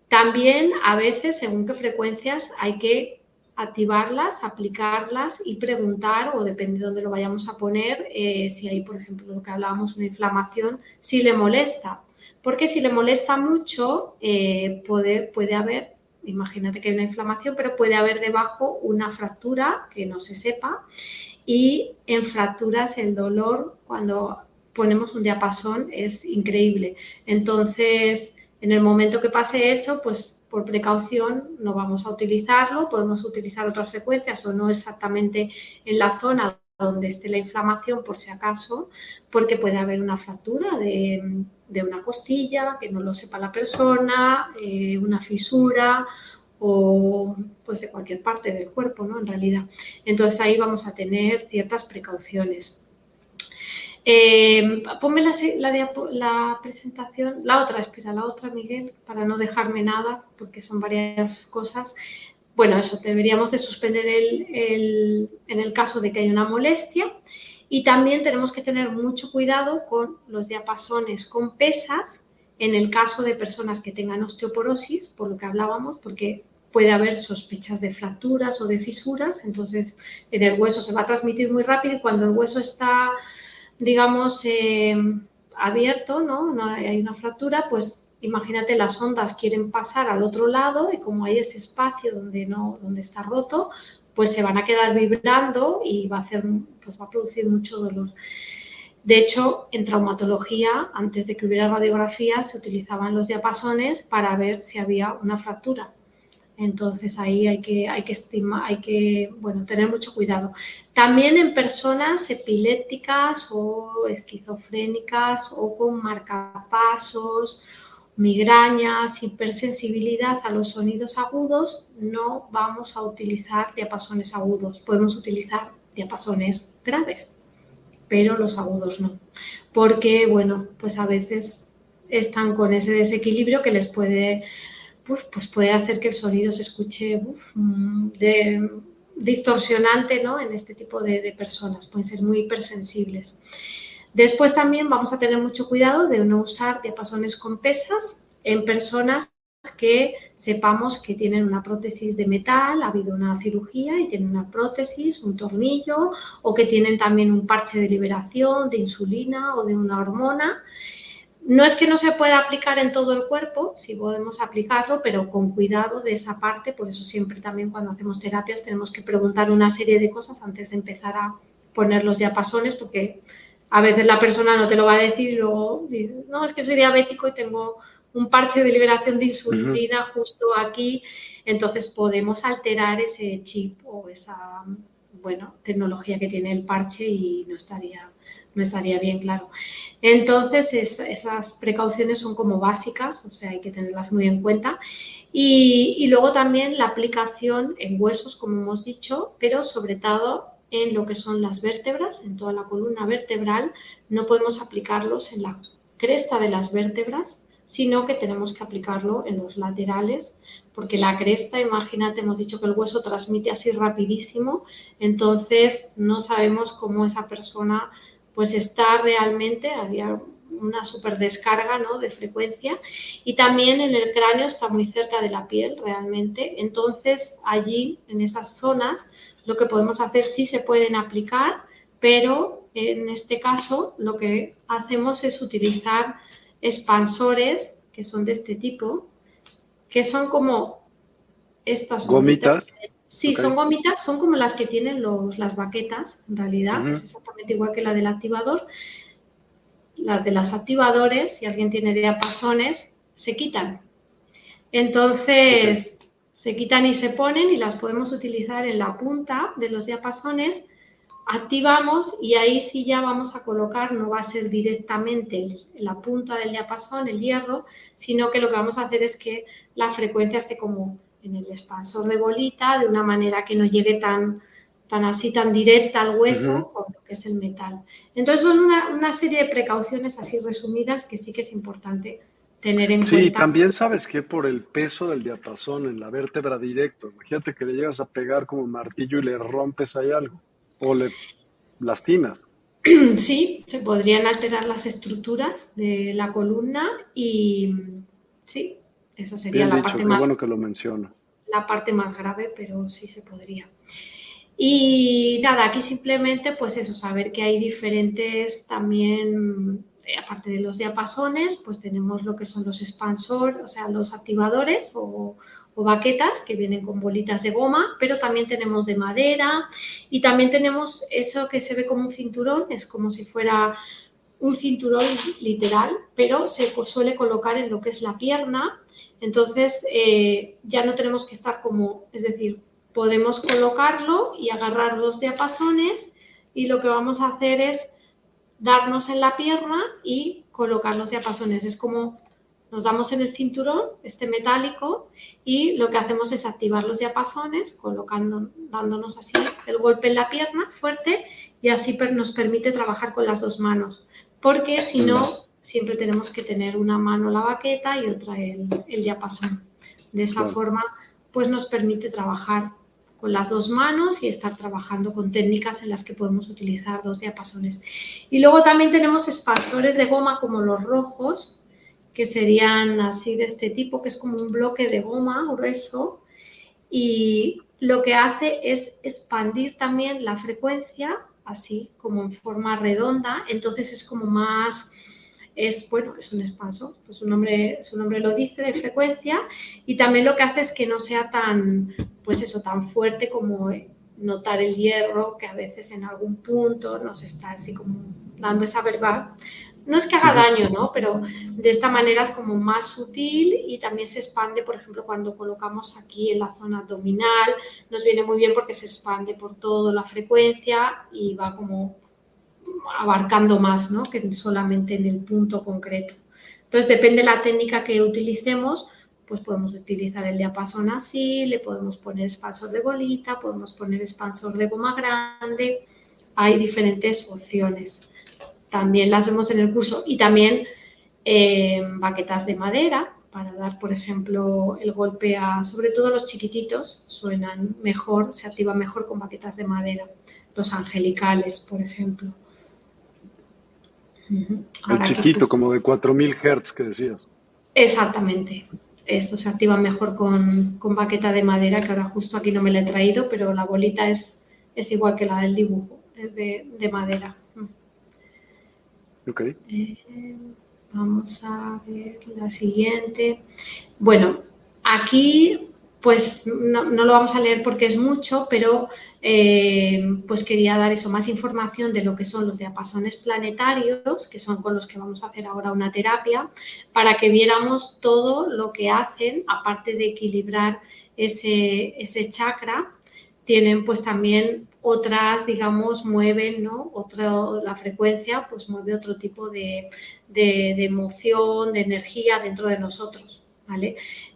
S2: También a veces, según qué frecuencias, hay que activarlas, aplicarlas y preguntar, o depende de dónde lo vayamos a poner, eh, si hay, por ejemplo, lo que hablábamos, una inflamación, si le molesta. Porque si le molesta mucho, eh, puede, puede haber, imagínate que hay una inflamación, pero puede haber debajo una fractura que no se sepa. Y en fracturas el dolor, cuando ponemos un diapasón, es increíble. Entonces, en el momento que pase eso, pues por precaución no vamos a utilizarlo, podemos utilizar otras frecuencias o no exactamente en la zona donde esté la inflamación por si acaso, porque puede haber una fractura de, una costilla, que no lo sepa la persona, eh, una fisura o pues de cualquier parte del cuerpo, ¿no? En realidad. Entonces ahí vamos a tener ciertas precauciones. Eh, ponme la, presentación, la otra, espera, la otra, Miguel, para no dejarme nada, porque son varias cosas. Bueno, eso, deberíamos de suspender el, en el caso de que haya una molestia. Y también tenemos que tener mucho cuidado con los diapasones con pesas en el caso de personas que tengan osteoporosis, por lo que hablábamos, porque puede haber sospechas de fracturas o de fisuras, entonces en el hueso se va a transmitir muy rápido y cuando el hueso está digamos, eh, abierto, ¿no? ¿no? Hay una fractura, pues imagínate las ondas quieren pasar al otro lado y como hay ese espacio donde no, donde está roto, pues se van a quedar vibrando y va a hacer, pues va a producir mucho dolor. De hecho, en traumatología, antes de que hubiera radiografía, se utilizaban los diapasones para ver si había una fractura. Entonces ahí hay que, hay que hay que bueno, tener mucho cuidado. También en personas epilépticas o esquizofrénicas o con marcapasos, migrañas, hipersensibilidad a los sonidos agudos, no vamos a utilizar diapasones agudos. Podemos utilizar diapasones graves, pero los agudos no. Porque, bueno, pues a veces están con ese desequilibrio que les puede pues puede hacer que el sonido se escuche mm, distorsionante ¿no? en este tipo de, personas, pueden ser muy hipersensibles. Después también vamos a tener mucho cuidado de no usar diapasones con pesas en personas que sepamos que tienen una prótesis de metal, ha habido una cirugía y tienen una prótesis, un tornillo, o que tienen también un parche de liberación de insulina o de una hormona no es que no se pueda aplicar en todo el cuerpo, sí podemos aplicarlo, pero con cuidado de esa parte. Por eso siempre también cuando hacemos terapias tenemos que preguntar una serie de cosas antes de empezar a poner los diapasones, porque a veces la persona no te lo va a decir y luego dice, no, es que soy diabético y tengo un parche de liberación de insulina justo aquí. Entonces podemos alterar ese chip o esa, bueno, tecnología que tiene el parche y no estaría no estaría bien claro. Entonces, esas precauciones son como básicas, o sea, hay que tenerlas muy en cuenta. Y, luego también la aplicación en huesos, como hemos dicho, pero sobre todo en lo que son las vértebras, en toda la columna vertebral, no podemos aplicarlos en la cresta de las vértebras, sino que tenemos que aplicarlo en los laterales, porque la cresta, imagínate, hemos dicho que el hueso transmite así rapidísimo, entonces no sabemos cómo esa persona pues está realmente, había una super descarga ¿no? de frecuencia y también en el cráneo está muy cerca de la piel realmente. Entonces allí, en esas zonas, lo que podemos hacer sí se pueden aplicar, pero en este caso lo que hacemos es utilizar expansores que son de este tipo, que son como estas
S3: gomitas.
S2: Sí, son gomitas, son como las que tienen los, las baquetas, en realidad, es exactamente igual que la del activador. Las de los activadores, si alguien tiene diapasones, se quitan. Entonces, se quitan y se ponen y las podemos utilizar en la punta de los diapasones. Activamos y ahí sí ya vamos a colocar, no va a ser directamente la punta del diapasón, el hierro, sino que lo que vamos a hacer es que la frecuencia esté como en el expansor de bolita de una manera que no llegue tan, tan así, tan directa al hueso como lo que es el metal. Entonces son una, serie de precauciones así resumidas que sí que es importante tener en cuenta.
S3: Sí, también sabes que por el peso del diapasón en la vértebra directo, imagínate que le llegas a pegar como martillo y le rompes ahí algo o le lastimas.
S2: Sí, se podrían alterar las estructuras de la columna y sí, esa sería la parte más.
S3: bueno que lo mencionas.
S2: la parte más grave, pero sí se podría. Y nada, aquí simplemente pues eso, saber que hay diferentes también, eh, aparte de los diapasones, pues tenemos lo que son los expansores, o sea, los activadores o, o baquetas que vienen con bolitas de goma, pero también tenemos de madera y también tenemos eso que se ve como un cinturón, es como si fuera un cinturón literal, pero se suele colocar en lo que es la pierna, entonces eh, ya no tenemos que estar como, es decir, podemos colocarlo y agarrar dos diapasones y lo que vamos a hacer es darnos en la pierna y colocar los diapasones. Es como nos damos en el cinturón, este metálico, y lo que hacemos es activar los diapasones, colocando, dándonos así el golpe en la pierna fuerte, y así nos permite trabajar con las dos manos. Porque si no, siempre tenemos que tener una mano la baqueta y otra el, el diapasón. De esa forma, pues nos permite trabajar con las dos manos y estar trabajando con técnicas en las que podemos utilizar dos diapasones. Y luego también tenemos expansores de goma como los rojos, que serían así de este tipo, que es como un bloque de goma grueso y lo que hace es expandir también la frecuencia, así como en forma redonda, entonces es como más, es bueno, es un expanso, pues su nombre, su nombre lo dice, de frecuencia, y también lo que hace es que no sea tan, pues eso, tan fuerte como notar el hierro que a veces en algún punto nos está así como dando esa verdad no es que haga daño, ¿no? Pero de esta manera es como más sutil y también se expande, por ejemplo, cuando colocamos aquí en la zona abdominal, nos viene muy bien porque se expande por toda la frecuencia y va como abarcando más, ¿no? Que solamente en el punto concreto. Entonces, depende de la técnica que utilicemos, pues podemos utilizar el diapasón así, le podemos poner expansor de bolita, podemos poner expansor de goma grande, hay diferentes opciones también las vemos en el curso y también eh, baquetas de madera para dar, por ejemplo, el golpe a, sobre todo los chiquititos, suenan mejor, se activa mejor con baquetas de madera, los angelicales, por ejemplo.
S3: El chiquito, como de 4000 Hz que decías.
S2: Exactamente. Esto se activa mejor con, con, baqueta de madera, que ahora justo aquí no me la he traído, pero la bolita es, es igual que la del dibujo, es de, de madera. Eh, vamos a ver la siguiente. Bueno, aquí pues no, lo vamos a leer porque es mucho, pero eh, pues quería dar eso, más información de lo que son los diapasones planetarios, que son con los que vamos a hacer ahora una terapia, para que viéramos todo lo que hacen, aparte de equilibrar ese, ese chakra, tienen pues también otras, digamos, mueven, ¿no? Otra, la frecuencia, pues mueve otro tipo de, de emoción, de energía dentro de nosotros.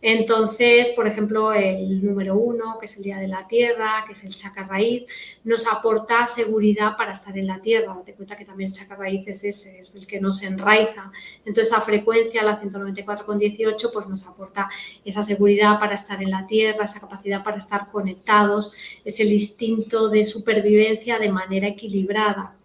S2: Entonces, por ejemplo, el número uno, que es el Día de la Tierra, que es el chakra raíz, nos aporta seguridad para estar en la Tierra. Date cuenta que también el chakra raíz es ese, es el que nos enraiza. Entonces, esa frecuencia, la 194,18, pues nos aporta esa seguridad para estar en la Tierra, esa capacidad para estar conectados, es el instinto de supervivencia de manera equilibrada.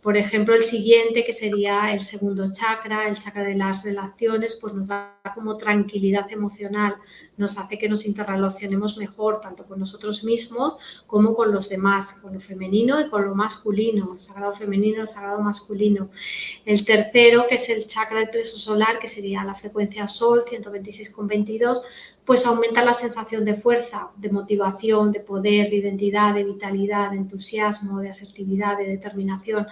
S2: Por ejemplo, el siguiente, que sería el segundo chakra, el chakra de las relaciones, pues nos da como tranquilidad emocional, nos hace que nos interrelacionemos mejor, tanto con nosotros mismos como con los demás, con lo femenino y con lo masculino, el sagrado femenino, el sagrado masculino. El tercero, que es el chakra del preso solar, que sería la frecuencia sol, 126,22, pues aumenta la sensación de fuerza, de motivación, de poder, de identidad, de vitalidad, de entusiasmo, de asertividad, de determinación.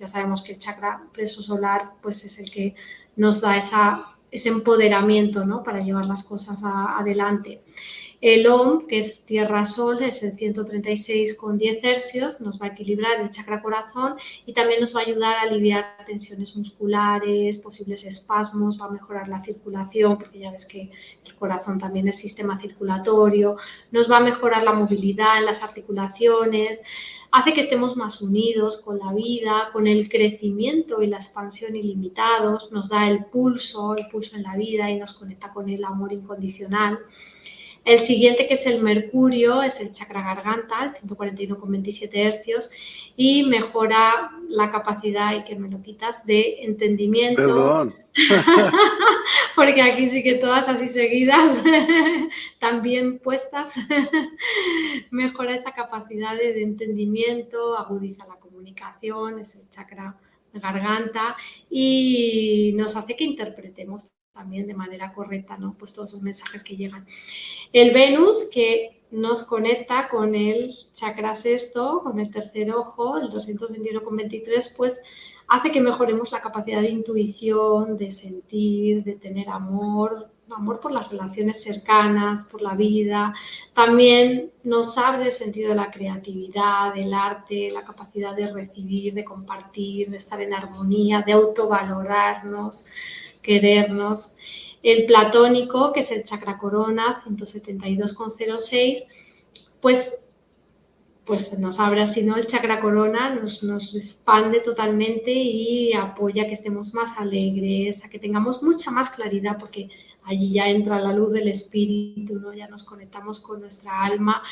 S2: Ya sabemos que el chakra preso solar pues es el que nos da esa, ese empoderamiento ¿no? para llevar las cosas adelante. El OM, que es Tierra-Sol, es el 136 con 10 hercios, nos va a equilibrar el chakra corazón y también nos va a ayudar a aliviar tensiones musculares, posibles espasmos, va a mejorar la circulación, porque ya ves que el corazón también es sistema circulatorio, nos va a mejorar la movilidad en las articulaciones, hace que estemos más unidos con la vida, con el crecimiento y la expansión ilimitados, nos da el pulso, el pulso en la vida y nos conecta con el amor incondicional. El siguiente, que es el mercurio, es el chakra garganta, el 141,27 hercios, y mejora la capacidad, y que me lo quitas, de entendimiento.
S3: Perdón.
S2: Porque aquí sí que todas así seguidas, también puestas, mejora esa capacidad de entendimiento, agudiza la comunicación, es el chakra garganta y nos hace que interpretemos también de manera correcta, ¿no? Pues todos los mensajes que llegan. El Venus, que nos conecta con el chakra sexto, con el tercer ojo, el 221,23, pues hace que mejoremos la capacidad de intuición, de sentir, de tener amor, amor por las relaciones cercanas, por la vida. También nos abre el sentido de la creatividad, del arte, la capacidad de recibir, de compartir, de estar en armonía, de autovalorarnos, querernos. El platónico, que es el chakra corona, 172,06, pues pues nos abre así, ¿no? El chakra corona nos, nos expande totalmente y apoya que estemos más alegres, a que tengamos mucha más claridad, porque allí ya entra la luz del espíritu, ¿no? ya nos conectamos con nuestra alma,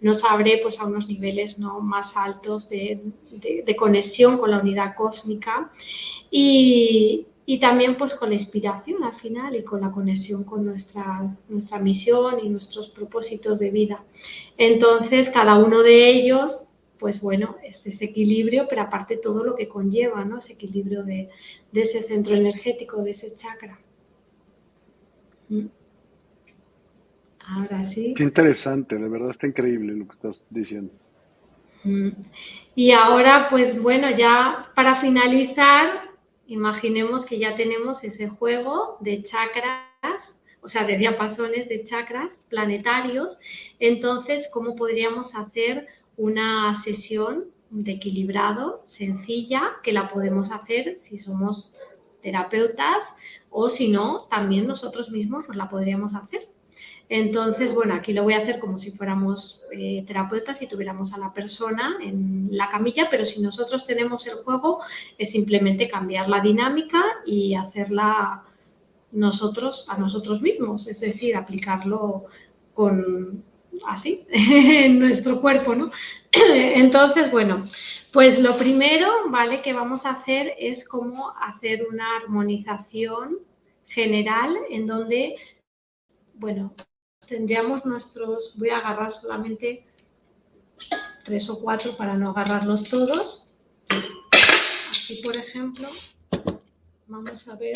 S2: nos abre pues, a unos niveles ¿no? más altos de, conexión con la unidad cósmica y, también pues con la inspiración al final y con la conexión con nuestra, nuestra misión y nuestros propósitos de vida. Entonces, cada uno de ellos, pues bueno, es ese equilibrio, pero aparte todo lo que conlleva, ¿no? Ese equilibrio de ese centro energético, de ese chakra. Mm. Ahora sí.
S3: Qué interesante, de verdad está increíble lo que estás diciendo.
S2: Mm. Y ahora, pues bueno, ya para finalizar, imaginemos que ya tenemos ese juego de chakras, o sea, de diapasones de chakras planetarios. Entonces, ¿cómo podríamos hacer una sesión de equilibrado sencilla que la podemos hacer si somos terapeutas o si no, también nosotros mismos nos la podríamos hacer. Entonces, bueno, aquí lo voy a hacer como si fuéramos eh, terapeutas y tuviéramos a la persona en la camilla, pero si nosotros tenemos el juego, es simplemente cambiar la dinámica y hacerla nosotros a nosotros mismos, es decir, aplicarlo con así en nuestro cuerpo, ¿no? Entonces, bueno, pues lo primero, ¿vale? Que vamos a hacer es como hacer una armonización general en donde, bueno, tendríamos nuestros, voy a agarrar solamente tres o cuatro para no agarrarlos todos. Aquí, por ejemplo, vamos a ver.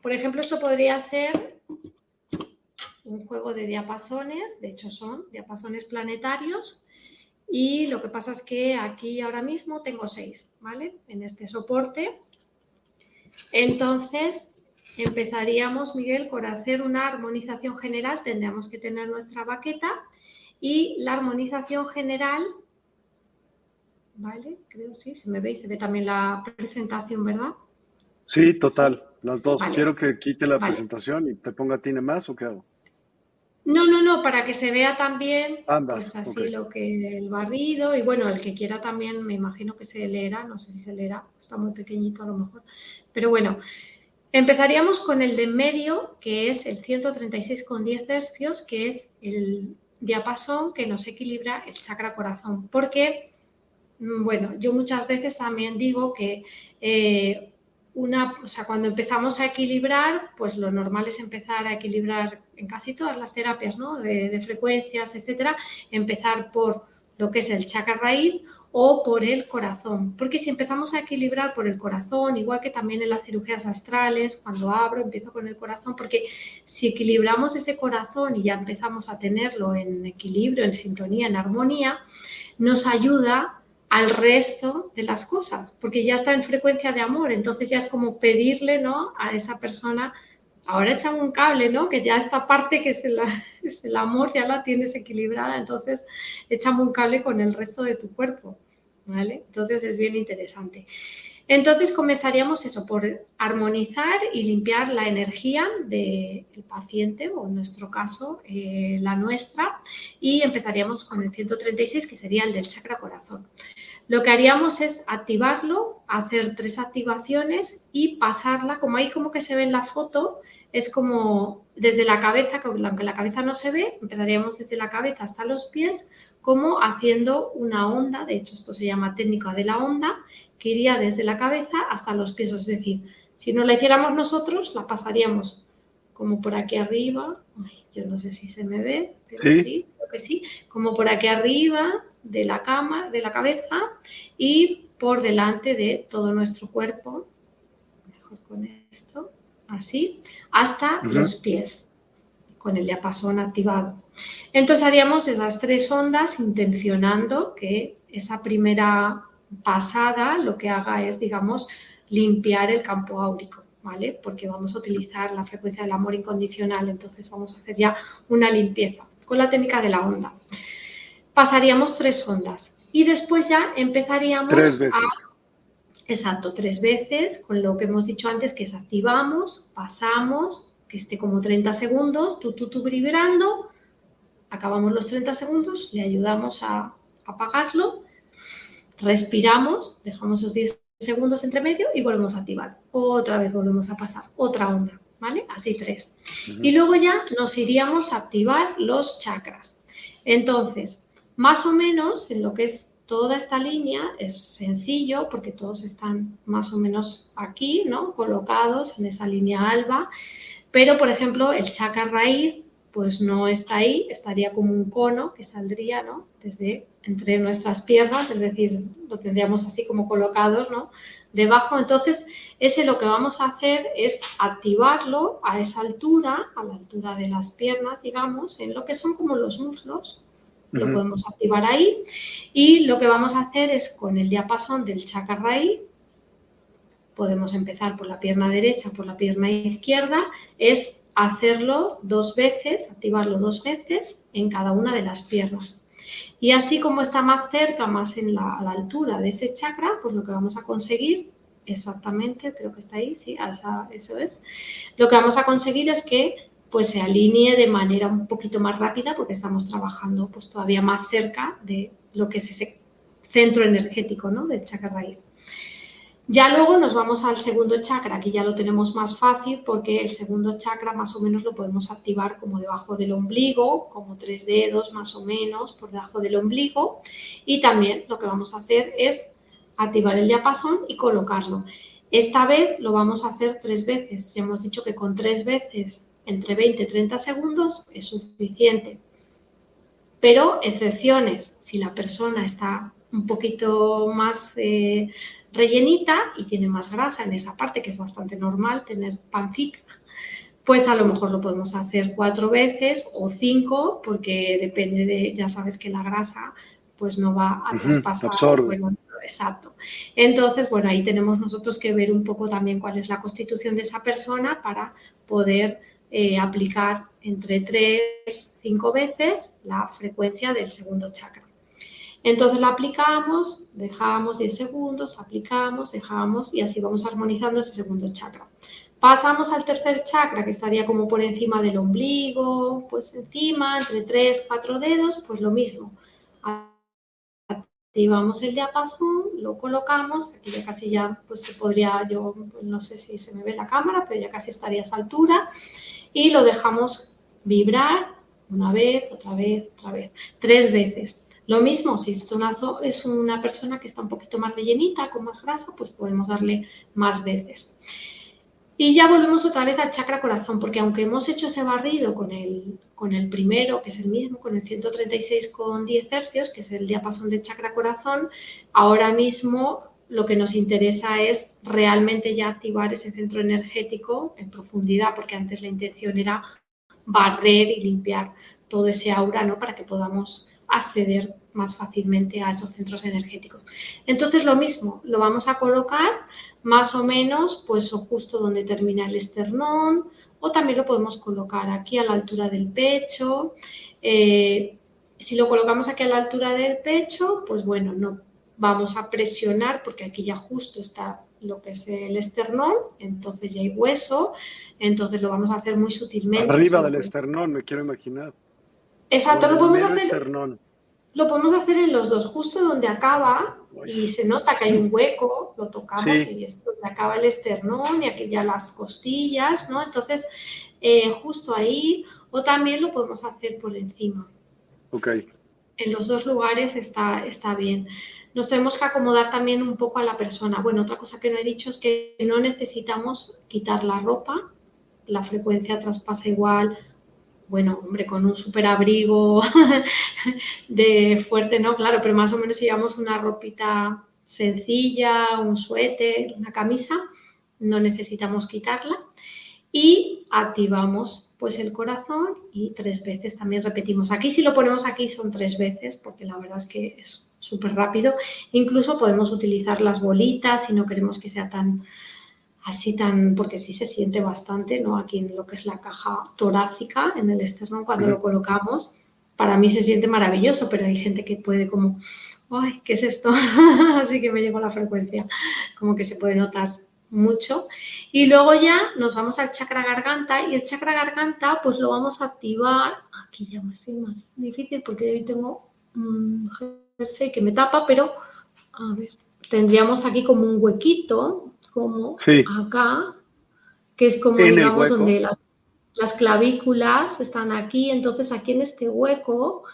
S2: Por ejemplo, esto podría ser un juego de diapasones, de hecho son diapasones planetarios, y lo que pasa es que aquí ahora mismo tengo seis, ¿vale? En este soporte. Entonces, empezaríamos, Miguel, por hacer una armonización general. Tendríamos que tener nuestra baqueta y la armonización general, ¿vale? Creo sí, se me ve y se ve también la presentación, ¿verdad?
S3: Sí, total, las dos. Quiero que quite la presentación y te ponga tiene más o qué hago.
S2: No, no, no, para que se vea también, pues así lo que el barrido y bueno, el que quiera también, me imagino que se leerá, no sé si se leerá, está muy pequeñito a lo mejor, pero bueno, empezaríamos con el de medio, que es el 136,10 hercios, que es el diapasón que nos equilibra el chakra corazón, porque, mm, bueno, yo muchas veces también digo que eh, una, o sea, cuando empezamos a equilibrar, pues lo normal es empezar a equilibrar en casi todas las terapias, ¿no? De, frecuencias, etcétera, empezar por lo que es el chakra raíz o por el corazón. Porque si empezamos a equilibrar por el corazón, igual que también en las cirugías astrales, cuando abro, empiezo con el corazón, porque si equilibramos ese corazón y ya empezamos a tenerlo en equilibrio, en sintonía, en armonía, nos ayuda al resto de las cosas, porque ya está en frecuencia de amor, entonces ya es como pedirle, ¿no? A esa persona, ahora echame un cable, ¿no? Que ya esta parte que es el, es el amor ya la tienes equilibrada, entonces échame un cable con el resto de tu cuerpo, ¿vale? Entonces es bien interesante. Entonces comenzaríamos eso, por armonizar y limpiar la energía del paciente, o en nuestro caso, eh, la nuestra, y empezaríamos con el 136, que sería el del chakra corazón. lo que haríamos es activarlo, hacer tres activaciones y pasarla, como ahí como que se ve en la foto, es como desde la cabeza, aunque la cabeza no se ve, empezaríamos desde la cabeza hasta los pies, como haciendo una onda, de hecho esto se llama técnica de la onda, que iría desde la cabeza hasta los pies, es decir, si no la hiciéramos nosotros, la pasaríamos como por aquí arriba, yo no sé si se me ve, pero sí, creo que sí, como por aquí arriba, de la cama, de la cabeza y por delante de todo nuestro cuerpo, mejor con esto, así, hasta los pies, con el diapasón activado. Entonces haríamos esas tres ondas intencionando que esa primera pasada lo que haga es, digamos, limpiar el campo áurico, ¿vale? Porque vamos a utilizar la frecuencia del amor incondicional, entonces vamos a hacer ya una limpieza con la técnica de la onda pasaríamos tres ondas y después ya empezaríamos
S3: tres veces.
S2: exacto, tres veces, con lo que hemos dicho antes, que es activamos, pasamos, que esté como 30 segundos, tú, tú, tú vibrando, acabamos los 30 segundos, le ayudamos a apagarlo, respiramos, dejamos esos 10 segundos entre medio y volvemos a activar. Otra vez volvemos a pasar, otra onda, ¿vale? Así tres. Y luego ya nos iríamos a activar los chakras. Entonces, más o menos, en lo que es toda esta línea, es sencillo porque todos están más o menos aquí, ¿no? Colocados en esa línea alba. Pero, por ejemplo, el chakra raíz, pues no está ahí, estaría como un cono que saldría, ¿no? Desde entre nuestras piernas, es decir, lo tendríamos así como colocados, ¿no? Debajo, entonces, ese lo que vamos a hacer es activarlo a esa altura, a la altura de las piernas, digamos, en lo que son como los muslos, lo podemos activar ahí. Y lo que vamos a hacer es con el diapasón del chakra raíz, podemos empezar por la pierna derecha, por la pierna izquierda, es hacerlo dos veces, activarlo dos veces en cada una de las piernas. Y así como está más cerca, más en la, a la altura de ese chakra, pues lo que vamos a conseguir exactamente, creo que está ahí, sí, eso es, lo que vamos a conseguir es que pues se alinee de manera un poquito más rápida porque estamos trabajando pues todavía más cerca de lo que es ese centro energético ¿no? del chakra raíz. Ya luego nos vamos al segundo chakra, aquí ya lo tenemos más fácil porque el segundo chakra más o menos lo podemos activar como debajo del ombligo, como tres dedos más o menos por debajo del ombligo. Y también lo que vamos a hacer es activar el diapasón y colocarlo. Esta vez lo vamos a hacer tres veces. Ya hemos dicho que con tres veces entre 20 y 30 segundos es suficiente. Pero excepciones, si la persona está un poquito más eh, rellenita y tiene más grasa en esa parte, que es bastante normal tener pancita, pues a lo mejor lo podemos hacer cuatro veces o cinco, porque depende de, ya sabes que la grasa pues no va a traspasar. exacto. Entonces, bueno, ahí tenemos nosotros que ver un poco también cuál es la constitución de esa persona para poder eh, aplicar entre 3 5 veces la frecuencia del segundo chakra. Entonces la aplicamos, dejamos 10 segundos, aplicamos, dejamos y así vamos armonizando ese segundo chakra. Pasamos al tercer chakra que estaría como por encima del ombligo, pues encima, entre 3, 4 dedos, pues lo mismo. Activamos el diapasón, lo colocamos, aquí ya casi ya, pues se podría, yo no sé si se me ve la cámara, pero ya casi estaría a esa altura y lo dejamos vibrar una vez, otra vez, otra vez, tres veces. Lo mismo, si es una, es una persona que está un poquito más rellenita, con más grasa, pues podemos darle más veces. Y ya volvemos otra vez al chakra corazón, porque aunque hemos hecho ese barrido con el, con el primero, que es el mismo, con el 136,10 hercios, que es el diapasón del chakra corazón, ahora mismo lo que nos interesa es realmente ya activar ese centro energético en profundidad, porque antes la intención era barrer y limpiar todo ese aura, ¿no? Para que podamos acceder más fácilmente a esos centros energéticos. Entonces lo mismo, lo vamos a colocar más o menos, pues o justo donde termina el esternón, o también lo podemos colocar aquí a la altura del pecho. Eh, si lo colocamos aquí a la altura del pecho, pues bueno, no vamos a presionar porque aquí ya justo está lo que es el esternón, entonces ya hay hueso, entonces lo vamos a hacer muy sutilmente.
S3: Arriba del esternón, me quiero imaginar.
S2: Exacto, lo podemos hacer. Lo podemos hacer en los dos, justo donde acaba y se nota que hay un hueco, lo tocamos y esto le acaba el esternón y aquí ya las costillas, ¿no? Entonces, eh, justo ahí, o también lo podemos hacer por encima.
S3: Ok.
S2: En los dos lugares está, está bien. Nos tenemos que acomodar también un poco a la persona. Bueno, otra cosa que no he dicho es que no necesitamos quitar la ropa, la frecuencia traspasa igual bueno, hombre, con un super abrigo de fuerte, no, claro, pero más o menos llevamos una ropita sencilla, un suéter, una camisa, no necesitamos quitarla. Y activamos pues el corazón y tres veces también repetimos. Aquí si lo ponemos aquí son tres veces porque la verdad es que es súper rápido. Incluso podemos utilizar las bolitas si no queremos que sea tan, así tan, porque sí se siente bastante, ¿no? Aquí en lo que es la caja torácica, en el esternón, cuando lo colocamos, para mí se siente maravilloso, pero hay gente que puede como, ay, ¿qué es esto? así que me llevo la frecuencia, como que se puede notar mucho. Y luego ya nos vamos al chakra garganta y el chakra garganta pues lo vamos a activar, aquí ya me más difícil porque hoy tengo un jersey que me tapa, pero a ver, tendríamos aquí como un huequito como acá, que es como, digamos, donde las, clavículas están aquí. Entonces, aquí en este hueco,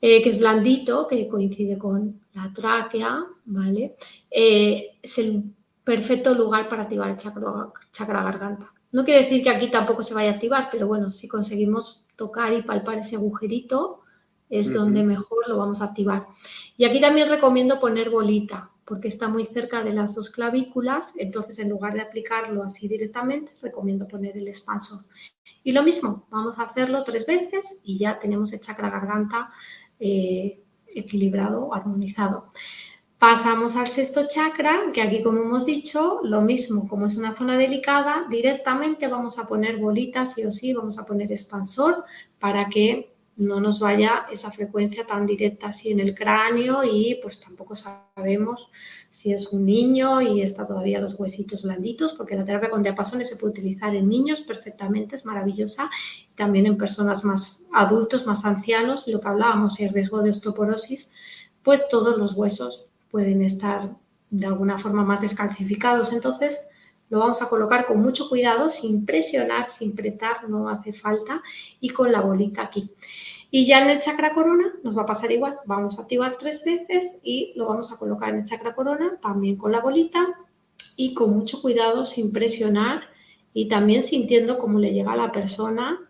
S2: eh, que es blandito, que coincide con la tráquea, ¿vale? Eh, es el perfecto lugar para activar el chakra, chakra garganta. No quiere decir que aquí tampoco se vaya a activar, pero bueno, si conseguimos tocar y palpar ese agujerito, es donde mejor lo vamos a activar. Y aquí también recomiendo poner bolita, porque está muy cerca de las dos clavículas, entonces en lugar de aplicarlo así directamente, recomiendo poner el expansor. Y lo mismo, vamos a hacerlo tres veces y ya tenemos el chakra garganta eh, equilibrado, armonizado. Pasamos al sexto chakra, que aquí como hemos dicho, lo mismo, como es una zona delicada, directamente vamos a poner bolitas, sí o sí, vamos a poner expansor para que no nos vaya esa frecuencia tan directa así en el cráneo y pues tampoco sabemos si es un niño y está todavía los huesitos blanditos, porque la terapia con diapasones se puede utilizar en niños perfectamente, es maravillosa, también en personas más adultos, más ancianos, lo que hablábamos, el riesgo de osteoporosis, pues todos los huesos pueden estar de alguna forma más descalcificados, entonces lo vamos a colocar con mucho cuidado, sin presionar, sin apretar, no hace falta, y con la bolita aquí. Y ya en el chakra corona nos va a pasar igual, vamos a activar tres veces y lo vamos a colocar en el chakra corona, también con la bolita y con mucho cuidado, sin presionar y también sintiendo cómo le llega a la persona,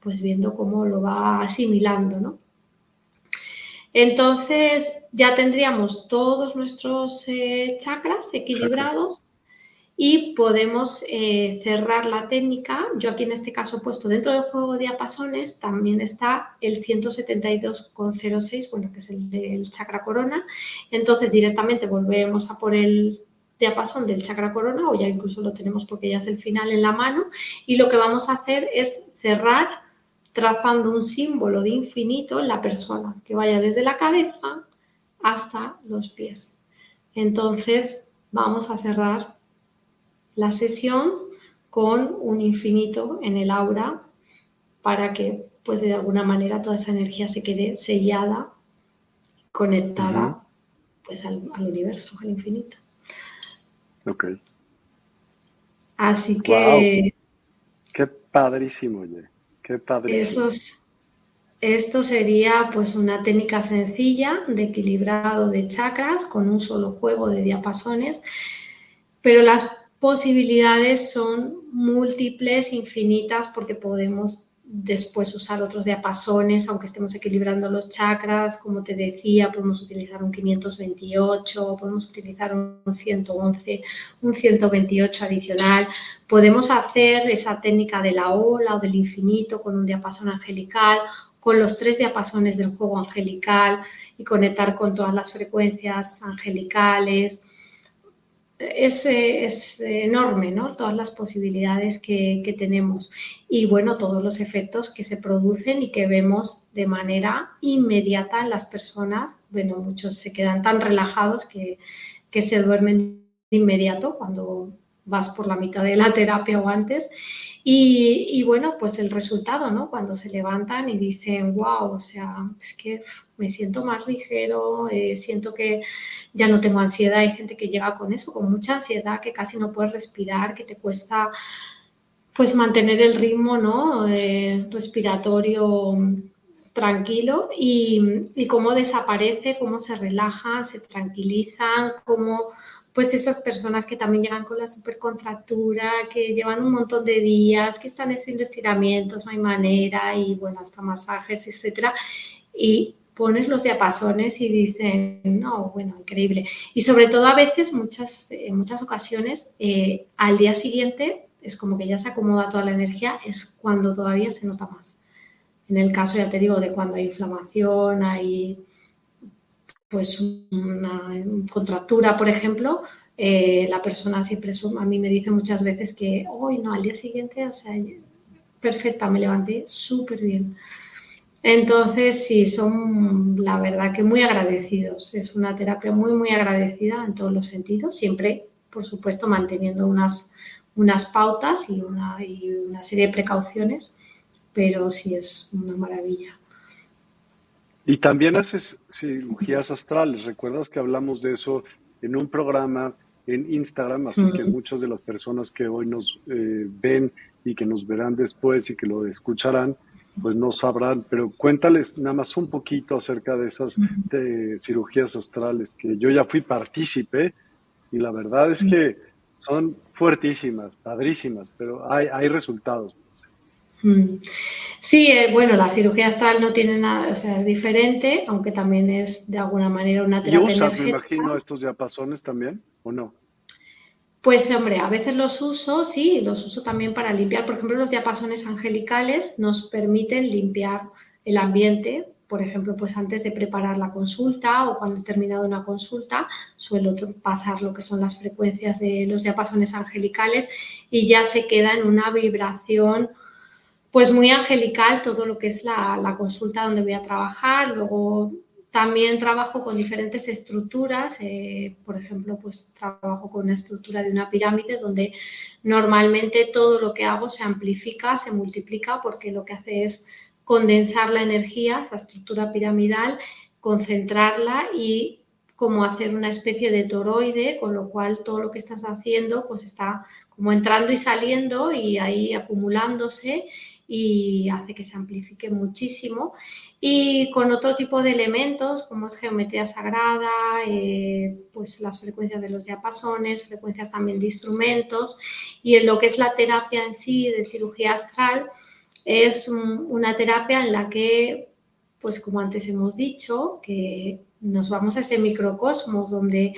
S2: pues viendo cómo lo va asimilando, ¿no? Entonces ya tendríamos todos nuestros eh, chakras equilibrados y podemos eh, cerrar la técnica. Yo aquí en este caso he puesto dentro del juego de diapasones también está el 172,06, bueno, que es el del chakra corona. Entonces directamente volvemos a por el diapasón del chakra corona o ya incluso lo tenemos porque ya es el final en la mano y lo que vamos a hacer es cerrar trazando un símbolo de infinito en la persona que vaya desde la cabeza hasta los pies. Entonces vamos a cerrar la sesión con un infinito en el aura para que pues de alguna manera toda esa energía se quede sellada, conectada pues al, universo, al infinito.
S3: Ok.
S2: Así que...
S3: Qué padrísimo, oye. Qué padrísimo.
S2: esto sería pues una técnica sencilla de equilibrado de chakras con un solo juego de diapasones, pero las posibilidades son múltiples, infinitas, porque podemos después usar otros diapasones, aunque estemos equilibrando los chakras, como te decía, podemos utilizar un 528, podemos utilizar un 111, un 128 adicional, podemos hacer esa técnica de la ola o del infinito con un diapasón angelical, con los tres diapasones del juego angelical y conectar con todas las frecuencias angelicales, es, es, enorme, ¿no? Todas las posibilidades que, tenemos y, bueno, todos los efectos que se producen y que vemos de manera inmediata en las personas. Bueno, muchos se quedan tan relajados que, se duermen de inmediato cuando vas por la mitad de la terapia o antes. Y, bueno, pues el resultado, ¿no? Cuando se levantan y dicen, wow, o sea, es que me siento más ligero, eh, siento que ya no tengo ansiedad. Hay gente que llega con eso, con mucha ansiedad, que casi no puedes respirar, que te cuesta pues mantener el ritmo, ¿no? Eh, respiratorio tranquilo y, y, cómo desaparece, cómo se relajan, se tranquilizan, cómo pues esas personas que también llegan con la supercontractura, que llevan un montón de días, que están haciendo estiramientos, no hay manera, y bueno, hasta masajes, etcétera, y pones los diapasones y dicen, no, bueno, increíble. Y sobre todo a veces, muchas, en muchas ocasiones, eh, al día siguiente es como que ya se acomoda toda la energía, es cuando todavía se nota más. En el caso, ya te digo, de cuando hay inflamación, hay pues una contractura, por ejemplo, eh, la persona siempre a mí me dice muchas veces que hoy no, al día siguiente, o sea, perfecta, me levanté súper bien. Entonces, sí, son la verdad que muy agradecidos. Es una terapia muy, muy agradecida en todos los sentidos, siempre, por supuesto, manteniendo unas, unas pautas y una, y una serie de precauciones, pero sí es una maravilla.
S3: Y también haces cirugías astrales. ¿Recuerdas que hablamos de eso en un programa en Instagram? Así que muchas de las personas que hoy nos eh, ven y que nos verán después y que lo escucharán, pues no sabrán. Pero cuéntales nada más un poquito acerca de esas cirugías astrales, que yo ya fui partícipe y la verdad es que son fuertísimas, padrísimas, pero hay, hay resultados.
S2: Mm. Sí, eh, bueno, la cirugía astral no tiene nada, o sea, es diferente, aunque también es de alguna manera una terapia.
S3: ¿Y usas, me imagino, estos diapasones también, o no?
S2: Pues hombre, a veces los uso, sí, los uso también para limpiar. Por ejemplo, los diapasones angelicales nos permiten limpiar el ambiente. Por ejemplo, pues antes de preparar la consulta o cuando he terminado una consulta, suelo pasar lo que son las frecuencias de los diapasones angelicales y ya se queda en una vibración pues muy angelical todo lo que es la, consulta donde voy a trabajar. Luego también trabajo con diferentes estructuras, eh, por ejemplo, pues trabajo con una estructura de una pirámide donde normalmente todo lo que hago se amplifica, se multiplica, porque lo que hace es condensar la energía, esa estructura piramidal, concentrarla y como hacer una especie de toroide, con lo cual todo lo que estás haciendo pues está como entrando y saliendo y ahí acumulándose y hace que se amplifique muchísimo. Y con otro tipo de elementos como es geometría sagrada, eh, pues las frecuencias de los diapasones, frecuencias también de instrumentos y en lo que es la terapia en sí de cirugía astral, es una terapia en la que, pues como antes hemos dicho, que nos vamos a ese microcosmos donde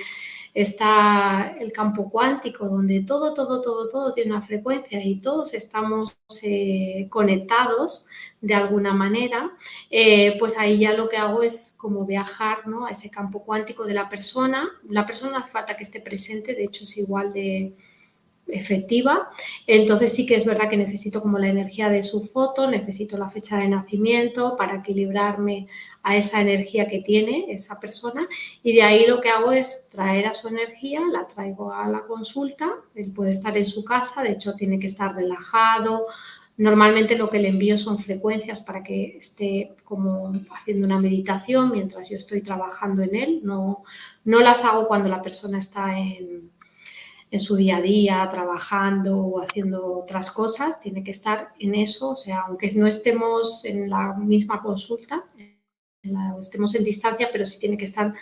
S2: está el campo cuántico, donde todo, todo, todo, todo tiene una frecuencia y todos estamos eh, conectados de alguna manera, eh, pues ahí ya lo que hago es como viajar ¿no? a ese campo cuántico de la persona. La persona hace falta que esté presente, de hecho es igual de, efectiva. Entonces sí que es verdad que necesito como la energía de su foto, necesito la fecha de nacimiento para equilibrarme a esa energía que tiene esa persona y de ahí lo que hago es traer a su energía, la traigo a la consulta, él puede estar en su casa, de hecho tiene que estar relajado. Normalmente lo que le envío son frecuencias para que esté como haciendo una meditación mientras yo estoy trabajando en él. No, no las hago cuando la persona está en, en su día a día, trabajando o haciendo otras cosas, tiene que estar en eso, o sea, aunque no estemos en la misma consulta, estemos en distancia, pero sí tiene que estar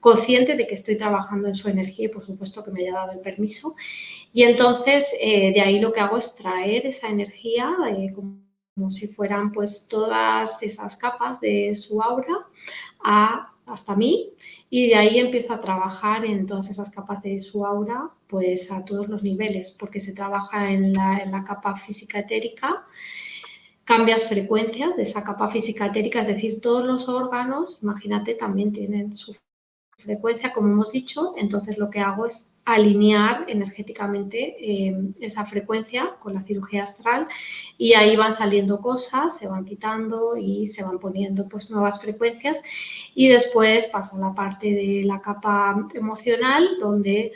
S2: consciente de que estoy trabajando en su energía y por supuesto que me haya dado el permiso. Y entonces eh, de ahí lo que hago es traer esa energía eh, como, si fueran pues todas esas capas de su aura hasta mí y de ahí empiezo a trabajar en todas esas capas de su aura, pues a todos los niveles, porque se trabaja en la, capa física etérica, cambias frecuencias de esa capa física etérica, es decir, todos los órganos, imagínate, también tienen su frecuencia, como hemos dicho, entonces lo que hago es alinear energéticamente eh, esa frecuencia con la cirugía astral y ahí van saliendo cosas, se van quitando y se van poniendo pues nuevas frecuencias. Y después paso a la parte de la capa emocional donde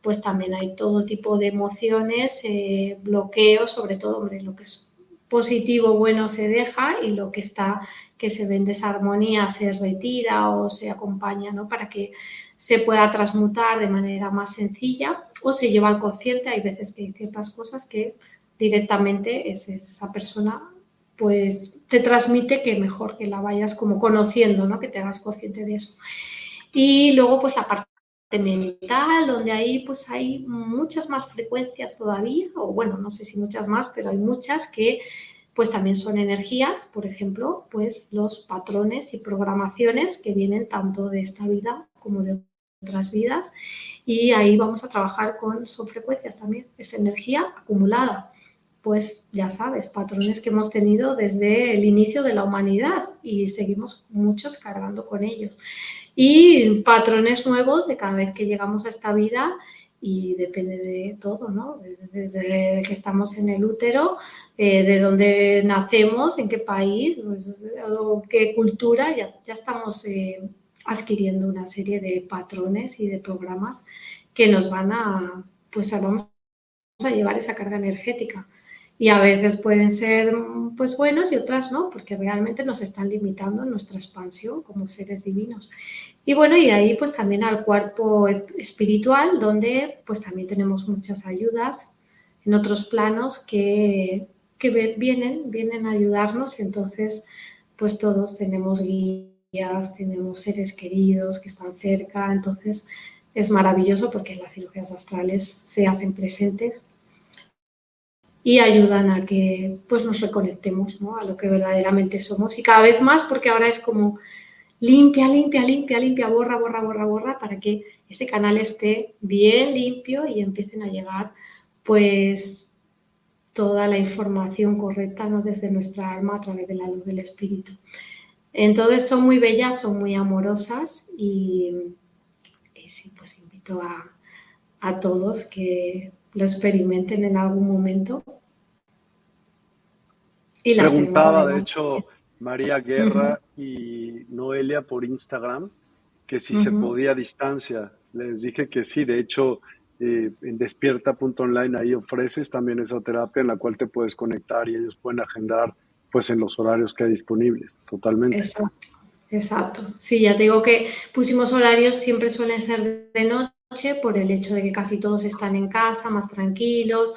S2: pues también hay todo tipo de emociones, eh, bloqueos, sobre todo, hombre, lo que es positivo, bueno, se deja y lo que está, que se ve en desarmonía, se retira o se acompaña, ¿no? Para que se pueda transmutar de manera más sencilla o se lleva al consciente. Hay veces que hay ciertas cosas que directamente es esa persona pues te transmite que mejor que la vayas como conociendo, ¿no? Que te hagas consciente de eso. Y luego pues la parte mental, donde ahí pues hay muchas más frecuencias todavía, o bueno, no sé si muchas más, pero hay muchas que pues también son energías, por ejemplo, pues los patrones y programaciones que vienen tanto de esta vida como de otras vidas. Y ahí vamos a trabajar con, son frecuencias también, es energía acumulada, pues ya sabes, patrones que hemos tenido desde el inicio de la humanidad y seguimos muchos cargando con ellos y patrones nuevos de cada vez que llegamos a esta vida y depende de todo, ¿no? Desde, que estamos en el útero, eh, de dónde nacemos, en qué país, pues, qué cultura, ya, ya estamos eh, adquiriendo una serie de patrones y de programas que nos van a, pues vamos a llevar esa carga energética y a veces pueden ser pues buenos y otras no, porque realmente nos están limitando nuestra expansión como seres divinos. Y bueno, y de ahí pues también al cuerpo espiritual, donde pues también tenemos muchas ayudas en otros planos que, que vienen, vienen a ayudarnos y entonces pues todos tenemos guías, tenemos seres queridos que están cerca, entonces es maravilloso porque las cirugías astrales se hacen presentes y ayudan a que pues nos reconectemos ¿no? a lo que verdaderamente somos y cada vez más porque ahora es como limpia, limpia, limpia, limpia, borra, borra, borra, borra para que ese canal esté bien limpio y empiecen a llegar pues toda la información correcta ¿no? desde nuestra alma a través de la luz del espíritu. Entonces son muy bellas, son muy amorosas y, sí, pues invito a, a todos que lo experimenten en algún momento
S3: Preguntaba, de hecho, María Guerra y Noelia por Instagram que si se podía a distancia. Les dije que sí, de hecho, eh, en despierta.online ahí ofreces también esa terapia en la cual te puedes conectar y ellos pueden agendar pues en los horarios que hay disponibles, totalmente.
S2: Exacto, exacto. Sí, ya te digo que pusimos horarios, siempre suelen ser de noche por el hecho de que casi todos están en casa, más tranquilos,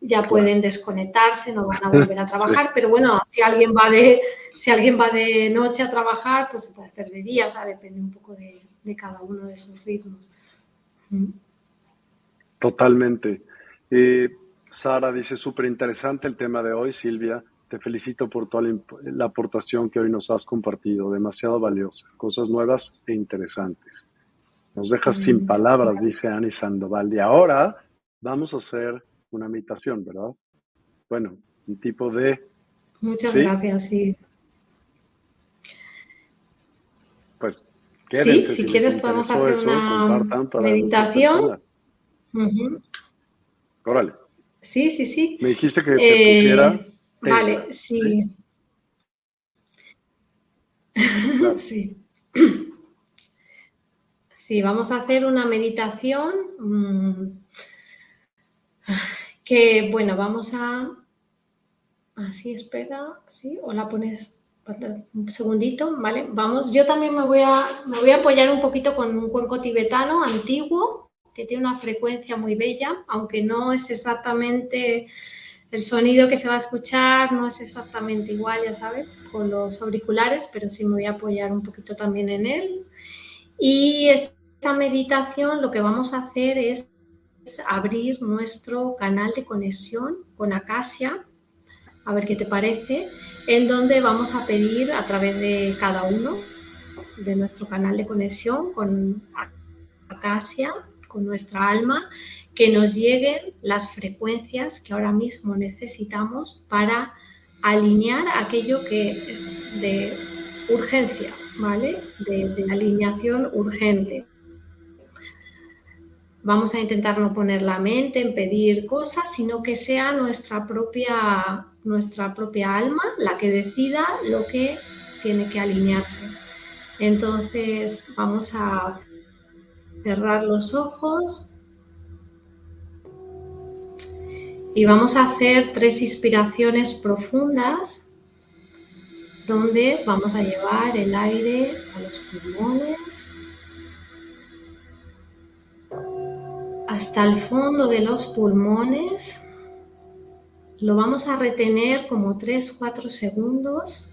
S2: ya pueden desconectarse, no van a volver a trabajar, pero bueno, si alguien va de si alguien va de noche a trabajar, pues se puede hacer de día, o sea, depende un poco de, cada uno de sus ritmos. Mm.
S3: Totalmente. Eh, Sara dice, súper interesante el tema de hoy, Silvia. Te felicito por toda la, aportación que hoy nos has compartido, demasiado valiosa, cosas nuevas e interesantes. Nos dejas sin palabras, dice Ani Sandoval. Y ahora vamos a hacer una meditación, ¿verdad? Bueno, un tipo de...
S2: Muchas gracias, sí.
S3: Pues, quédense.
S2: Sí, si, quieres podemos hacer una meditación.
S3: Órale.
S2: Sí, sí, sí.
S3: Me dijiste que te eh, pusiera...
S2: Vale, sí. Sí. sí. Vamos a hacer una meditación. Mm, que bueno, vamos a... Así, espera, sí, o la pones un segundito, ¿vale? Vamos, yo también me voy, a, me voy a apoyar un poquito con un cuenco tibetano antiguo que tiene una frecuencia muy bella, aunque no es exactamente el sonido que se va a escuchar, no es exactamente igual, ya sabes, con los auriculares, pero sí me voy a apoyar un poquito también en él. Y esta meditación lo que vamos a hacer es abrir nuestro canal de conexión con Acacia, a ver qué te parece, en donde vamos a pedir a través de cada uno de nuestro canal de conexión con Acacia, con nuestra alma, que nos lleguen las frecuencias que ahora mismo necesitamos para alinear aquello que es de urgencia, ¿vale? De, alineación urgente. Vamos a intentar no poner la mente en pedir cosas, sino que sea nuestra propia, nuestra propia alma la que decida lo que tiene que alinearse. Entonces vamos a cerrar los ojos Y vamos a hacer tres inspiraciones profundas donde vamos a llevar el aire a los pulmones hasta el fondo de los pulmones. Lo vamos a retener como 3-4 segundos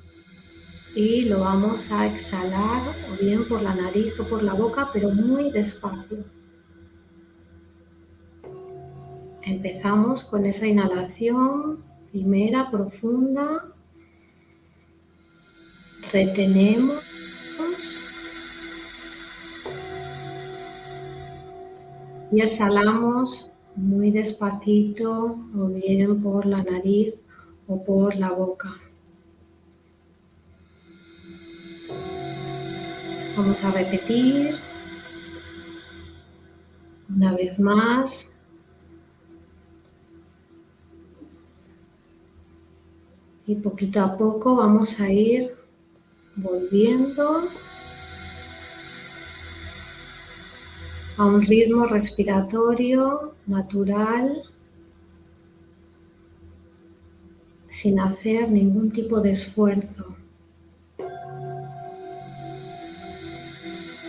S2: y lo vamos a exhalar o bien por la nariz o por la boca, pero muy despacio. Empezamos con esa inhalación primera profunda. Retenemos. Y exhalamos muy despacito o bien por la nariz o por la boca. Vamos a repetir una vez más. Y poquito a poco vamos a ir volviendo a un ritmo respiratorio natural sin hacer ningún tipo de esfuerzo.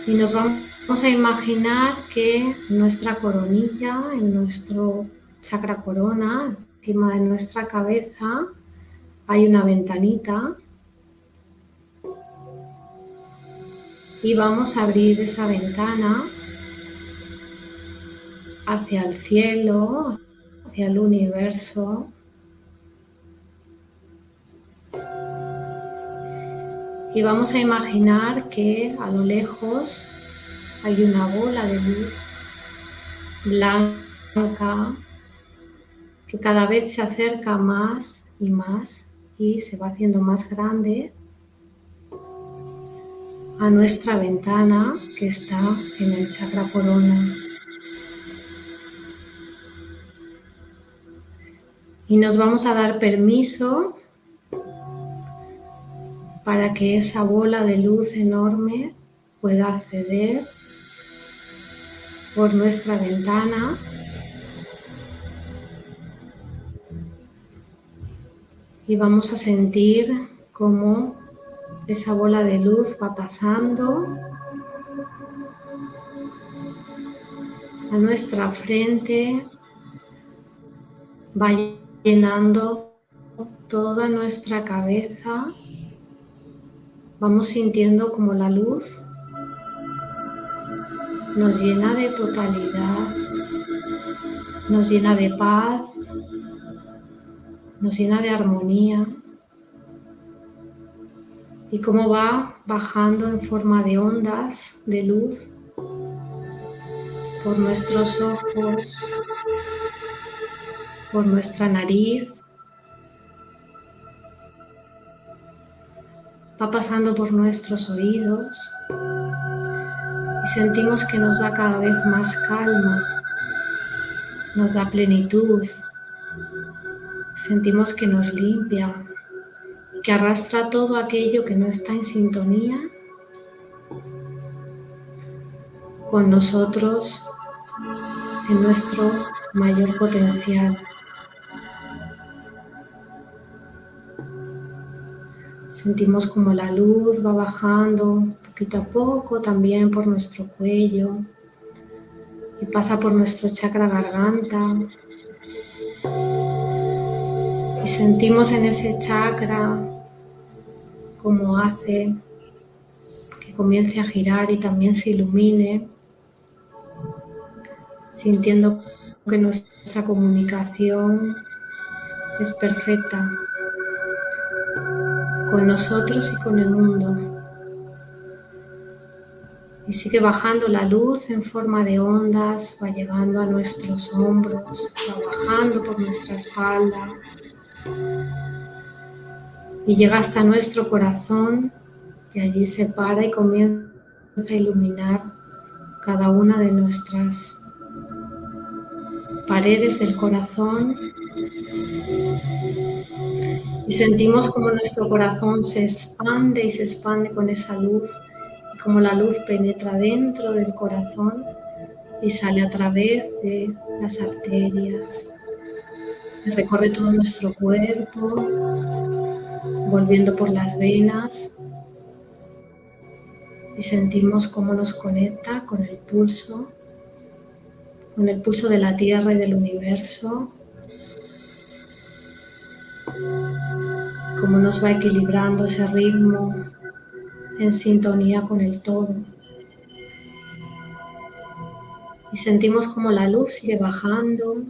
S2: Y nos vamos a imaginar que nuestra coronilla, en nuestro chakra corona, encima de nuestra cabeza, hay una ventanita y vamos a abrir esa ventana hacia el cielo, hacia el universo. Y vamos a imaginar que a lo lejos hay una bola de luz blanca que cada vez se acerca más y más y se va haciendo más grande a nuestra ventana que está en el chakra corona. Y nos vamos a dar permiso para que esa bola de luz enorme pueda acceder por nuestra ventana y vamos a sentir cómo esa bola de luz va pasando a nuestra frente, va llenando toda nuestra cabeza. Vamos sintiendo como la luz nos llena de totalidad, nos llena de paz, nos llena de armonía y cómo va bajando en forma de ondas de luz por nuestros ojos, por nuestra nariz, va pasando por nuestros oídos y sentimos que nos da cada vez más calma, nos da plenitud, sentimos que nos limpia que arrastra todo aquello que no está en sintonía con nosotros en nuestro mayor potencial. Sentimos como la luz va bajando poquito a poco también por nuestro cuello y pasa por nuestro chakra garganta. Y sentimos en ese chakra como hace que comience a girar y también se ilumine, sintiendo que nuestra comunicación es perfecta con nosotros y con el mundo. Y sigue bajando la luz en forma de ondas, va llegando a nuestros hombros, va bajando por nuestra espalda y llega hasta nuestro corazón y allí se para y comienza a iluminar cada una de nuestras paredes del corazón. Y sentimos como nuestro corazón se expande y se expande con esa luz y como la luz penetra dentro del corazón y sale a través de las arterias, recorre todo nuestro cuerpo, volviendo por las venas. Y sentimos cómo nos conecta con el pulso, con el pulso de la Tierra y del universo, cómo nos va equilibrando ese ritmo en sintonía con el todo. Y sentimos como la luz sigue bajando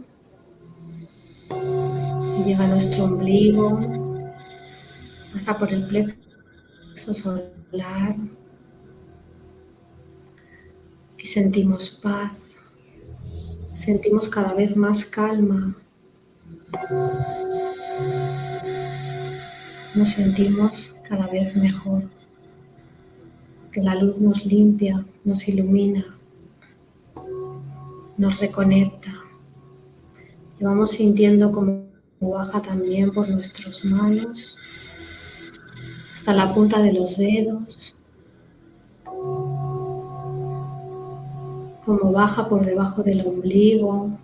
S2: llega a nuestro ombligo, pasa por el plexo solar y sentimos paz, sentimos cada vez más calma. Nos sentimos cada vez mejor, que la luz nos limpia, nos ilumina, nos reconecta. Vamos sintiendo como baja también por nuestras manos hasta la punta de los dedos, como baja por debajo del ombligo,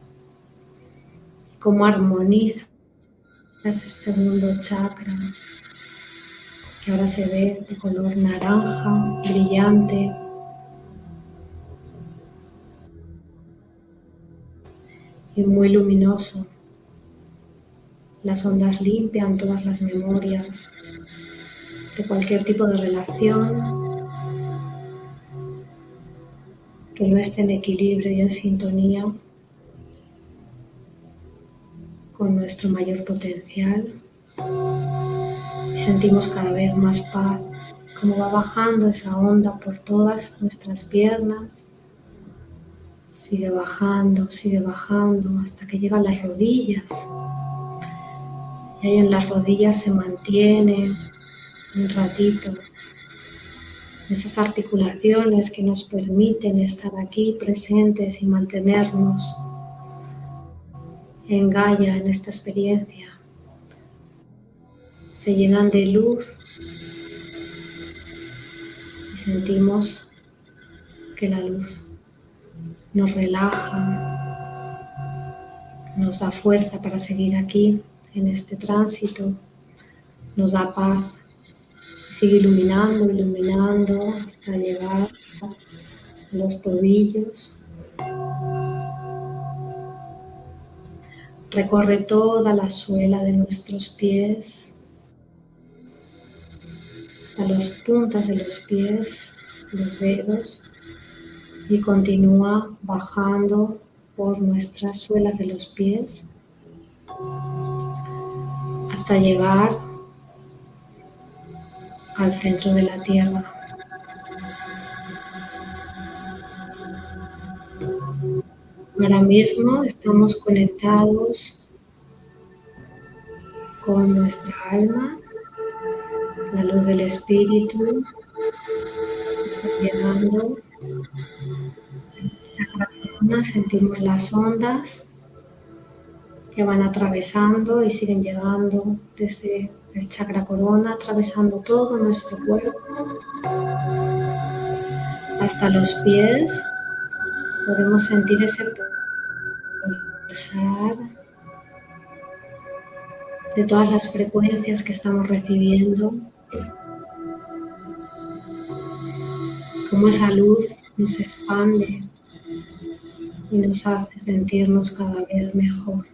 S2: y cómo armoniza ese segundo chakra que ahora se ve de color naranja, brillante. Muy luminoso. Las ondas limpian todas las memorias de cualquier tipo de relación que no esté en equilibrio y en sintonía con nuestro mayor potencial. Y sentimos cada vez más paz, como va bajando esa onda por todas nuestras piernas. Sigue bajando, sigue bajando hasta que llega a las rodillas y ahí en las rodillas se mantiene un ratito esas articulaciones que nos permiten estar aquí presentes y mantenernos en Gaia en esta experiencia. Se llenan de luz y sentimos que la luz nos relaja, nos da fuerza para seguir aquí en este tránsito, nos da paz, sigue iluminando, iluminando hasta llegar a los tobillos. Recorre toda la suela de nuestros pies hasta las puntas de los pies, los dedos y continúa bajando por nuestras suelas de los pies hasta llegar al centro de la Tierra. Ahora mismo estamos conectados con nuestra alma, la luz del espíritu está llegando. Sentimos las ondas que van atravesando y siguen llegando desde el chakra corona, atravesando todo nuestro cuerpo hasta los pies. Podemos sentir ese pulsar de todas las frecuencias que estamos recibiendo. Cómo esa luz nos expande y nos hace sentirnos cada vez mejor.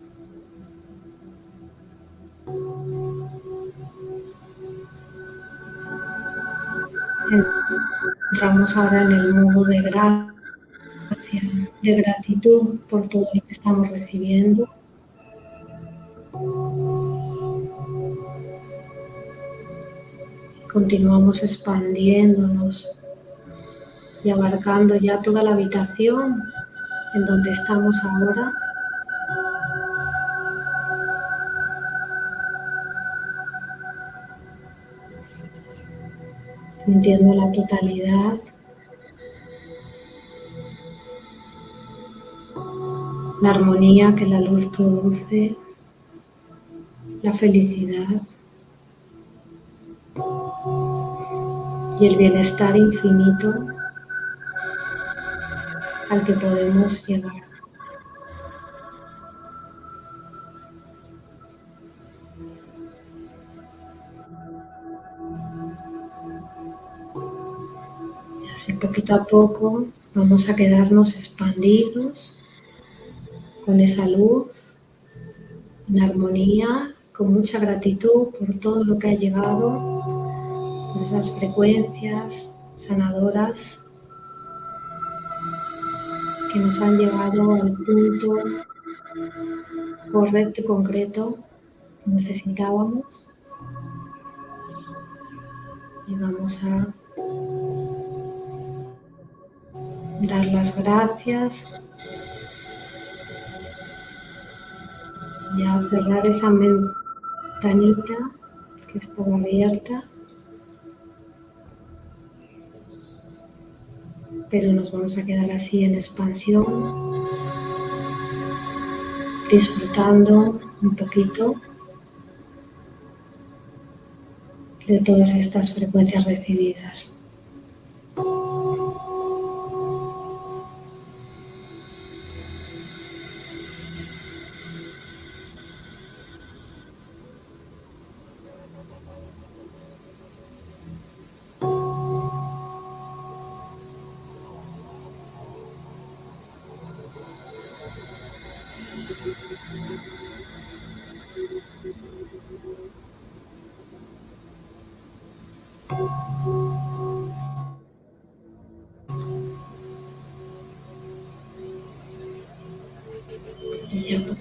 S2: Entramos ahora en el modo de gracia, de gratitud por todo lo que estamos recibiendo. Continuamos expandiéndonos y abarcando ya toda la habitación en donde estamos ahora. sintiendo la totalidad. La armonía que la luz produce, la felicidad y el bienestar infinito al que podemos llegar. Así poquito a poco vamos a quedarnos expandidos con esa luz, en armonía, con mucha gratitud por todo lo que ha llegado, por esas frecuencias sanadoras que nos han llevado al punto correcto y concreto que necesitábamos. Y vamos a dar las gracias y a cerrar esa ventanita que estaba abierta. Pero nos vamos a quedar así en expansión, disfrutando un poquito de todas estas frecuencias recibidas.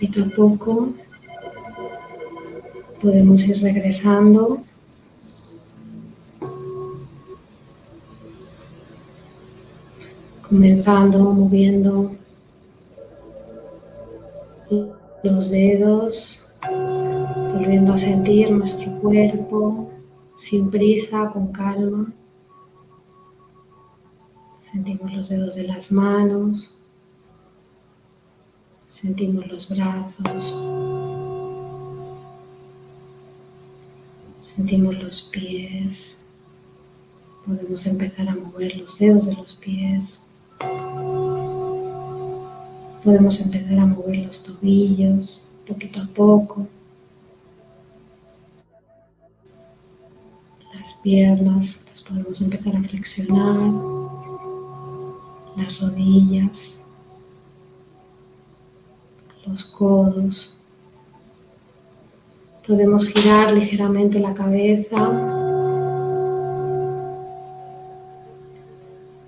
S2: Poquito a poco podemos ir regresando. Comenzando moviendo los dedos, volviendo a sentir nuestro cuerpo sin prisa, con calma. Sentimos los dedos de las manos, Sentimos los brazos. Sentimos los pies. Podemos empezar a mover los dedos de los pies. Podemos empezar a mover los tobillos poquito a poco. Las piernas las podemos empezar a flexionar. Las rodillas los codos. Podemos girar ligeramente la cabeza.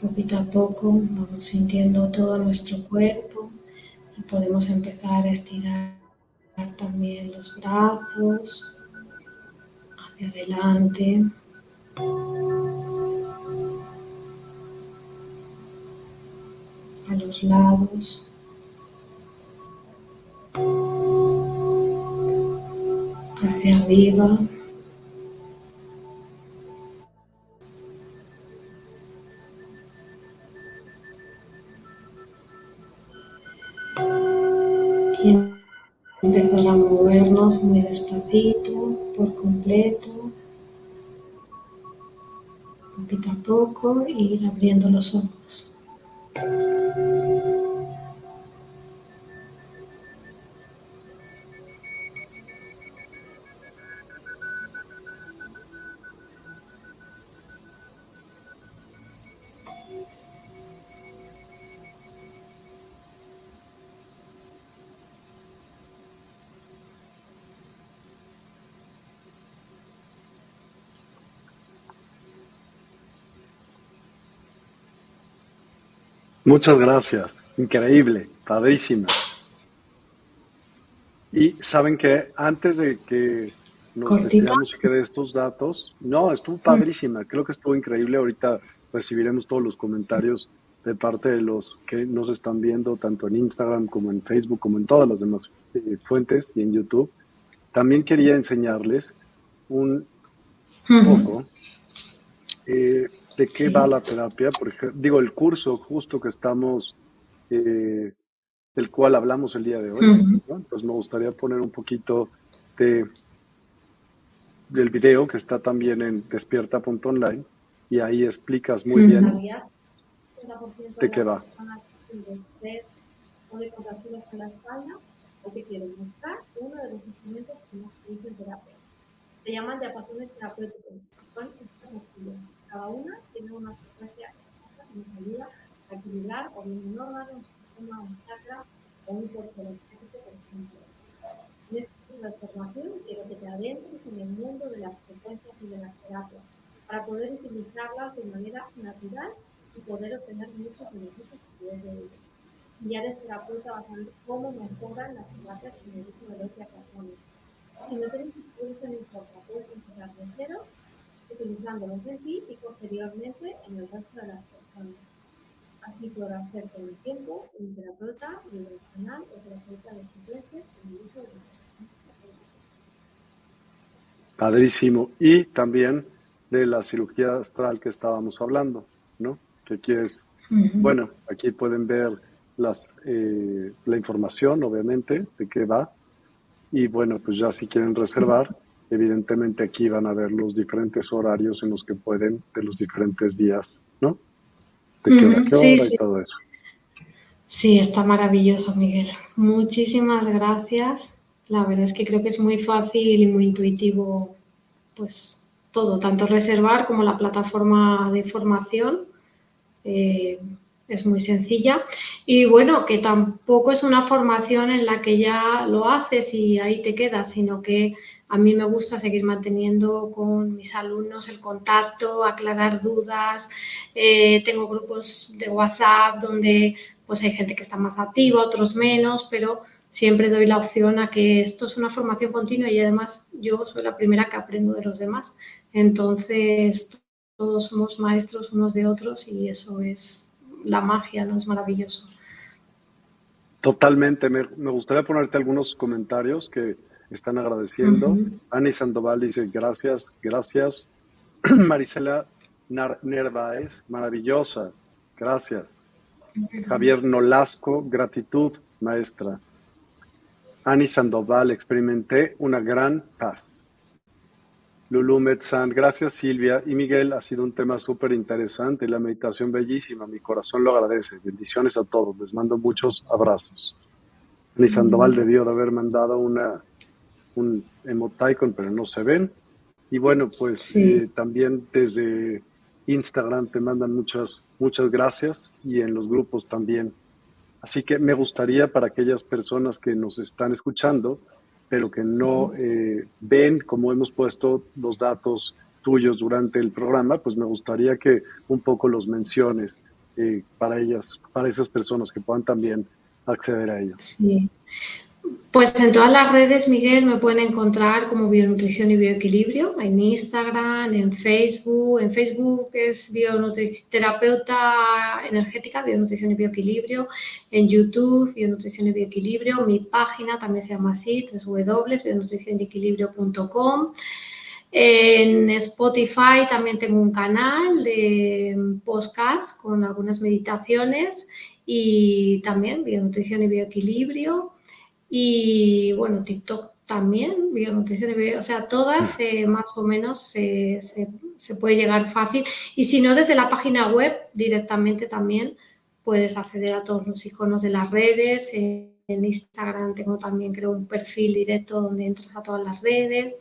S2: Poquito a poco vamos sintiendo todo nuestro cuerpo y podemos empezar a estirar también los brazos hacia adelante. A los lados. Hacia arriba. Y empezar a movernos muy despacito, por completo, poquito a poco, e ir abriendo los ojos.
S1: Muchas gracias, increíble, padrísima. Y saben que antes de que nos despidamos y que de estos datos, no, estuvo padrísima, creo que estuvo increíble. Ahorita recibiremos todos los comentarios de parte de los que nos están viendo, tanto en Instagram como en Facebook, como en todas las demás eh, fuentes y en YouTube. También quería enseñarles un poco eh, de qué va la terapia, porque digo, el curso justo que estamos, eh, del cual hablamos el día de hoy, pues me gustaría poner un poquito de del video que está también en despierta.online y ahí explicas muy bien de qué va. o de contracturas en la espalda o que quieren mostrar uno de los instrumentos que más se en terapia. Se llaman diapasones terapéuticos. Son estas actividades cada una tiene una frecuencia
S2: que nos ayuda a equilibrar o bien un órgano, un sistema, un chakra o un cuerpo energético, por ejemplo. En esta transformación quiero que te adentres en el mundo de las frecuencias y de las terapias para poder utilizarlas de manera natural y poder obtener muchos beneficios de ellas. Y ya eres terapeuta vas a ver cómo mejoran las terapias en el uso de los diapasones. Si no tienes experiencia, no importa, puedes empezar de cero, utilizándolos en ti y posteriormente en el resto de las personas. Así podrás ser con el tiempo un terapeuta vibracional o terapeuta de frecuencias en el uso de los
S1: Padrísimo. Y también de la cirugía astral que estábamos hablando, ¿no? Que quieres, bueno, aquí pueden ver las, eh, la información, obviamente, de qué va. Y bueno, pues ya si quieren reservar, evidentemente aquí van a ver los diferentes horarios en los que pueden, de los diferentes días, ¿no? De qué hora, qué hora y todo eso.
S2: Sí, está maravilloso, Miguel. Muchísimas gracias. La verdad es que creo que es muy fácil y muy intuitivo, pues todo, tanto reservar como la plataforma de formación. Eh, es muy sencilla. Y bueno, que tampoco es una formación en la que ya lo haces y ahí te quedas, sino que a mí me gusta seguir manteniendo con mis alumnos el contacto, aclarar dudas. Eh, tengo grupos de WhatsApp donde pues hay gente que está más activa, otros menos, pero siempre doy la opción a que esto es una formación continua y además yo soy la primera que aprendo de los demás. Entonces, todos somos maestros unos de otros y eso es la magia, ¿no? Es maravilloso.
S1: Totalmente. Me, gustaría ponerte algunos comentarios que están agradeciendo. Ani Sandoval dice gracias, gracias. Marisela Nervaez, maravillosa, gracias. Javier Nolasco, gratitud, maestra. Ani Sandoval, experimenté una gran paz. Lulu Metzan, gracias Silvia y Miguel, ha sido un tema súper interesante, la meditación bellísima, mi corazón lo agradece, bendiciones a todos, les mando muchos abrazos. Ni Sandoval debió de haber mandado una, un emoticon, pero no se ven. Y bueno, pues eh, también desde Instagram te mandan muchas, muchas gracias y en los grupos también. Así que me gustaría para aquellas personas que nos están escuchando, pero que no eh, ven como hemos puesto los datos tuyos durante el programa, pues me gustaría que un poco los menciones eh, para ellas, para esas personas que puedan también acceder a ellos.
S2: Sí. Pues en todas las redes, Miguel, me pueden encontrar como Bionutrición y Bioequilibrio, en Instagram, en Facebook. En Facebook es Bionutriterapeuta Energética, Bionutrición y Bioequilibrio. En YouTube, Bionutrición y Bioequilibrio. Mi página también se llama así, www.bionutricionyequilibrio.com. En Spotify también tengo un canal de podcast con algunas meditaciones y también Bionutrición y Bioequilibrio. Y bueno, TikTok también, y o sea, todas mm. eh, más o menos se, se, puede llegar fácil. Y si no, desde la página web directamente también puedes acceder a todos los iconos de las redes. en Instagram tengo también, creo, un perfil directo donde entras a todas las redes.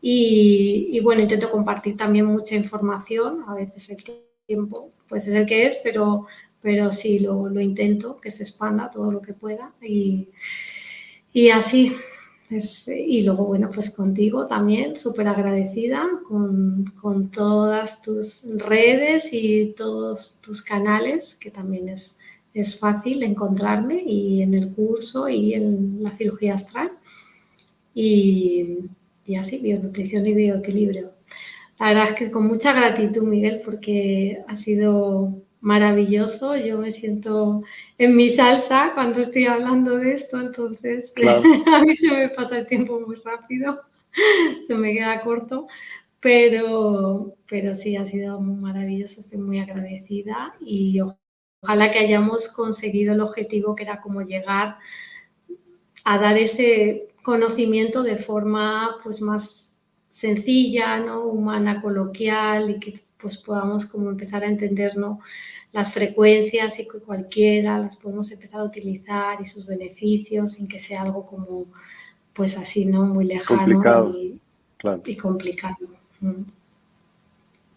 S2: Y, y, bueno, intento compartir también mucha información. A veces el tiempo pues es el que es, pero, pero sí lo, lo intento, que se expanda todo lo que pueda. Y, y así, y luego, bueno, pues contigo también, súper agradecida con, con, todas tus redes y todos tus canales, que también es, es fácil encontrarme y en el curso y en la cirugía astral. Y, y así, bionutrición y bioequilibrio. La verdad es que con mucha gratitud, Miguel, porque ha sido maravilloso. Yo me siento en mi salsa cuando estoy hablando de esto, entonces a mí se me pasa el tiempo muy rápido, se me queda corto, pero, pero sí, ha sido muy maravilloso, estoy muy agradecida y ojalá que hayamos conseguido el objetivo que era como llegar a dar ese conocimiento de forma pues más sencilla, ¿no? humana, coloquial y que pues podamos como empezar a entender las frecuencias y que cualquiera las podemos empezar a utilizar y sus beneficios sin que sea algo como pues así, ¿no? Muy lejano y, complicado. Mm.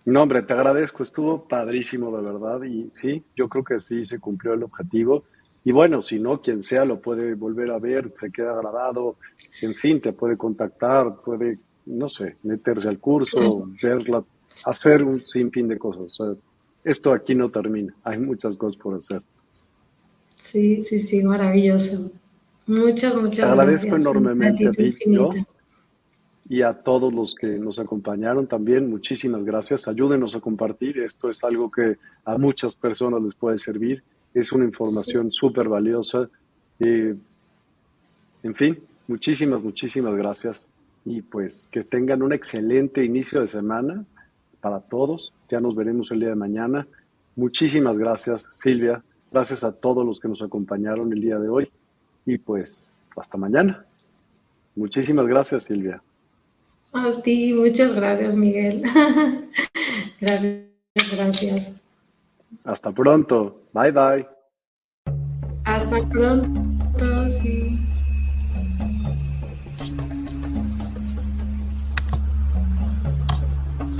S3: No, hombre, te agradezco, estuvo padrísimo de verdad y sí, yo creo que sí se cumplió el objetivo. Y bueno, si no, quien sea lo puede volver a ver, se queda grabado, en fin, te puede contactar, puede, no sé, meterse al curso, verla, hacer un sinfín de cosas. esto aquí no termina, hay muchas cosas por hacer.
S2: Sí, sí, sí, maravilloso. Muchas, muchas
S3: Te agradezco enormemente a ti, yo, y a todos los que nos acompañaron también. Muchísimas gracias. Ayúdenos a compartir. Esto es algo que a muchas personas les puede servir. Es una información súper valiosa. en fin, muchísimas, muchísimas gracias. Y pues que tengan un excelente inicio de semana para todos. Ya nos veremos el día de mañana. Muchísimas gracias, Silvia. Gracias a todos los que nos acompañaron el día de hoy. Y pues hasta mañana. Muchísimas gracias, Silvia.
S2: A ti, muchas gracias, Miguel. gracias, gracias.
S3: Hasta pronto. Bye, bye.
S2: Hasta pronto, sí.